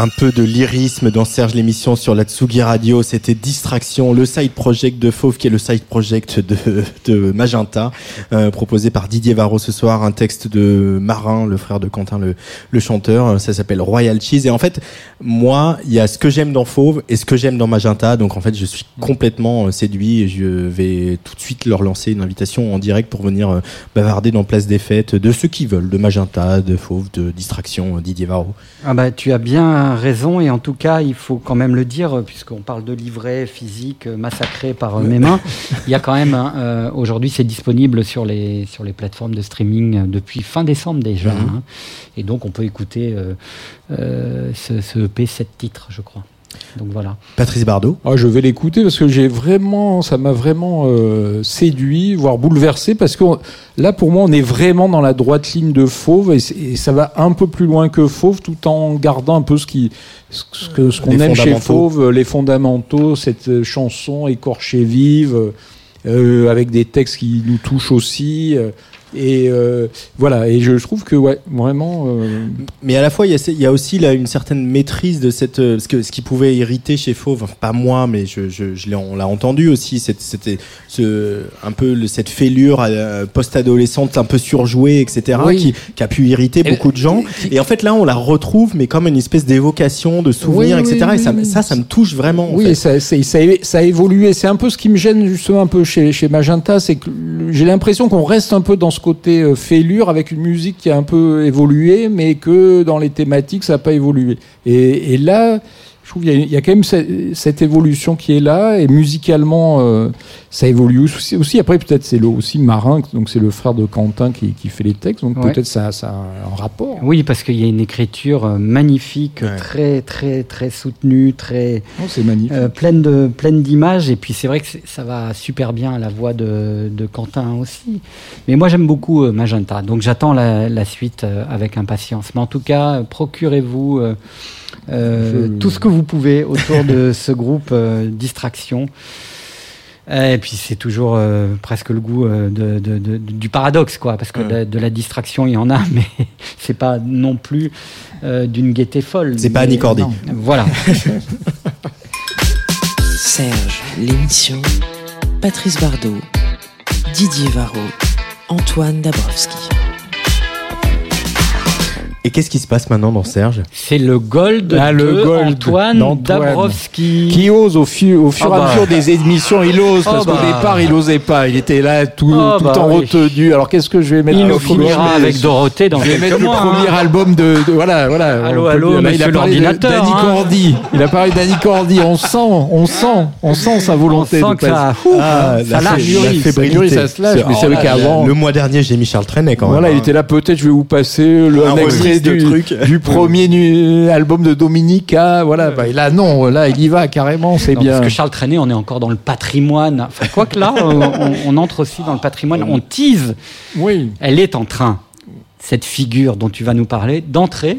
Un peu de lyrisme dans Serge l'émission sur la Tsugi Radio, c'était Distraction, le side project de Fauve qui est le side project de, Magenta, euh, proposé par Didier Varro ce soir, un texte de Marin, le frère de Quentin le, chanteur, ça s'appelle Royal Cheese. Et en fait, moi, il y a ce que j'aime dans Fauve et ce que j'aime dans Magenta, donc en fait, je suis complètement euh, séduit et je vais tout de suite leur lancer une invitation en direct pour venir euh, bavarder dans Place des Fêtes de ceux qui veulent, de Magenta, de Fauve, de Distraction, Didier Varro.
Ah bah, tu as bien raison, et en tout cas, il faut quand même le dire, puisqu'on parle de livrets physiques euh, massacrés par euh, mes mains. Il y a quand même, hein, euh, aujourd'hui, c'est disponible sur les, sur les plateformes de streaming depuis fin décembre déjà.
Mhm.
hein. Et donc, on peut écouter euh, euh, ce, ce EP, 7 titres, je crois. Donc voilà.
Patrice Bardot.
Ah, je vais l'écouter parce que j'ai vraiment, ça m'a vraiment euh, séduit, voire bouleversé, parce que on- là, pour moi, on est vraiment dans la droite ligne de Fauve et, ça va un peu plus loin que Fauve, tout en gardant un peu ce qui, ce que- ce qu'on aime chez
fondamentaux.
Fauve, les fondamentaux, cette euh, chanson écorchée vive. euh, euh, avec des textes qui nous touchent aussi. Et euh, voilà, et je, trouve que ouais, vraiment. euh,
Mais à la fois, il y a, il y a aussi là une certaine maîtrise de cette, euh, ce, que, ce qui pouvait irriter chez Fauve, enfin, pas moi, mais je, je, je l'ai- on l'a entendu aussi, cette- c'était ce, un peu le- cette fêlure euh, post-adolescente un peu surjouée, etc.,
Oui.
qui, qui a pu irriter
Et-
beaucoup de gens. Et en fait, là, on la retrouve, mais comme une espèce d'évocation, de souvenir,
Oui, oui,
etc. et ça, ça, ça me touche vraiment. en
Oui,
fait.
ça, ça, a- ça a évolué. C'est un peu ce qui me gêne justement un peu chez, chez Magenta, c'est que j'ai l'impression qu'on reste un peu dans ce côté euh, fêlure avec une musique qui a un peu évolué, mais que dans les thématiques, ça n'a pas évolué. Et, et là, je trouve qu'il y, a- il y a quand même cette, cette évolution qui est là, et musicalement, euh, ça évolue aussi. aussi. Après, peut-être c'est le, aussi Marin, donc c'est le frère de Quentin qui, qui fait les textes, donc
Ouais.
peut-être ça, ça a un rapport.
Oui, parce qu'il y a une écriture euh, magnifique,
Ouais.
très très très soutenue, très
Oh, c'est magnifique.
euh, pleine de pleine d'images. Et puis c'est vrai que ça va super bien à la voix de, de Quentin aussi. Mais moi j'aime beaucoup euh, Magenta, donc j'attends la, la suite avec impatience. Mais en tout cas, procurez-vous
Je-
tout ce que vous pouvez autour de ce groupe euh, Distraction. Et puis c'est toujours euh, presque le goût euh, de, de- de- du paradoxe, quoi, parce que
Ouais.
de, de la distraction il y en a, mais c'est pas non plus euh, d'une gaieté folle.
C'est pas Annie Cordy.
non. Voilà.
Serge, l'émission. Patrice Bardot, Didier Varro, Antoine Dabrowski.
Et qu'est-ce qui se passe maintenant dans Serge
C'est le gold
Ah,
de
le gold
Antoine
d'Antoine.
Dabrowski.
qui ose au, fu- au fur
Ah
et à
bah.
mesure des émissions, il ose parce
Ah
qu'au
bah.
départ il osait pas, il était là tout,
Ah
tout
bah
le temps
oui.
retenu. Alors qu'est-ce que je vais mettre
Il
Ah,
nous finira avec Dorothée dans
Je vais
quelques
mettre
mois.
le premier
hein.
album de, de- voilà voilà.
Allô,
on
allô,
là, il a parlé Danny
hein.
Cordy. Il a parlé Danny Cordy. On sent, on sent, on sent sa
On
volonté.
sent
de
que ça,
passer.
ouf,
Ah,
ça lâche.
se lâche, mais c'est vrai qu'avant-
Le mois dernier, j'ai mis Charles Trenet quand même.
Voilà, il
hein.
était là. Peut-être je vais vous passer le extrait du, premier nu- album de Dominica. Voilà, bah, et là non, là il y va carrément, c'est bien.
Parce que Charles Trenet, on est encore dans le patrimoine. Enfin, quoi que là, on, on- on entre aussi dans le patrimoine. On tease.
Oui.
Elle est en train, cette figure dont tu vas nous parler, d'entrer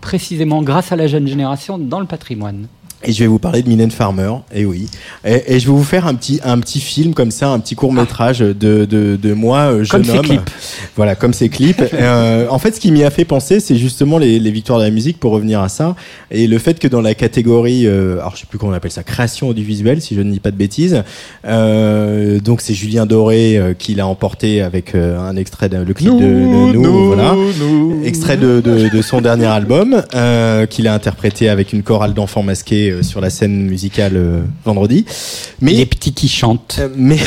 précisément grâce à la jeune génération dans le patrimoine.
Et je vais vous parler de Mylène Farmer, et oui. Et, et je vais vous faire un petit, un petit film comme ça, un petit court métrage de, de, de moi, euh, jeune
Comme ses
homme.
clips.
Voilà, comme ces clips. Euh, en fait, ce qui m'y a fait penser, c'est justement les, les victoires de la musique, pour revenir à ça, et le fait que dans la catégorie, euh, alors je sais plus comment on appelle ça, création audiovisuelle, si je ne dis pas de bêtises, euh, donc c'est Julien Doré euh, qui l'a emporté avec euh, un extrait de le clip de, de nous, voilà. Extrait de, de, de son dernier album, euh, qu'il a interprété avec une chorale d'enfants masqués euh, sur la scène musicale euh, vendredi. Mais
Les petits qui chantent.
euh, mais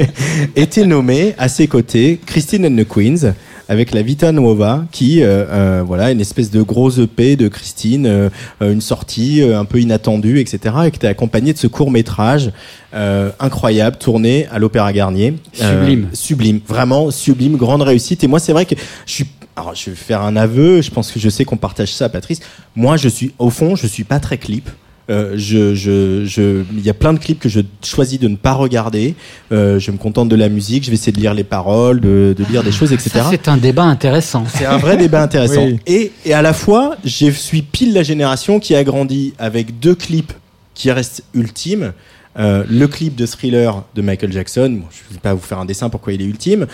était nommé à ses côtés Christine and the Queens avec la Vita Nuova qui euh, voilà une espèce de gros EP de Christine euh, une sortie euh, un peu inattendue etc et qui était accompagné de ce court métrage incroyable tourné à l'Opéra Garnier
Sublime.
sublime vraiment sublime grande réussite et moi c'est vrai que je suis alors je vais faire un aveu je pense que je sais qu'on partage ça Patrice moi je suis au fond je suis pas très clip euh, je, je, je, il y a plein de clips que je choisis de ne pas regarder. Euh, je me contente de la musique. Je vais essayer de lire les paroles, de, de lire des choses, etc.
C'est un débat intéressant.
C'est un vrai débat intéressant.
Oui.
Et, et à la fois, je suis pile la génération qui a grandi avec deux clips qui restent ultimes. Euh, le clip de Thriller de Michael Jackson, bon, je ne vais pas vous faire un dessin pourquoi il est ultime,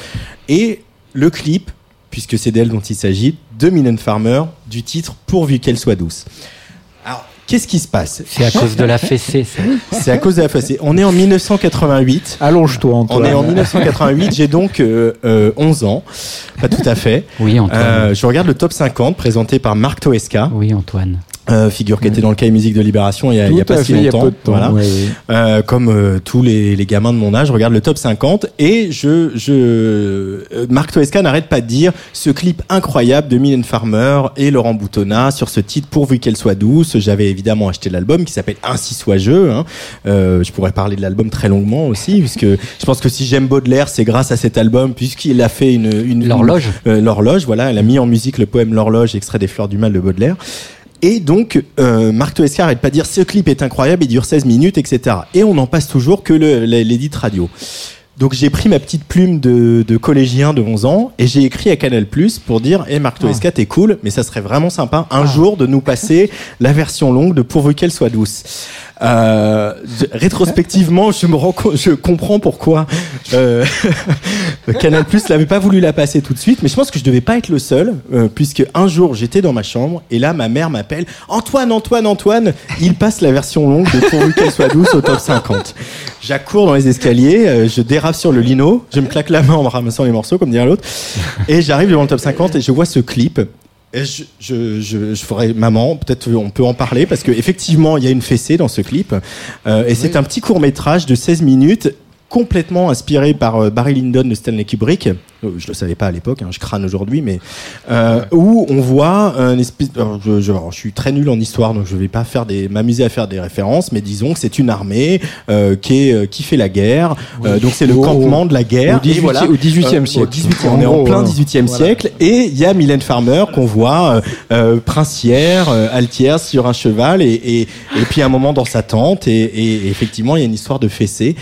et le clip, puisque c'est d'elle dont il s'agit, de Mylène Farmer, du titre Pourvu qu'elle soit douce. Alors, qu'est-ce qui se passe
C'est à cause de la fessée. ça.
C'est à cause de la facée. On est en 1988.
Allonge-toi,
On
Antoine.
est en 1988, j'ai donc euh, euh, 11 ans, pas tout à fait.
Oui, Antoine.
Euh, je regarde le top 50 présenté par Marc Toesca,
Oui, Antoine.
Euh, figure qui était dans le cahier musique de Libération il y a, il y a pas si
fait, il y a
longtemps.
peu de temps.
Voilà.
ouais.
Euh, comme euh, tous les, les gamins de mon âge, je regarde le top 50 et je, je euh, Marc Toesca n'arrête pas de dire ce clip incroyable de Mylène Farmer et Laurent Boutonnat sur ce titre pourvu qu'elle soit douce. J'avais évidemment acheté l'album qui s'appelle Ainsi soit je. Hein. Euh, je pourrais parler de l'album très longuement aussi puisque je pense que si j'aime Baudelaire, c'est grâce à cet album puisqu'il a fait une, une
L'horloge.
euh, l'horloge, voilà, elle a mis en musique le poème L'horloge, extrait des Fleurs du Mal de Baudelaire. Et donc, euh, Marc Toesca arrête pas de dire ce clip est incroyable, il dure 16 minutes, etc. Et on n'en passe toujours que l'édite radio. Donc j'ai pris ma petite plume de, de collégien de 11 ans et j'ai écrit à Canal Plus pour dire "Eh Marc Toesca, t'es cool, mais ça serait vraiment sympa un jour de nous passer la version longue de Pourvu qu'elle soit douce." Euh, je- rétrospectivement, je me rends je comprends pourquoi euh, Canal Plus l'avait pas voulu la passer tout de suite, mais je pense que je devais pas être le seul, euh, puisque un jour j'étais dans ma chambre et là ma mère m'appelle Antoine, Antoine, Antoine, il passe la version longue de Pourvu qu'elle soit douce au top 50. J'accours dans les escaliers, euh, je dérape sur le lino, je me claque la main en ramassant les morceaux, comme dirait l'autre, et j'arrive devant le top 50 et je vois ce clip. Et je, je, je, je ferai maman, peut-être on peut en parler parce que effectivement il y a une fessée dans ce clip Euh, et c'est un petit court métrage de 16 minutes complètement inspiré par euh, Barry Lyndon de Stanley Kubrick. Euh, Je le savais pas à l'époque, hein, je crâne aujourd'hui, mais euh, où on voit un espèce. alors, je, je, alors, je suis très nul en histoire, donc je vais pas faire des m'amuser à faire des références, mais disons que c'est une armée euh, qui est euh, qui fait la guerre. Euh, donc c'est le campement de la guerre.
au 18e
Et voilà.
au 18e
Euh,
siècle.
au 18e,
En
on est en plein
voilà.
18e
Voilà.
siècle et il y a Mylène Farmer qu'on voit princière, euh, altière sur un cheval et, et, et puis un moment dans sa tente et, et effectivement il y a une histoire de fessée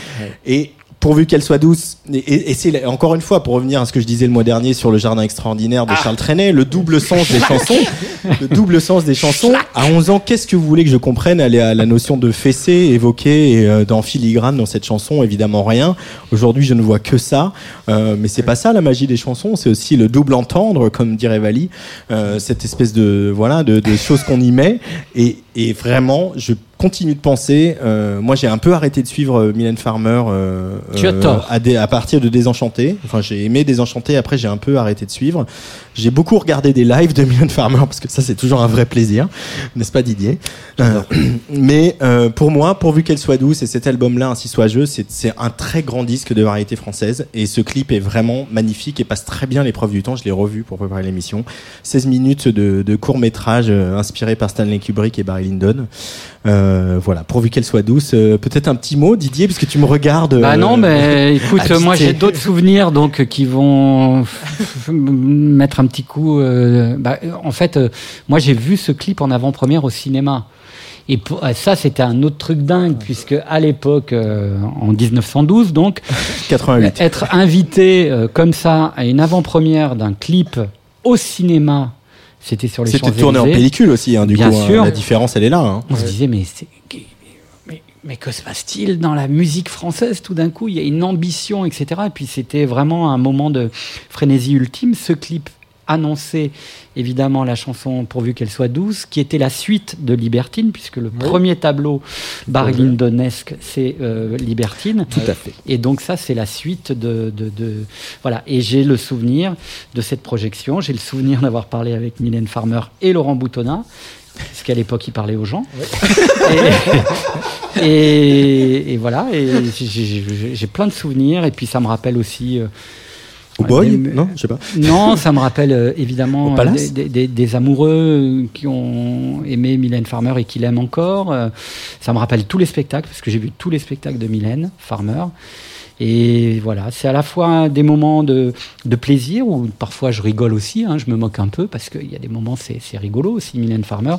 et pourvu qu'elle soit douce et, et- et c'est encore une fois pour revenir à ce que je disais le mois dernier sur le jardin extraordinaire de Charles Trenet le double sens des chansons le double sens des chansons à 11 ans qu'est-ce que vous voulez que je comprenne? À la, notion de fessée évoquée et, euh, dans filigrane dans cette chanson évidemment rien. Aujourd'hui je ne vois que ça. Euh, mais c'est pas ça la magie des chansons. C'est aussi le double entendre comme dirait Vali euh, cette espèce de voilà de, de choses qu'on y met. Et, et vraiment je continue de penser euh, moi j'ai un peu arrêté de suivre euh, Mylène Farmer euh,
Tu as
euh,
tort.
à, des- à partir de Désenchanté. Enfin j'ai aimé Désenchanté après j'ai un peu arrêté de suivre. J'ai beaucoup regardé des lives de Mylène Farmer parce que ça c'est toujours un vrai plaisir n'est-ce pas Didier? Euh, mais euh, pour moi pourvu qu'elle soit douce et cet album là ainsi soit jeu c'est c'est un très grand disque de variété française et ce clip est vraiment magnifique et passe très bien l'épreuve du temps. Je l'ai revu pour préparer l'émission. 16 minutes de, de court métrage euh, inspiré par Stanley Kubrick et Barry Lyndon. Euh, voilà pourvu qu'elle soit douce euh, peut-être un petit mot Didier puisque tu me regardes
Bah
euh,
non, mais écoute,
habité.
moi j'ai d'autres souvenirs donc qui vont mettre un petit coup. euh, bah, en fait, euh, moi j'ai vu ce clip en avant-première au cinéma. Et pour- euh, ça, c'était un autre truc dingue, puisque à l'époque, euh, en 1912, donc,
88
être invité euh, comme ça à une avant-première d'un clip au cinéma, c'était sur les
c'était tourné en pellicule aussi hein, du
Bien
coup hein,
sûr.
la différence elle est là hein.
On se disait, mais, c'est- mais, mais que se passe-t-il dans la musique française? Tout d'un coup Il y a une ambition, etc. Et puis c'était vraiment un moment de frénésie ultime. Ce clip annonçait évidemment la chanson Pourvu qu'elle soit douce, qui était la suite de Libertine, puisque le premier tableau Barry Lyndon-esque, c'est euh, Libertine.
tout à fait
Et donc ça, c'est la suite de, de, de- voilà. Et j'ai le souvenir de cette projection. J'ai le souvenir d'avoir parlé avec Mylène Farmer et Laurent Boutonnat, parce qu'à l'époque, il parlait aux gens. Et, et- et voilà. Et j'ai- plein de souvenirs. Et puis ça me rappelle aussi.
Ou Boy
des-
non je sais pas
non, ça me rappelle euh, évidemment des, des- des amoureux qui ont aimé Mylène Farmer et qui l'aiment encore. Euh, Ça me rappelle tous les spectacles, parce que j'ai vu tous les spectacles de Mylène Farmer. Et voilà, c'est à la fois des moments de, de plaisir où parfois je rigole aussi, hein, je me moque un peu parce qu'il y a des moments c'est c'est rigolo aussi, Mylène Farmer.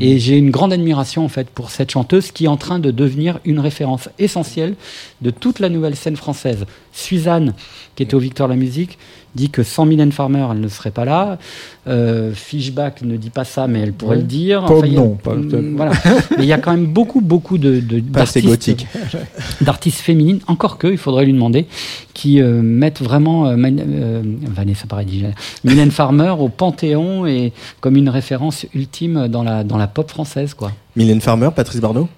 Et j'ai une grande admiration en fait pour cette chanteuse qui est en train de devenir une référence essentielle de toute la nouvelle scène française. Suzanne, qui était au Victoire de la musique, dit que sans Mylène Farmer, elle ne serait pas là. Euh, Fishback ne dit pas ça, mais elle pourrait
Ouais.
le dire.
Pomme,
a-
non, pas-
Mm, voilà. Mais il y a quand même beaucoup, beaucoup de, de- d'artistes
gothique.
d'artistes féminines, encore que, il faudrait lui demander, qui euh, mettent vraiment euh, Man- euh, Vanessa Paradis, Mylène Farmer au panthéon et comme une référence ultime dans la, dans la pop française. Quoi.
Mylène Farmer Patrice Bardot?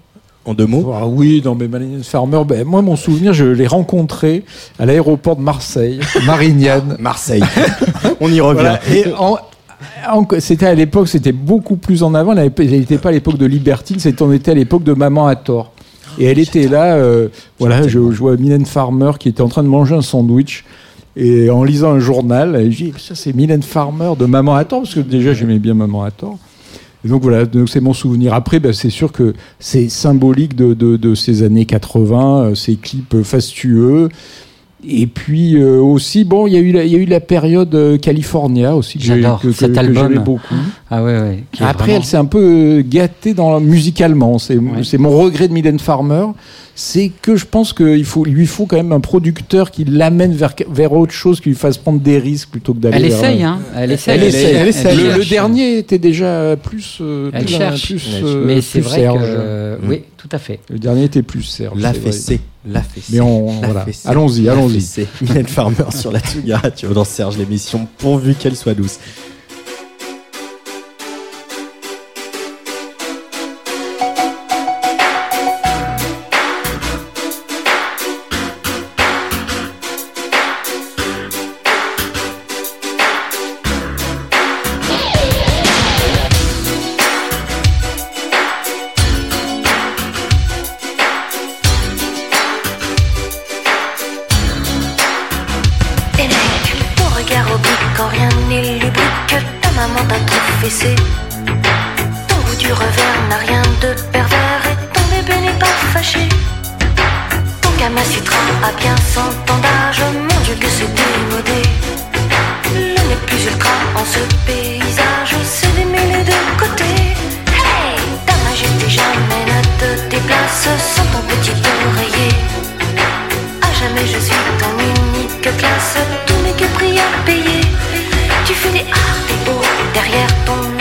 En deux mots
Ah oui, non, mais Mylène Farmer, ben, moi, mon souvenir, je l'ai rencontrée à l'aéroport de Marseille, Marignane.
Marseille on y revient
Voilà. Et en- en- c'était à l'époque, c'était beaucoup plus en avant. Elle n'était pas à l'époque de Libertine, c'était on était à l'époque de Maman à tort. Et elle était là, euh, voilà, je, je vois Mylène Farmer qui était en train de manger un sandwich. Et en lisant un journal, et je dis, ça c'est Mylène Farmer de Maman à tort, parce que déjà j'aimais bien Maman à tort. Et donc voilà, donc c'est mon souvenir. Après, ben, c'est sûr que c'est symbolique de, de, de ces années 80, euh, ces clips fastueux. Et puis euh, aussi, bon, il y, a eu la- il y a eu la période euh, California aussi,
J'adore cet
que
album.
beaucoup.
Ah ouais, ouais.
Après,
vraiment-
elle s'est un peu gâtée dans, musicalement. C'est mon regret de Mylène Farmer. C'est que je pense qu'il faut, lui faut quand même un producteur qui l'amène vers, vers autre chose, qui lui fasse prendre des risques plutôt que d'aller
Elle
vers-
essaye, hein. Elle essaye.
Elle essaye.
Elle essaye.
Le,
Elle
le
cherche.
dernier était déjà plus. euh,
Elle
plus-
cherche.
plus,
Mais
euh,
Mais c'est vrai
Serge.
que. euh, Oui, tout à fait.
Le dernier était plus Serge.
La fessée, la fessée.
Mais on, voilà. Allons-y,
la
allons-y.
fessée. Mylène Farmer sur la Tsuga Radio dans Serge l'émission, pourvu qu'elle soit douce.
Trop fessé. Ton goût du revers n'a rien de pervers Et ton bébé n'est pas fâché. Ton gamin citra a bien cent ans d'âge Mon dieu que c'est démodé. Le n'est plus ultra en ce paysage C'est démêlé de côté Hey Ta majesté jamais ne te déplace Sans ton petit oreiller. À jamais je suis ton unique classe n'est que prix à payer. Tu fais des A et O derrière ton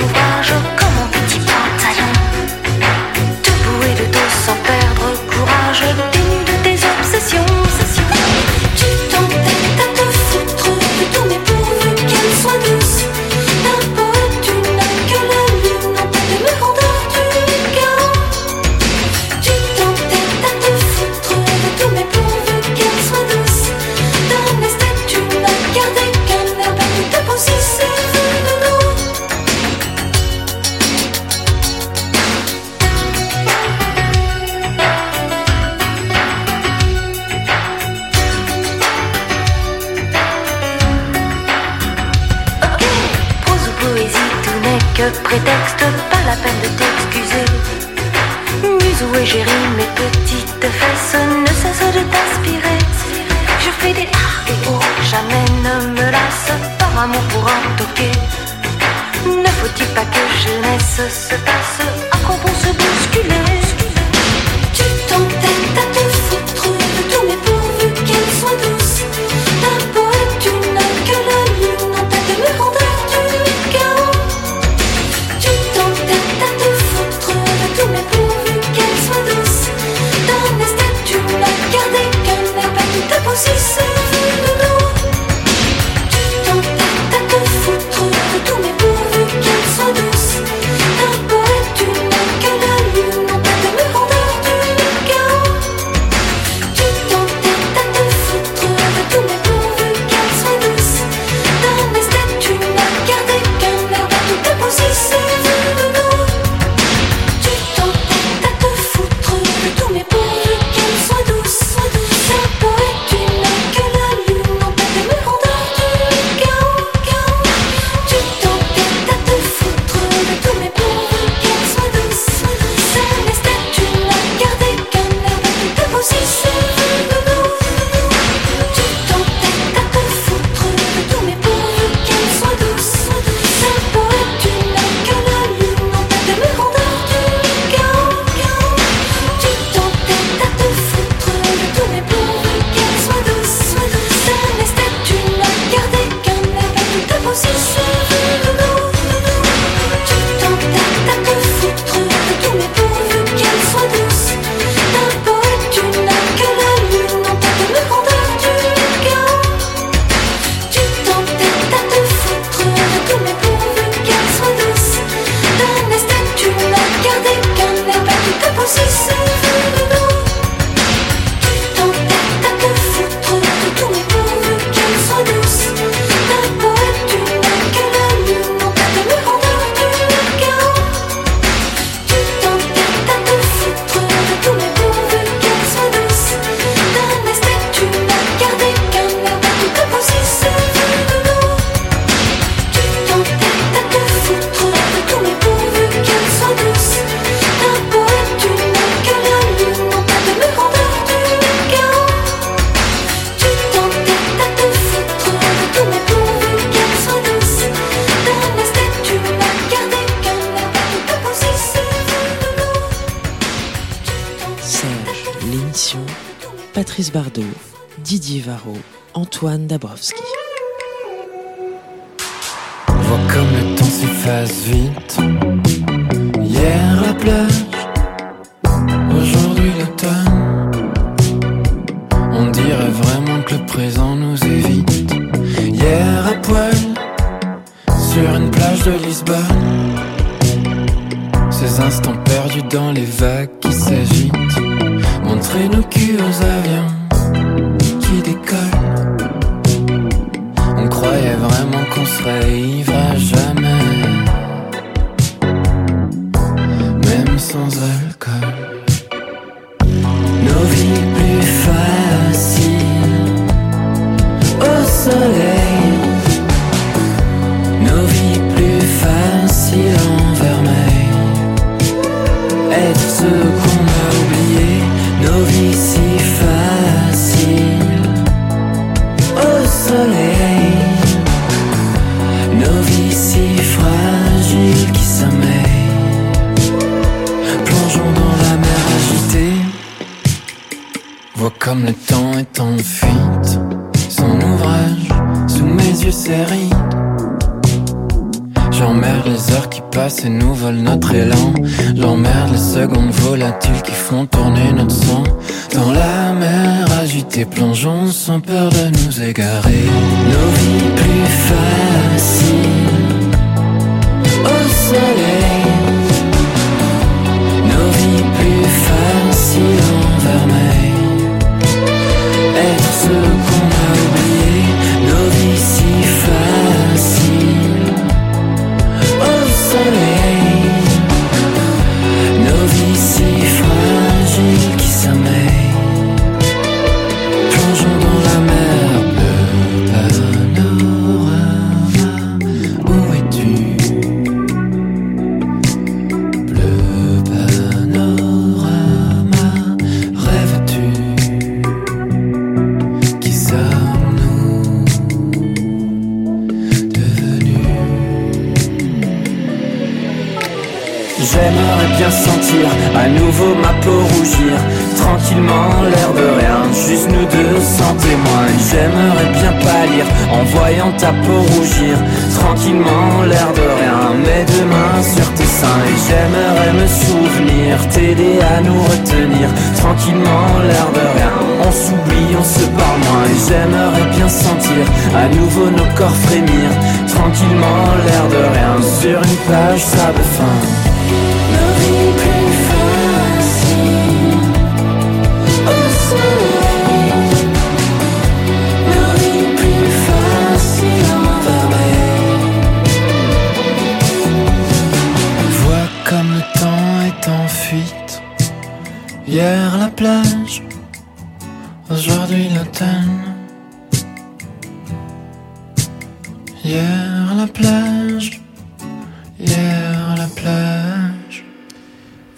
Patrice Bardot, Didier Varro, Antoine Dabrowski.
Vois comme le temps s'efface vite. Hier la plage, aujourd'hui l'automne. On dirait vraiment que le présent nous évite. Hier à poil, sur une plage de Lisbonne. Ces instants perdus dans les vagues qui s'agitent. Montrer nos culs aux avions qui décollent. On croyait vraiment qu'on serait ivre plongeons sans peur de nous égarer. Nos vies plus faciles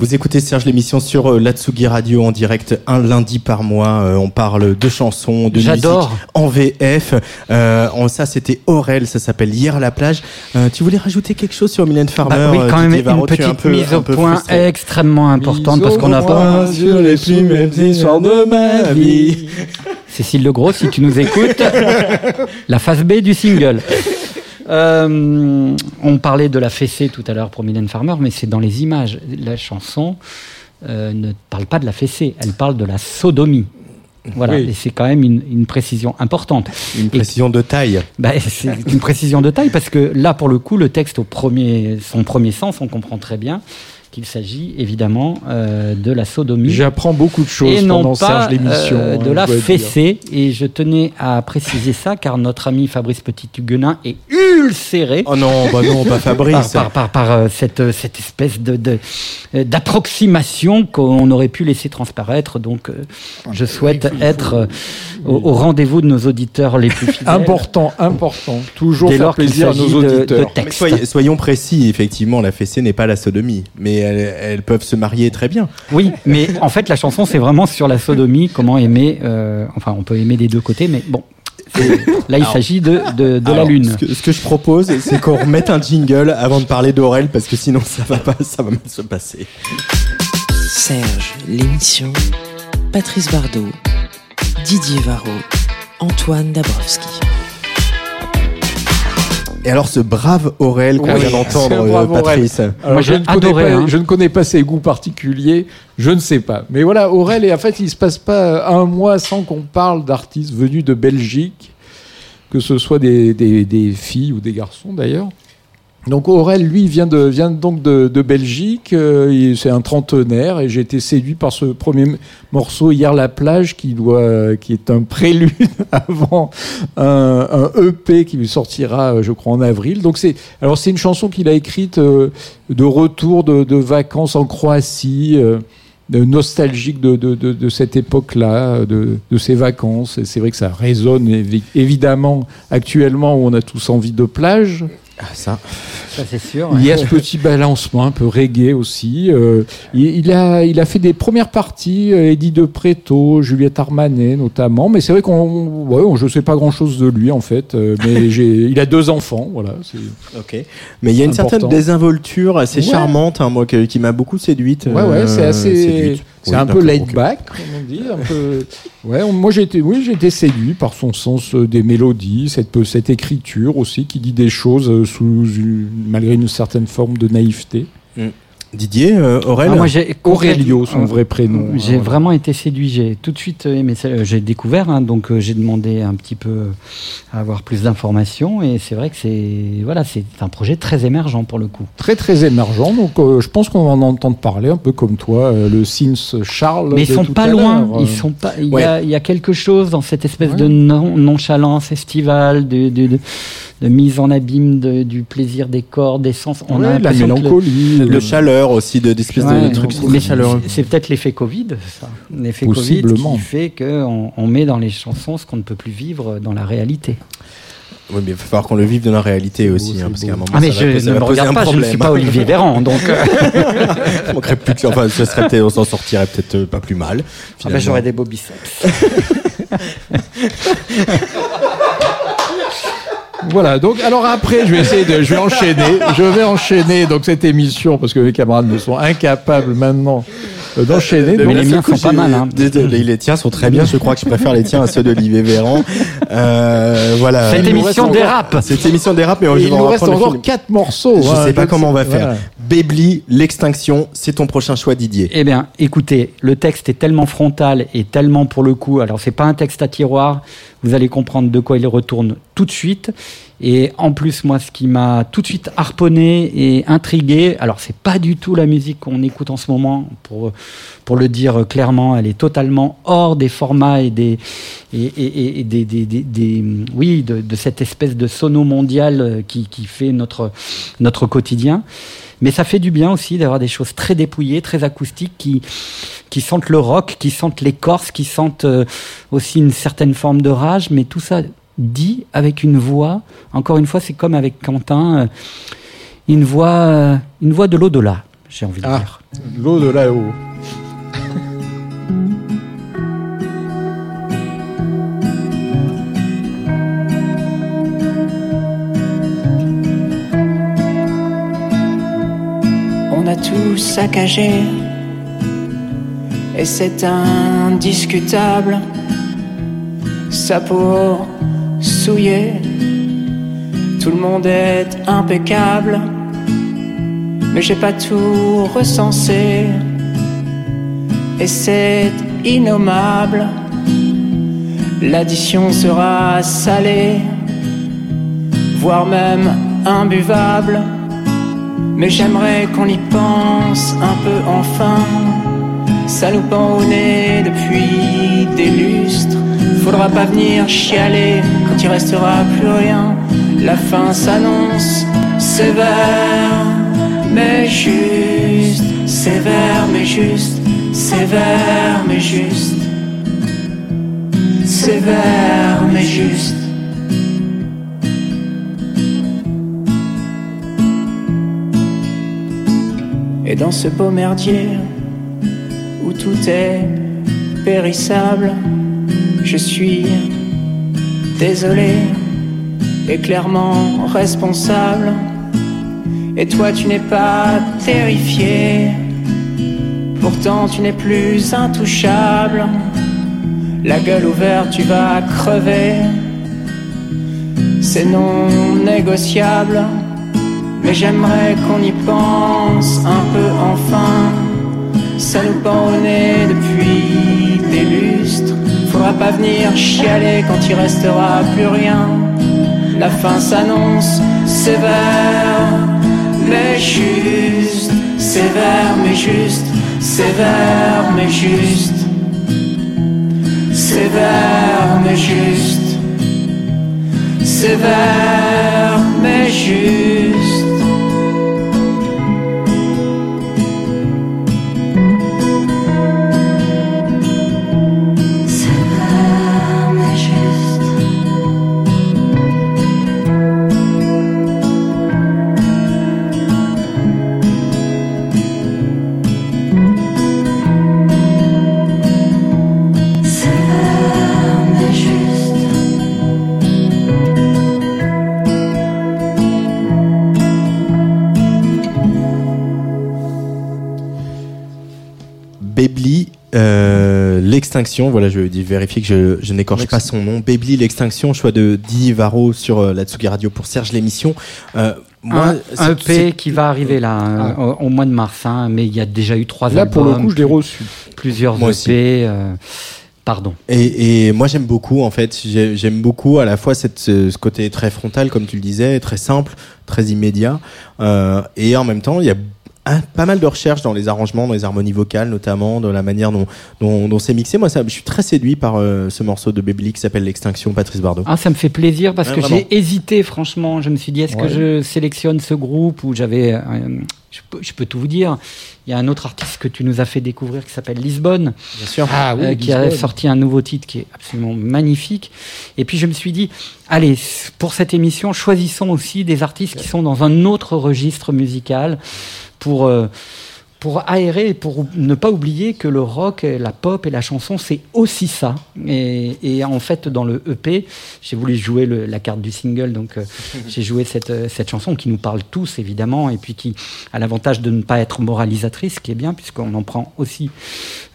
Vous écoutez Serge l'émission sur euh, l'Atsugi Radio en direct un lundi par mois. Euh, on parle de chansons, de musique
J'adore.
en VF. Euh, en- ça, c'était Aurel, ça s'appelle Hier à la plage. Euh, tu voulais rajouter quelque chose sur Mylène Farmer
Bah oui, quand même
Didier
une
un
petite
peu-
mise au point
frustré.
extrêmement importante parce qu'on n'a pas.
sur les plus mêmes histoires de ma vie.
Cécile Legros, si tu nous écoutes, la phase B du single. Euh, on parlait de la fessée tout à l'heure pour Mylène Farmer, mais c'est dans les images. La chanson euh, ne parle pas de la fessée, elle parle de la sodomie. Voilà,
Oui.
et c'est quand même une, une précision importante.
Une précision de taille.
Bah, c'est une précision de taille parce que là, pour le coup, le texte au premier, son premier sens, on comprend très bien qu'il s'agit évidemment euh, de la sodomie.
J'apprends beaucoup de choses
et non
pendant
pas
Serge l'émission.
euh, de la
dire.
fessée. Et je tenais à préciser ça car notre ami Fabrice Petit-Huguenin est ulcéré.
Oh non, bah non, pas Fabrice.
Par, par, par, par, euh, cette, cette espèce de, de, d'approximation qu'on aurait pu laisser transparaître. Donc, euh, je souhaite être euh, au, au rendez-vous de nos auditeurs les plus fidèles.
Important, important. Toujours
Dès
faire plaisir à nos
s'agit de- de
auditeurs.
texte.
Mais soyez- soyons précis, effectivement, la fessée n'est pas la sodomie, mais elles, elles peuvent se marier très bien.
Oui, mais en fait, la chanson, c'est vraiment sur la sodomie, comment aimer. euh, enfin, on peut aimer des deux côtés, mais bon. Là, il s'agit de, de, de la Lune.
Ce que, ce que je propose, c'est qu'on remette un jingle avant de parler d'Aurel, parce que sinon ça va pas, ça va mal se passer.
Serge, l'émission. Patrice Bardot, Didier Varro, Antoine Dabrowski.
Et alors ce brave Aurel qu'on
Oui,
vient d'entendre, euh, Patrice.
Alors,
Moi,
je, ne connais
adoré,
pas,
hein.
je ne connais pas ses goûts particuliers, je ne sais pas. Mais voilà, Aurel, et en fait, il se passe pas un mois sans qu'on parle d'artistes venus de Belgique, que ce soit des, des- des filles ou des garçons d'ailleurs. Donc Aurel, lui, vient, de, vient donc de, Belgique, euh, c'est un trentenaire, et j'ai été séduit par ce premier morceau, Hier la plage, qui, doit, qui est un prélude avant un, un EP qui sortira, euh, je crois, en avril. Donc c'est, alors c'est une chanson qu'il a écrite euh, de retour de, vacances en Croatie, euh, nostalgique de, de, cette époque-là, de, ses vacances. Et c'est vrai que ça résonne évi- évidemment actuellement où on a tous envie de plage.
Ah, ça.
Ça, c'est sûr.
Il y a ce petit balancement un peu reggae aussi. Euh, il, il a, il a fait des premières parties, euh, Eddie de Preto, Juliette Armanet notamment. Mais c'est vrai qu'on, ouais, on- je sais pas grand chose de lui en fait. euh, mais il a deux enfants, voilà.
Ok. Mais il y a une
Important.
certaine désinvolture assez
Ouais.
charmante, hein, moi, qui m'a beaucoup séduite.
Ouais, ouais,
euh,
c'est assez,
séduite.
C'est
Oui,
un peu
d'accord,
laid
ok.
back, comme on dit, un peu. Ouais, on- moi j'ai été, oui, j'ai été séduit par son sens euh, des mélodies, cette peu- cette écriture aussi qui dit des choses euh, sous une- malgré une certaine forme de naïveté.
Didier, euh, Aurel
Ah, moi, j'ai
Aurélio, son
Euh,
vrai prénom.
J'ai vraiment été séduit. J'ai tout de suite aimé ça. Euh, J'ai découvert, hein, donc euh, j'ai demandé un petit peu à avoir plus d'informations. Et c'est vrai que c'est voilà, c'est un projet très émergent pour le coup.
Très très émergent, donc euh, je pense qu'on va en entendre parler un peu comme toi, euh, le Sins Charles.
Mais ils sont pas loin.
euh.
Ils sont pas. Il
Ouais.
y, a, il y a quelque chose dans cette espèce
Ouais.
de non- nonchalance estivale, de, de, de, de mise en abîme de- du plaisir des corps, des sens. On
Ouais,
a
la
le-
mélancolie,
Le
le-
chaleur aussi, de- d'espèces
Ouais,
de trucs.
C'est peut-être l'effet Covid, ça. L'effet Covid qui fait qu'on on met dans les chansons ce qu'on ne peut plus vivre dans la réalité.
Oui, mais il va falloir qu'on le vive dans la réalité aussi, hein, parce
beau.
qu'à un moment,
Ah mais
ça va,
je
ça
ne me regarde pas, je ne suis pas Olivier Véran, donc euh,
manquerait plus que, enfin, ce serait peut-être, on s'en sortirait peut-être euh, pas plus mal.
ah
finalement.
j'aurais des beaux biceps.
Voilà, donc alors après, je vais essayer de, je vais enchaîner, je vais enchaîner donc cette émission parce que mes camarades me sont incapables maintenant d'enchaîner.
Mais
Donc,
les miens sont pas mal, hein.
Désolé, les tiens sont très bien. Je crois que je préfère les tiens à ceux d'Olivier Véran. Euh, voilà.
Cette émission dérape.
Cette émission dérape, mais
il nous reste encore
film.
quatre morceaux.
Je
hein,
sais pas comment on va faire. Bébli, l'extinction, c'est ton prochain choix, Didier.
Eh bien, écoutez, le texte est tellement frontal et tellement pour le coup. Alors, c'est pas un texte à tiroir. Vous allez comprendre de quoi il retourne tout de suite. Et en plus, moi, ce qui m'a tout de suite harponné et intrigué, alors c'est pas du tout la musique qu'on écoute en ce moment, pour pour le dire clairement, elle est totalement hors des formats et des et, et- des, des, des- des- oui de, de cette espèce de sono mondial qui, qui fait notre notre quotidien. Mais ça fait du bien aussi d'avoir des choses très dépouillées, très acoustiques, qui, qui sentent le rock, qui sentent l'écorce, qui sentent euh, aussi une certaine forme de rage, mais tout ça dit avec une voix. Encore une fois, c'est comme avec Quentin, euh, une voix, euh, une voix de l'au-delà, j'ai envie de
Ah.
dire.
L'eau de là-haut.
On a tout saccagé et c'est indiscutable. Sa peau tout le monde est impeccable, mais j'ai pas tout recensé et c'est innommable. L'addition sera salée, voire même imbuvable. Mais j'aimerais qu'on y pense un peu enfin. Ça nous pend au nez depuis des lustres. Faudra pas venir chialer quand il restera plus rien. La fin s'annonce sévère, mais juste. Sévère, mais juste. Sévère, mais juste. Sévère, mais juste. Et dans ce beau merdier où tout est périssable, je suis désolé et clairement responsable. Et toi tu n'es pas terrifié, pourtant tu n'es plus intouchable. la gueule ouverte, tu vas crever. C'est non négociable, mais j'aimerais qu'on y pense un peu enfin. Ça nous pend depuis des lustres. Pas venir chialer quand il restera plus rien. La fin s'annonce sévère, mais juste. Sévère, mais juste. Sévère, mais juste. Sévère, mais juste. Sévère, mais juste.
L'extinction, voilà, je vais vérifier que je, je n'écorche pas son nom. Bebli, l'extinction, choix de Didier Varro sur euh, la Tsugi Radio pour Serge l'émission. Euh, moi,
un,
c'est-
un EP
c'est-
qui va arriver là euh, au, au mois de mars, hein, mais il y a déjà eu trois
Là,
albums.
pour le coup, je l'ai reçu.
Plusieurs
Moi
EP.
aussi.
euh, pardon.
Et, et moi j'aime beaucoup en fait, J'ai- j'aime beaucoup à la fois cette, ce, ce côté très frontal comme tu le disais, très simple, très immédiat, euh, et en même temps il y a un- pas mal de recherches dans les arrangements, dans les harmonies vocales notamment, dans la manière dont, dont, dont c'est mixé. Moi ça, je suis très séduit par euh, ce morceau de Baby qui s'appelle L'extinction, Patrice Bardot.
Ah, ça me fait plaisir parce
Ouais,
que j'ai hésité, franchement. Je me suis dit, est-ce
Ouais.
que je sélectionne ce groupe où j'avais. euh, je, peux, je peux tout vous dire. Il y a un autre artiste que tu nous as fait découvrir qui s'appelle Lisbonne.
Bien sûr.
Ah oui,
euh, qui a sorti un nouveau titre qui est absolument magnifique. Et puis je me suis dit, allez, pour cette émission, choisissons aussi des artistes qui sont dans un autre registre musical pour. euh, pour aérer et pour ne pas oublier que le rock, et la pop et la chanson, c'est aussi ça. Et, et en fait, dans le EP, j'ai voulu jouer le- la carte du single, donc euh, j'ai joué cette, euh, cette chanson qui nous parle tous, évidemment, et puis qui a l'avantage de ne pas être moralisatrice, ce qui est bien, puisqu'on en prend aussi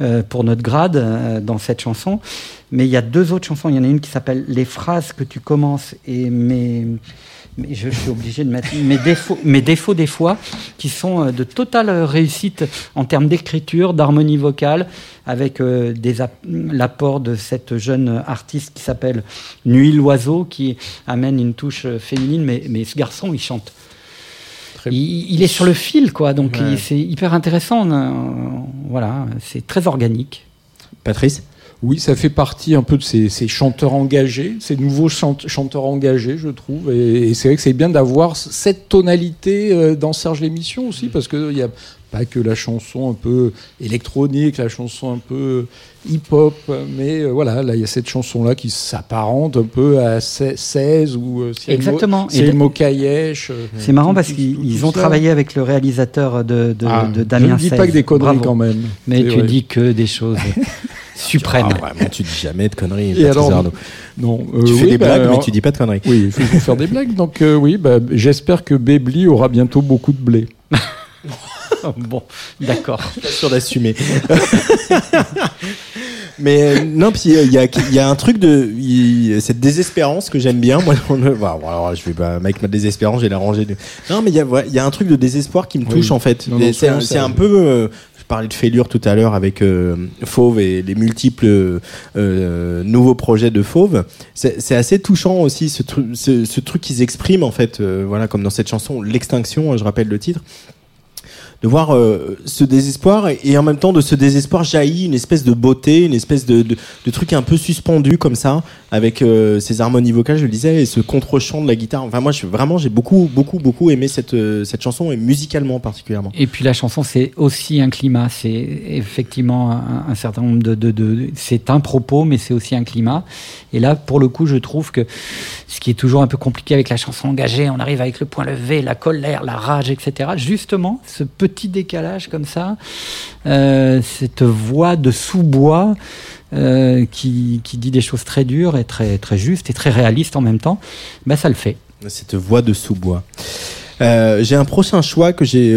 euh, pour notre grade euh, dans cette chanson. Mais il y a deux autres chansons. Il y en a une qui s'appelle Les phrases que tu commences et mes. Mais je, suis obligé de mettre mes défauts, mes défauts des fois, qui sont euh, de totale réussite en termes d'écriture, d'harmonie vocale, avec euh, l'apport de cette jeune artiste qui s'appelle Nuit l'oiseau, qui amène une touche euh, féminine, mais, mais ce garçon, il chante. Il, il est sur le fil, quoi, donc
Ouais.
c'est hyper intéressant. voilà, c'est très organique.
Patrice?
Oui, ça fait partie un peu de ces, chanteurs engagés, ces nouveaux chante- chanteurs engagés, je trouve. Et, c'est vrai que c'est bien d'avoir cette tonalité euh, dans Serge l'émission aussi, parce qu'il n'y a pas que la chanson un peu électronique, la chanson un peu hip-hop, mais euh, voilà, là, il y a cette chanson-là qui s'apparente un peu à 16 ou euh,
Exactement. De-
Mokayesh. euh,
C'est marrant parce qu'ils ont
ça.
travaillé avec le réalisateur de, de,
Ah,
de
je
Damien
ne dis pas que des conneries
Bravo.
quand même.
Mais
C'est
tu
vrai.
dis que des choses suprêmes.
Ah, vraiment, tu dis jamais de conneries.
Et alors, non, euh,
tu fais
oui,
des
bah,
blagues, mais tu dis pas de conneries.
Oui, il faut faire des blagues. Donc euh, oui, bah, j'espère que Bebli aura bientôt beaucoup de blé.
bon, d'accord.
pas sûr d'assumer. Mais euh, non, puis il y a, il y a un truc de cette désespérance que j'aime bien. Moi, on voilà, bon, alors je vais pas avec ma désespérance, j'ai la rangée. De... Non, mais il y a, y un truc de désespoir qui me touche
Oui.
en fait. C'est un,
ça-
peu. euh, je parlais de Fêlure tout à l'heure avec euh, Fauve et les multiples euh, nouveaux projets de Fauve. C'est assez touchant aussi ce, truc ce, ce truc qu'ils expriment en fait. euh, voilà, comme dans cette chanson, l'extinction. Je rappelle le titre de voir euh, ce désespoir et, en même temps de ce désespoir jaillit une espèce de beauté, une espèce de, de, truc un peu suspendu comme ça, avec euh, ces harmonies vocales, je le disais, et ce contre-champ de la guitare. Enfin moi, vraiment, j'ai beaucoup, beaucoup, beaucoup aimé cette, euh, cette chanson et musicalement particulièrement.
Et puis la chanson, c'est aussi un climat. C'est effectivement un, un certain nombre de. de, de c'est un propos, mais c'est aussi un climat. Et là, pour le coup, je trouve que ce qui est toujours un peu compliqué avec la chanson engagée, on arrive avec le point levé, la colère, la rage, etc. Justement, ce petit décalage comme ça, euh, cette voix de sous-bois. euh, qui, qui dit des choses très dures et très, très justes et très réalistes en même temps, ben ça le fait.
Cette voix de sous-bois. Euh, j'ai un prochain choix que j'ai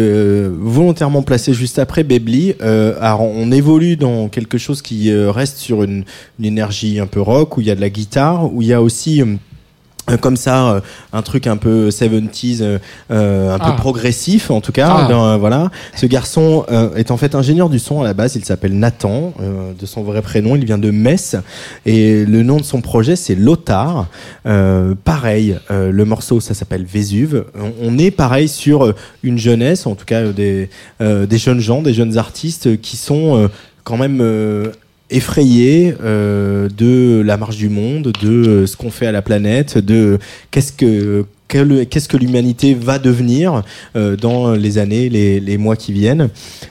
volontairement placé juste après Bebli. Euh, alors on évolue dans quelque chose qui reste sur une, une énergie un peu rock où il y a de la guitare, où il y a aussi euh, comme ça euh, un truc un peu 70s euh, euh, un
Ah.
peu progressif en tout cas
Ah.
dans, euh, voilà. Ce garçon euh, est en fait ingénieur du son à la base. Il s'appelle Nathan euh, de son vrai prénom. Il vient de Metz. Et le nom de son projet c'est Lothar. Euh, pareil euh, le morceau ça s'appelle Vésuve. On, on est pareil sur euh, une jeunesse en tout cas euh, des euh, des jeunes gens des jeunes artistes qui sont euh, quand même effrayés euh, de la marche du monde, de euh, ce qu'on fait à la planète, de qu'est-ce que qu'est-ce que l'humanité va devenir euh, dans les années, les, les mois qui viennent.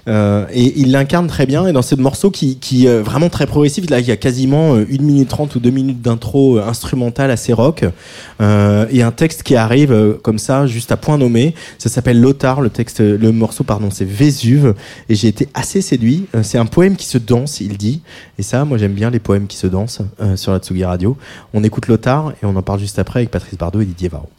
Euh, et il l'incarne très bien. Et dans ce morceau qui, qui est vraiment très progressif, là, il y a quasiment euh, une minute trente ou deux minutes d'intro euh, instrumentale assez rock. Euh, et un texte qui arrive euh, comme ça, juste à point nommé. Ça s'appelle Lothar. Le texte, le morceau, pardon, c'est Vésuve. Et j'ai été assez séduit. Euh, c'est un poème qui se danse, il dit. Et ça, moi, j'aime bien les poèmes qui se dansent euh, sur la Tsugi Radio. On écoute Lothar et on en parle juste après avec Patrice Bardot et Didier Varro.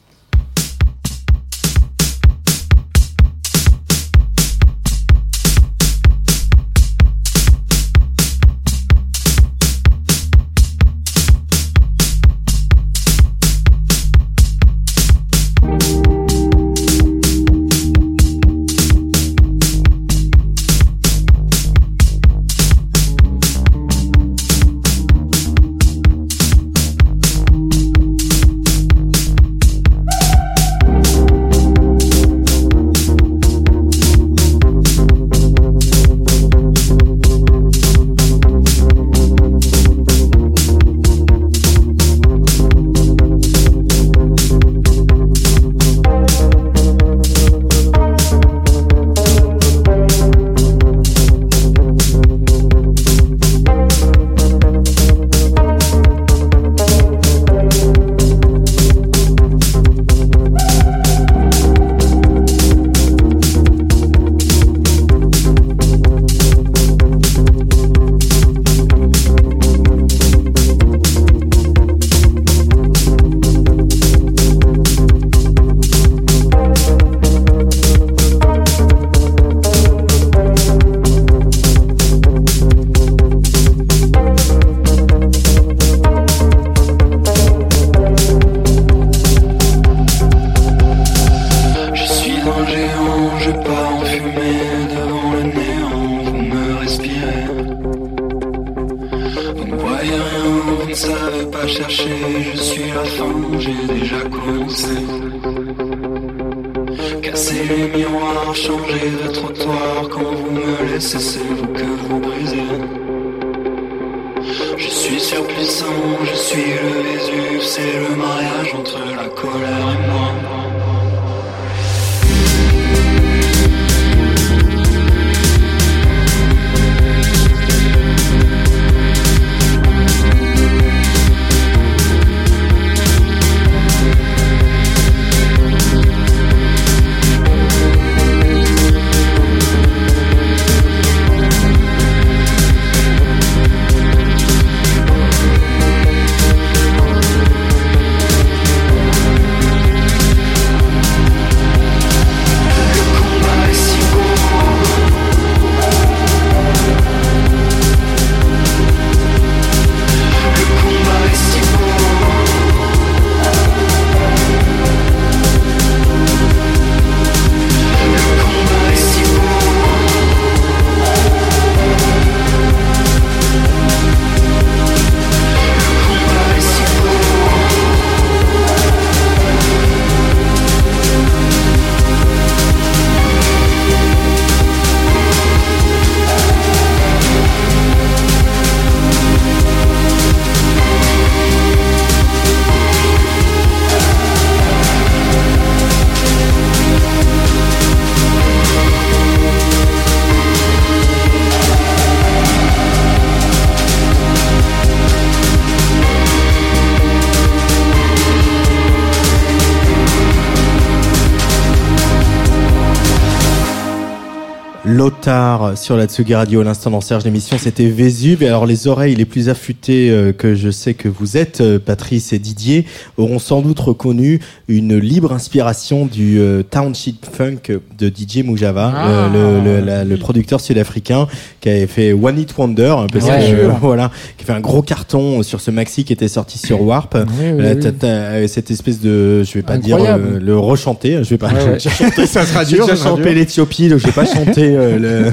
Sur la Tsugi Radio l'instant dans Serge l'émission c'était Vésuve et alors les oreilles les plus affûtées euh, que je sais que vous êtes euh, Patrice et Didier auront sans doute reconnu une libre inspiration du euh, Township Funk de DJ Mujava
Ah.
le, le- la- le producteur sud-africain qui avait fait One Hit Wonder un peu ça,
sûr.
voilà qui fait un gros carton sur ce maxi qui était sorti sur Warp
oui,
Là,
oui.
t'as- t'as cette espèce de je vais pas
Incroyable.
dire euh, le rechanter je vais pas
Ouais, ouais.
chanter ça sera
dur,
j'ai chanté
dur.
l'Éthiopie donc je vais pas chanter euh,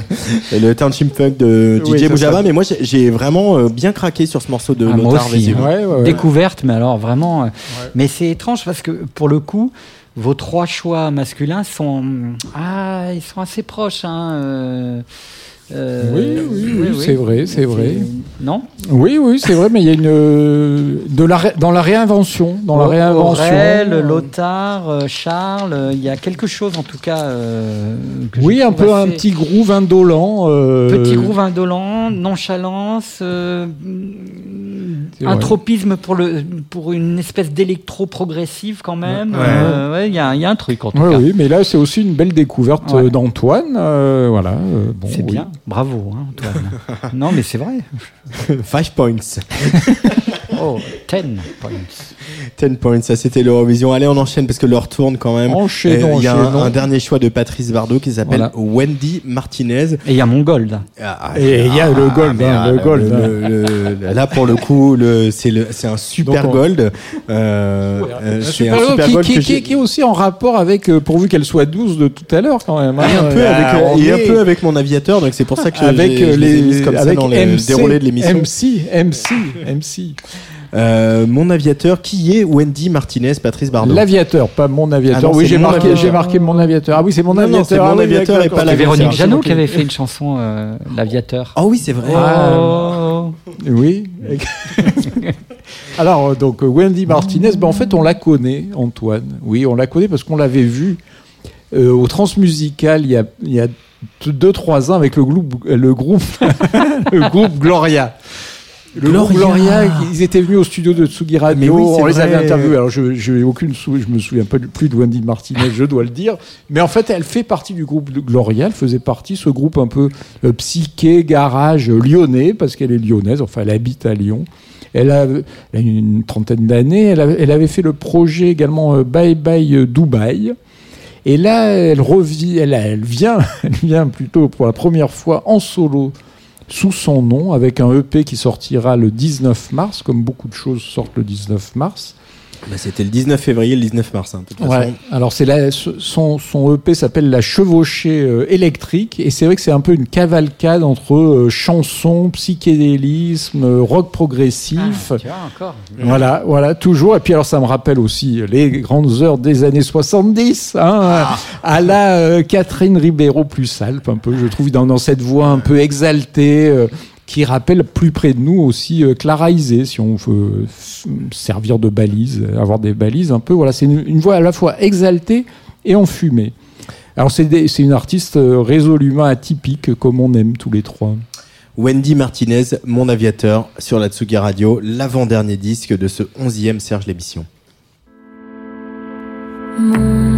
le, le Township Funk de DJ Mujaba
sera-
mais moi j'ai- j'ai vraiment euh, bien craqué sur ce morceau de
Ah,
Lothar
aussi, hein. Découverte, mais alors vraiment. euh, Mais c'est étrange parce que pour le coup, vos trois choix masculins sont ah ils sont assez proches. Hein, euh, euh,
Oui, oui, oui, c'est vrai, c'est vrai.
Non
Oui, oui, c'est vrai, mais il y a une euh, de la ré- dans la réinvention, dans la réinvention.
Aurel, Lothar, euh, Charles, il y a quelque chose en tout cas. euh, que
Oui, un peu un petit groove indolent. euh,
Petit groove indolent, nonchalance, un tropisme pour, le, pour une espèce d'électro progressive quand même.
Ouais.
Euh, ouais, Il y, a, il y a un truc en tout
Ouais,
cas.
oui, mais là c'est aussi une belle découverte
Ouais.
euh, d'Antoine. euh, voilà. euh, bon,
C'est
oui.
bien, bravo hein, Antoine. non mais c'est vrai.
Five points
Oh, 10 points.
10 points ça c'était l'Eurovision allez on enchaîne parce que l'heure tourne quand même
Enchaînons,
il y a un, dernier choix de Patrice Bardot qui s'appelle
Voilà.
Wendy Martinez
Et il y a mon gold.
Ah,
Et il y a le gold, hein,
ah,
le gold. hein.
le- le- là pour le coup le c'est le c'est un super
Donc, on-
gold euh, euh,
Un
c'est
super
un
gold
super
qui,
gold
qui- est aussi en rapport avec, euh, pourvu qu'elle soit douce de tout à l'heure quand même. hein.
Et un peu
Euh,
avec euh,
on
et un
est
peu avec mon aviateur donc c'est pour ça que je-
avec
j'ai- je les ai
les
comme ça dans le déroulé de l'émission
MC, MC, MC.
Euh, mon aviateur qui est Wendy Martinez Patrice Bardot
L'aviateur, pas mon aviateur.
Ah non,
oui, j'ai marqué,
aviateur.
j'ai marqué mon aviateur. Ah oui, c'est mon
Non, non,
aviateur.
c'est mon
Ah oui,
aviateur et pas l'aviateur.
Véronique Jeannot
moi
qui avait fait une chanson, euh, L'Aviateur.
oh oui c'est vrai
Oh.
Oui. Alors, euh, donc, Wendy Martinez, ben, en fait, on la connaît, Antoine. Oui, on la connaît parce qu'on l'avait vue euh, au Transmusical il y a, il y a 2-3 ans avec le groupe, le groupe, le groupe Gloria. Le
Gloria.
ils étaient venus au studio de Tsugi Radio,
oui,
on les avait interviewés. Alors, je, je, aucune sou- je me souviens pas plus de Wendy Martinez, je dois le dire. Mais en fait, elle fait partie du groupe de Gloria. Elle faisait partie, ce groupe un peu euh, psyché, garage euh, lyonnais, parce qu'elle est lyonnaise. Enfin, elle habite à Lyon. Elle a, elle a une trentaine d'années. Elle, avait fait le projet également euh, Bye Bye Dubaï. Et là, elle elle, elle vient, elle vient plutôt pour la première fois en solo sous son nom avec un EP qui sortira le 19 mars, comme beaucoup de choses sortent le 19 mars.
Bah, c'était le 19 février le 19 mars hein, de toute façon
Ouais. Alors c'est la, son, son EP s'appelle La Chevauchée euh, électrique et c'est vrai que c'est un peu une cavalcade entre euh, chansons, psychédélisme, euh, rock progressif.
Tu vois, encore.
Voilà, voilà, toujours. Et puis alors, ça me rappelle aussi les grandes heures des années 70, hein, à la euh, Catherine Ribeiro plus Alpes, un peu, je trouve, dans, dans cette voix un peu exaltée, euh, qui rappelle plus près de nous aussi euh, Clara Isé, si on veut f- servir de balise, avoir des balises un peu. Voilà, c'est une, une voix à la fois exaltée et enfumée. Alors, c'est des- c'est une artiste euh, résolument atypique, comme on aime tous les trois.
Wendy Martinez, mon aviateur, sur la Tsugi Radio, l'avant-dernier disque de ce 11e Serge l'émission.
Mon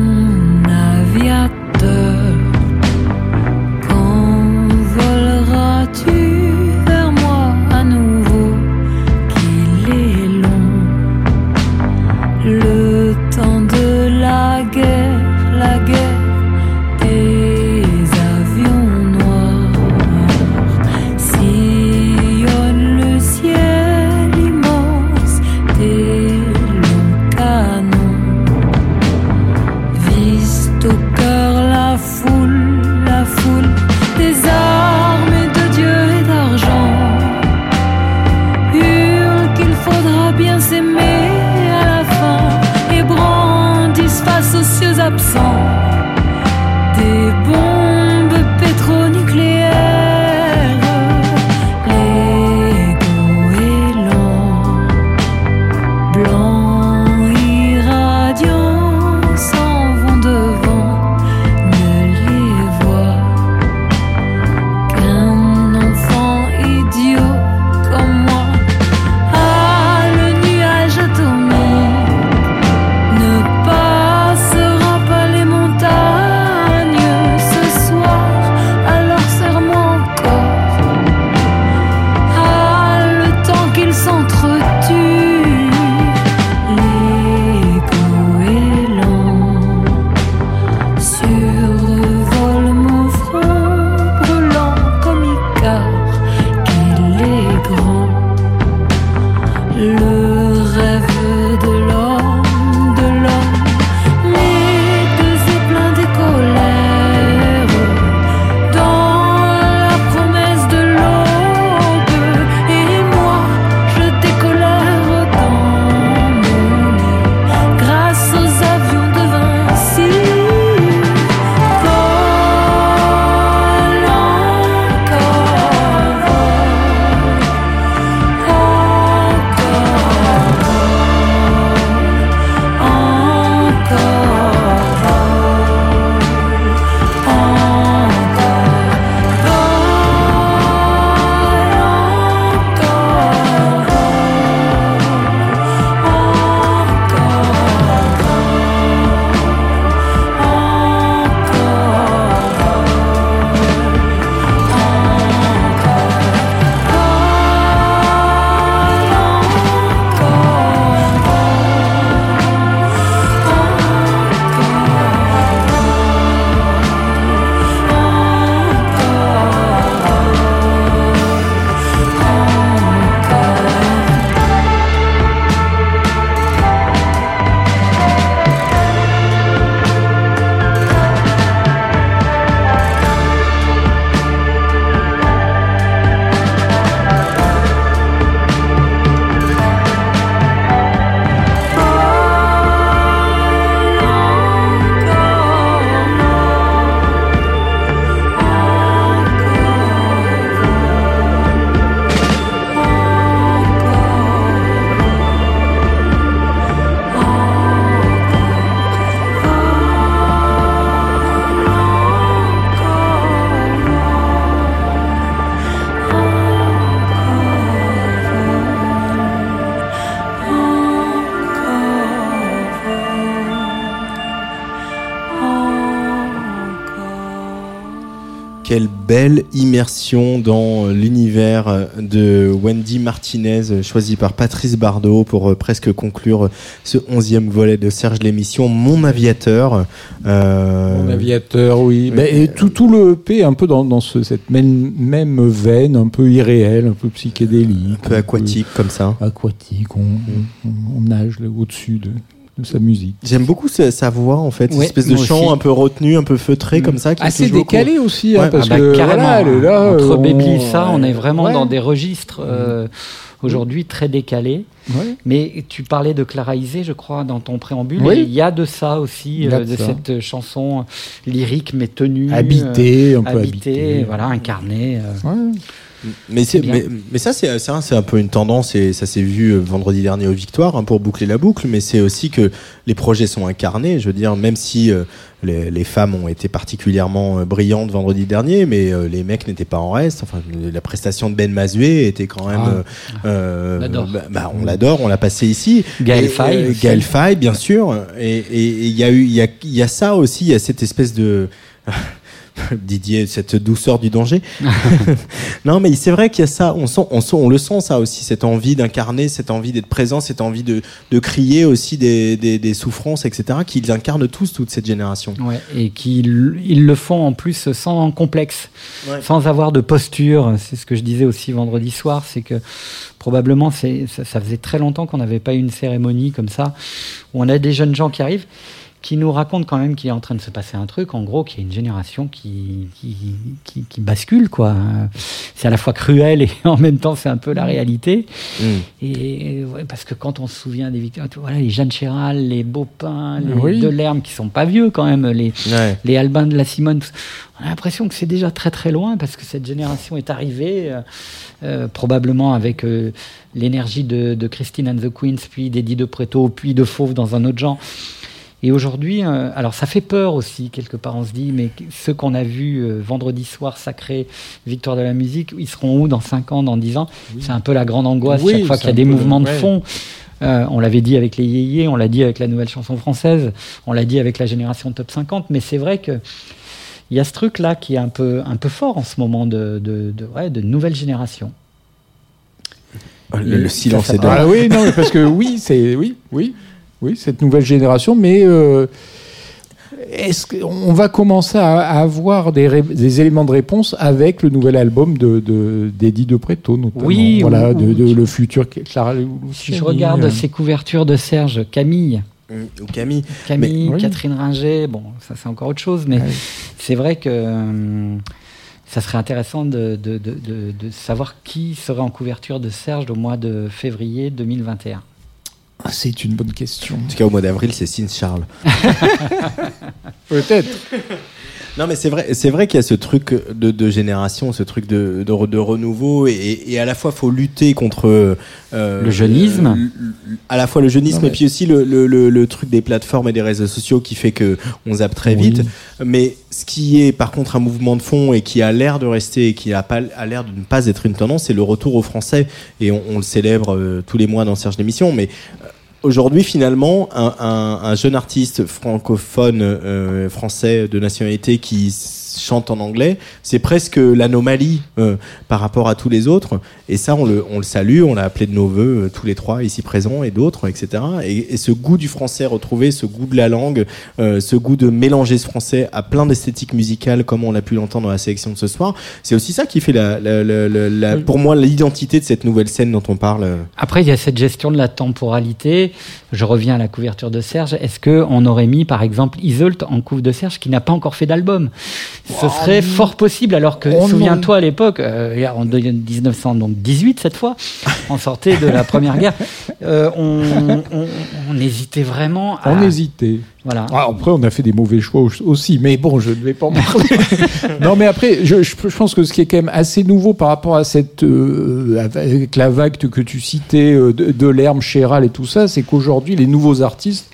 Immersion dans l'univers de Wendy Martinez, choisi par Patrice Bardot pour euh, presque conclure ce onzième volet de Serge l'émission, Mon Aviateur.
Euh... Mon Aviateur, oui. Et tout, tout le EP un peu dans, dans ce, cette même, même veine, un peu irréelle, un peu psychédélique.
Un peu aquatique comme ça.
Aquatique, on, on, on nage au-dessus de, de sa musique.
J'aime beaucoup sa, sa, voix en fait, cette espèce de chant aussi. un peu retenu, un peu feutré mmh. comme ça. Qui
Assez décalé aussi, hein,
ouais.
parce
ah bah,
que
carrément,
voilà, là,
entre
on...
Baby et ça, on est vraiment ouais. dans des registres euh, aujourd'hui très décalés.
Ouais.
Mais tu parlais de Clara Isé, je crois, dans ton préambule.
Oui.
Il y a de ça aussi,
de,
euh, de
ça.
cette chanson lyrique mais tenue,
habitée,
euh,
un peu
habitée,
habitée.
voilà, incarnée.
Mais, mais, mais, ça, c'est un peu une tendance et ça s'est vu euh, vendredi dernier aux Victoires hein, pour boucler la boucle. Mais c'est aussi que les projets sont incarnés. Je veux dire, même si euh, les, les, femmes ont été particulièrement euh, brillantes vendredi dernier, mais euh, les mecs n'étaient pas en reste. Enfin, la prestation de Ben Mazué était quand même.
Ah.
Euh,
on
bah, bah, on l'adore, on l'a passé ici.
Gaël Faye.
Gaël Faye, bien sûr. Et il y a eu, y a, y a ça aussi. Il y a cette espèce de Didier, cette douceur du danger. non, mais c'est vrai qu'il y a ça. On, sent, on, sent, on le sent ça aussi, cette envie d'incarner, cette envie d'être présent, cette envie de, de crier aussi des, des, des, souffrances, etc. Qu'ils incarnent tous, toute cette génération.
Ouais, et qu'ils ils le font en plus sans complexe, ouais. sans avoir de posture. C'est ce que je disais aussi vendredi soir, c'est que probablement ça, ça faisait très longtemps qu'on n'avait pas eu une cérémonie comme ça, où on a des jeunes gens qui arrivent qui nous raconte quand même qu'il est en train de se passer un truc, en gros, qu'il y a une génération qui, qui, qui, qui, bascule, quoi. C'est à la fois cruel et en même temps c'est un peu la réalité.
Mm.
Et ouais, parce que quand on se souvient des victimes, voilà, les Jeanne Chéral, les Beaupin, les oui. Delerme, qui sont pas vieux quand même, les,
ouais.
les Albin de la Simone, on a l'impression que c'est déjà très très loin parce que cette génération est arrivée, euh, euh, probablement avec euh, l'énergie de, de, Christine and the Queens, puis d'Eddie de Preto, puis de Fauve dans un autre genre. Et aujourd'hui, euh, alors ça fait peur aussi, quelque part, on se dit, mais ceux qu'on a vus euh, vendredi soir sacré, victoire de la musique, ils seront où dans 5 ans, dans 10 ans? Oui. C'est un peu la grande angoisse
oui,
chaque fois qu'il y a des mouvements de fond. Euh, on l'avait dit avec les yéyés, on l'a dit avec la nouvelle chanson française, on l'a dit avec la génération top 50, mais c'est vrai que il y a ce truc-là qui est un peu, un peu fort en ce moment de, de, de, ouais, de nouvelle génération.
Le, le silence est
ah, oui, non, parce que oui, c'est oui, oui, oui, cette nouvelle génération, mais euh, est-ce qu'on va commencer à, à avoir des, des, éléments de réponse avec le nouvel album de, de d'Eddie de Preto, notamment
Oui,
voilà,
oui,
de, de, le futur Clara
Si je regarde euh... ces couvertures de Serge, Camille.
Ou Camille.
Camille, mais, Catherine oui. Ringer, bon, ça c'est encore autre chose, mais c'est vrai que. Hum, ça serait intéressant de, de, de, de, savoir qui serait en couverture de Serge au mois de février 2021.
Ah, c'est une bonne question.
En tout cas, au mois d'avril, c'est Sins Charles.
Peut-être.
Non, mais c'est vrai, c'est vrai qu'il y a ce truc de, de, génération, ce truc de, de, de renouveau, et, et, à la fois faut lutter contre
euh, le jeunisme,
le, à la fois le jeunisme, mais... et puis aussi le, le, le, truc des plateformes et des réseaux sociaux qui fait que on zappe très oui. vite. Mais ce qui est par contre un mouvement de fond et qui a l'air de rester et qui a pas a l'air de ne pas être une tendance, c'est le retour au français, et on, on le célèbre euh, tous les mois dans Serge l'émission, mais aujourd'hui, finalement, un, un, un, jeune artiste francophone euh, français de nationalité qui chante en anglais, c'est presque l'anomalie euh, par rapport à tous les autres. Et ça, on le, on le salue, on l'a appelé de nos voeux, euh, tous les trois ici présents et d'autres, etc. Et, et, ce goût du français retrouvé, ce goût de la langue, euh, ce goût de mélanger ce français à plein d'esthétiques musicales, comme on a pu l'entendre dans la sélection de ce soir, c'est aussi ça qui fait, la, la, la, la pour moi, l'identité de cette nouvelle scène dont on parle.
Après, il y a cette gestion de la temporalité. Je reviens à la couverture de Serge. Est-ce qu'on aurait mis, par exemple, Isolt en couve de Serge qui n'a pas encore fait d'album? Ce serait fort possible, alors que, souviens-toi à l'époque, euh, en 1918 cette fois, on sortait de la Première Guerre, euh, on, on, on, hésitait vraiment à...
On hésitait.
Voilà.
Ah, après, on a fait des mauvais choix aussi, mais bon, je ne vais pas en Non, mais après, je, je, pense que ce qui est quand même assez nouveau par rapport à cette... Euh, avec la vague que tu citais, de, de l'herbe, Chéral et tout ça, c'est qu'aujourd'hui, les nouveaux artistes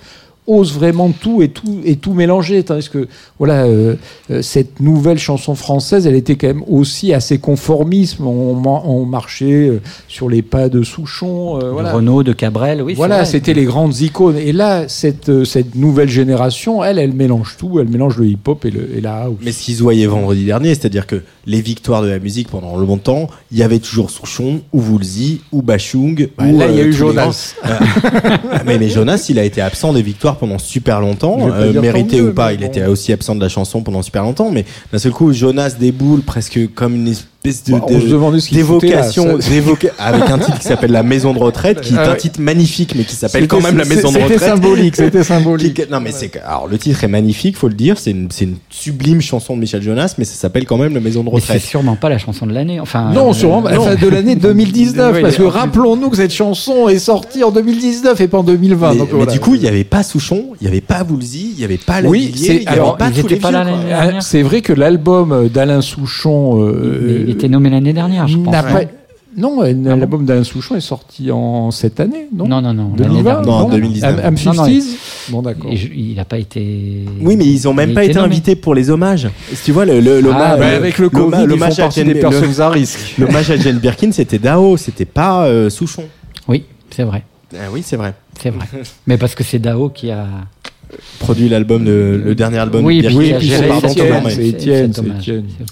ose vraiment tout et tout et tout mélanger tandis que voilà euh, euh, cette nouvelle chanson française elle était quand même aussi assez conformiste on, ma- on marchait euh, sur les pas de Souchon euh,
De Renaud, de Cabrel, oui.
voilà, c'était les grandes icônes. Et là, cette, cette nouvelle génération, elle, elle mélange tout. Elle mélange le hip-hop et, le, et la house.
Mais ce qu'ils voyaient vendredi dernier, c'est-à-dire que les victoires de la musique pendant longtemps, il y avait toujours Souchon, ou Woolsey, ou Bachung.
Bah,
ou,
là, il y a
euh,
eu
les
Jonas.
mais Jonas, il a été absent des victoires pendant super longtemps, euh, mérité
mieux,
ou pas. Il
bon.
était aussi absent de la chanson pendant super longtemps, mais d'un seul coup, Jonas déboule presque comme une espèce de,
Bah, on
de- d'évocation, avec un titre qui s'appelle La Maison de retraite, qui est
Ah
un titre magnifique, mais qui s'appelle quand
C'était-
même La Maison de
c'était
retraite.
symbolique, c'était symbolique.
Qui- Non, mais c'est alors le titre est magnifique, faut le dire. C'est une, c'est une sublime chanson de Michel Jonas, mais ça s'appelle quand même La Maison de
Mais c'est
retraite.
sûrement pas la chanson de l'année. Enfin,
Non,
euh,
sûrement
non.
enfin, de l'année 2019,
Oui,
parce que rappelons-nous que cette chanson est sortie en 2019 et pas en 2020.
Mais,
donc
mais
voilà.
du coup, il n'y avait pas Souchon, il n'y avait pas Woolsey, il n'y avait pas
Oui,
Lavilliers,
c'est-
il n'y
alors,
avait pas
Ah, c'est vrai que l'album d'Alain Souchon euh,
était nommé l'année dernière, je pense.
pas. Non, euh, l'album d'Alain Souchon est sorti en cette année, non
Non, non, non. l'année
2020
dernière.
Non, 2019.
Am- Am
Non, non,
50s Bon, d'accord.
Il n'a pas été.
Oui, mais ils ont même
Il
pas été
nommé.
invités pour les hommages. Si tu vois, le, le, l'hommage-
Ah,
Bah,
le-
avec le Covid, ils font
l'hommage à
partie
Jane-
des
le-
personnes à risque.
L'hommage à Jane Birkin, c'était Dao, c'était pas euh, Souchon.
Oui, c'est vrai.
Ah oui, c'est vrai.
C'est vrai. mais parce que c'est Dao qui a.
Produit l'album, le dernier album
oui,
de Birkin.
hommage.
c'est Étienne,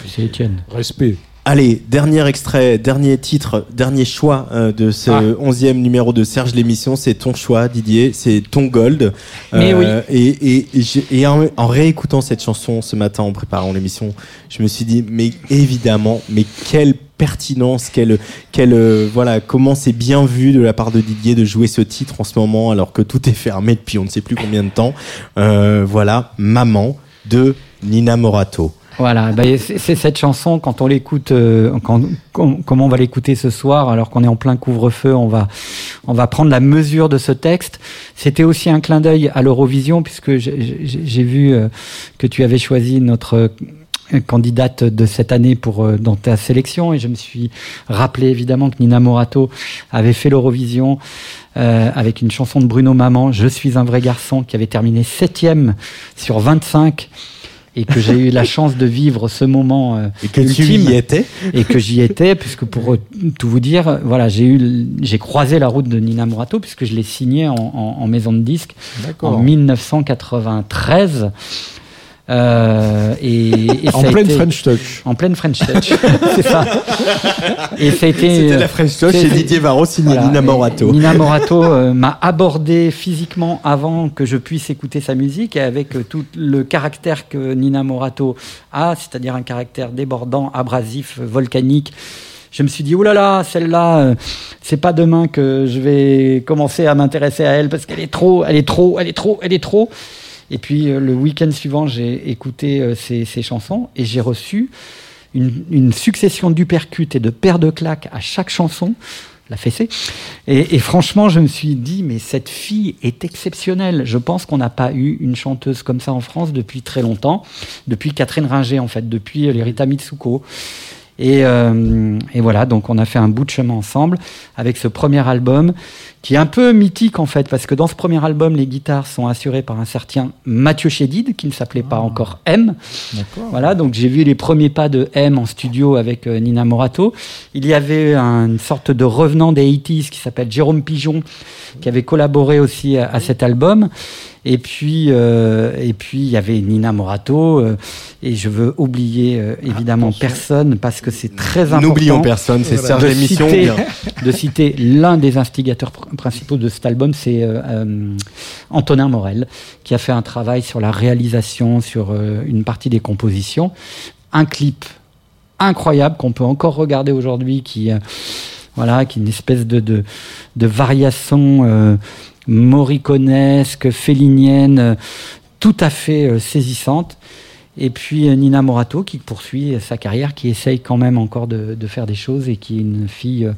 C'est Étienne. Respect.
Allez, dernier extrait, dernier titre, dernier choix euh, de ce
Ah.
onzième numéro de Serge l'émission. C'est ton choix, Didier. C'est ton gold.
Mais oui.
Et, et, et, et en, en réécoutant cette chanson ce matin en préparant l'émission, je me suis dit, mais évidemment, mais quelle pertinence, quelle, quelle, euh, voilà, comment c'est bien vu de la part de Didier de jouer ce titre en ce moment alors que tout est fermé depuis on ne sait plus combien de temps. Euh, voilà, Maman de Nina Morato.
Voilà, bah, c'est cette chanson quand on l'écoute, euh, quand, com- comment on va l'écouter ce soir, alors qu'on est en plein couvre-feu, on va, on va prendre la mesure de ce texte. C'était aussi un clin d'œil à l'Eurovision puisque j'ai vu euh, que tu avais choisi notre euh, candidate de cette année pour euh, dans ta sélection et je me suis rappelé évidemment que Nina Morato avait fait l'Eurovision euh, avec une chanson de Bruno Maman, Je suis un vrai garçon, qui avait terminé septième sur 25 et que j'ai eu la chance de vivre ce moment euh,
Et que tu
ultime
y étais.
et que j'y étais puisque pour tout vous dire voilà j'ai eu j'ai croisé la route de Nina Morato puisque je l'ai signée en, en- en maison de disque en
D'accord.
1993 Euh, et, et ça
En pleine
été-
French Touch.
en pleine French Touch c'est ça et ça a été
C'était la French Touch
c'est-
chez Didier Varro signé
voilà,
Nina Morato.
Nina Morato euh, m'a abordé physiquement avant que je puisse écouter sa musique et avec euh, tout le caractère que Nina Morato a, c'est-à-dire un caractère débordant, abrasif, euh, volcanique. Je me suis dit, oulala, là là, celle-là, euh, c'est pas demain que je vais commencer à m'intéresser à elle parce qu'elle est trop, elle est trop, elle est trop, elle est trop. Et puis euh, le week-end suivant, j'ai écouté euh, ces, chansons et j'ai reçu une, succession d'upercutes et de paires de claques à chaque chanson, la fessée. Et, franchement, je me suis dit, mais cette fille est exceptionnelle. Je pense qu'on n'a pas eu une chanteuse comme ça en France depuis très longtemps, depuis Catherine Ringer en fait, depuis euh, Rita Mitsuko. Et, euh, et voilà, donc on a fait un bout de chemin ensemble avec ce premier album qui est un peu mythique en fait, parce que dans ce premier album, les guitares sont assurées par un certain Mathieu Chédid, qui ne s'appelait pas encore M. Voilà, donc j'ai vu les premiers pas de M en studio avec euh, Nina Morato. Il y avait un- une sorte de revenant des 80s qui s'appelle Jérôme Pigeon, qui avait collaboré aussi à, à cet album. Et puis, euh, et puis il y avait Nina Morato. euh, et je veux oublier euh, évidemment personne parce que c'est très important.
N'oublions personne, c'est Serge bien.
de citer l'un des instigateurs pr- principaux de cet album, c'est euh, euh, Antonin Morel, qui a fait un travail sur la réalisation, sur euh, une partie des compositions. Un clip incroyable qu'on peut encore regarder aujourd'hui, qui, voilà, qui est une espèce de, de, de variation moriconesque, félinienne, euh, tout à fait euh, saisissante. Et puis euh, Nina Morato qui poursuit sa carrière, qui essaye quand même encore de, de faire des choses et qui est une fille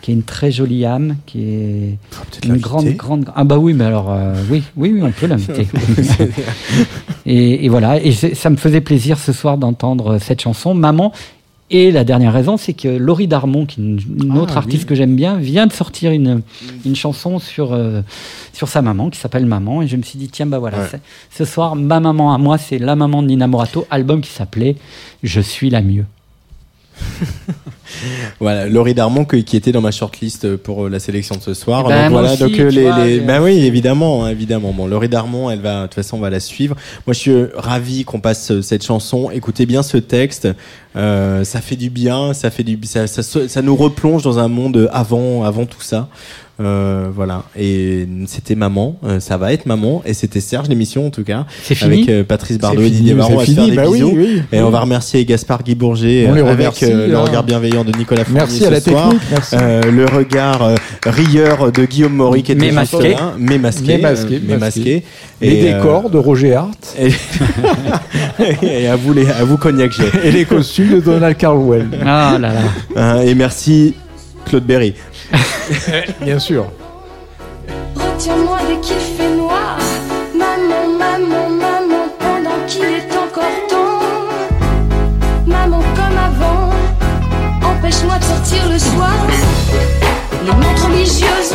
qui a une très jolie âme, qui est une grande, grande. Ah bah oui, mais alors euh, oui, oui, oui, on peut l'inviter. et, et voilà, et ça me faisait plaisir ce soir d'entendre cette chanson, Maman. Et la dernière raison, c'est que Laurie Darmon, qui est une,
Ah,
autre artiste
oui.
que j'aime bien, vient de sortir une, une chanson sur, euh, sur sa maman, qui s'appelle Maman. Et je me suis dit, tiens, bah voilà,
Ouais.
ce soir, ma maman à moi, c'est la maman de Nina Morato, album qui s'appelait Je suis la mieux.
Voilà, Laurie Darmon qui était dans ma shortlist pour euh, la sélection de ce soir.
Eh ben,
donc
moi
voilà,
aussi,
donc euh, les,
vois,
les- bah oui, évidemment, hein, évidemment. Bon, Laurie Darmon, elle va, de toute façon, on va la suivre. Moi, je suis euh, ravi qu'on passe cette chanson. Écoutez bien ce texte. Euh, ça fait du bien, ça fait du, ça, ça, ça nous replonge dans un monde avant, avant tout ça. Euh, voilà. Et c'était maman, euh, ça va être maman. Et c'était Serge l'émission en tout cas.
C'est fini
Avec euh, Patrice Bardot
C'est
et
fini,
Didier Varro.
c'est
On va se faire
fini,
des
bah oui.
Et on va remercier Gaspard Guy Bourget
On les
euh, avec
remercie,
euh, le
hein.
regard bienveillant de Nicolas Fournier
Merci
ce
à la
soir.
technique, merci.
Euh, le regard euh, rieur de Guillaume Maury qui était
Mais masqué.
là, mais masqué,
Mais masqué,
euh, mais
masqué. Les
Et, euh,
décors de Roger Hart
et, et à vous les, à vous Cognac
et les costumes de Donald Carlwell.
Ah là là.
Et merci Claude Berry.
Bien sûr.
Retiens-moi dès qu'il fait noir. Maman, maman, maman, pendant qu'il est encore temps. Maman, comme avant, empêche-moi de sortir le soir. Les montres religieuses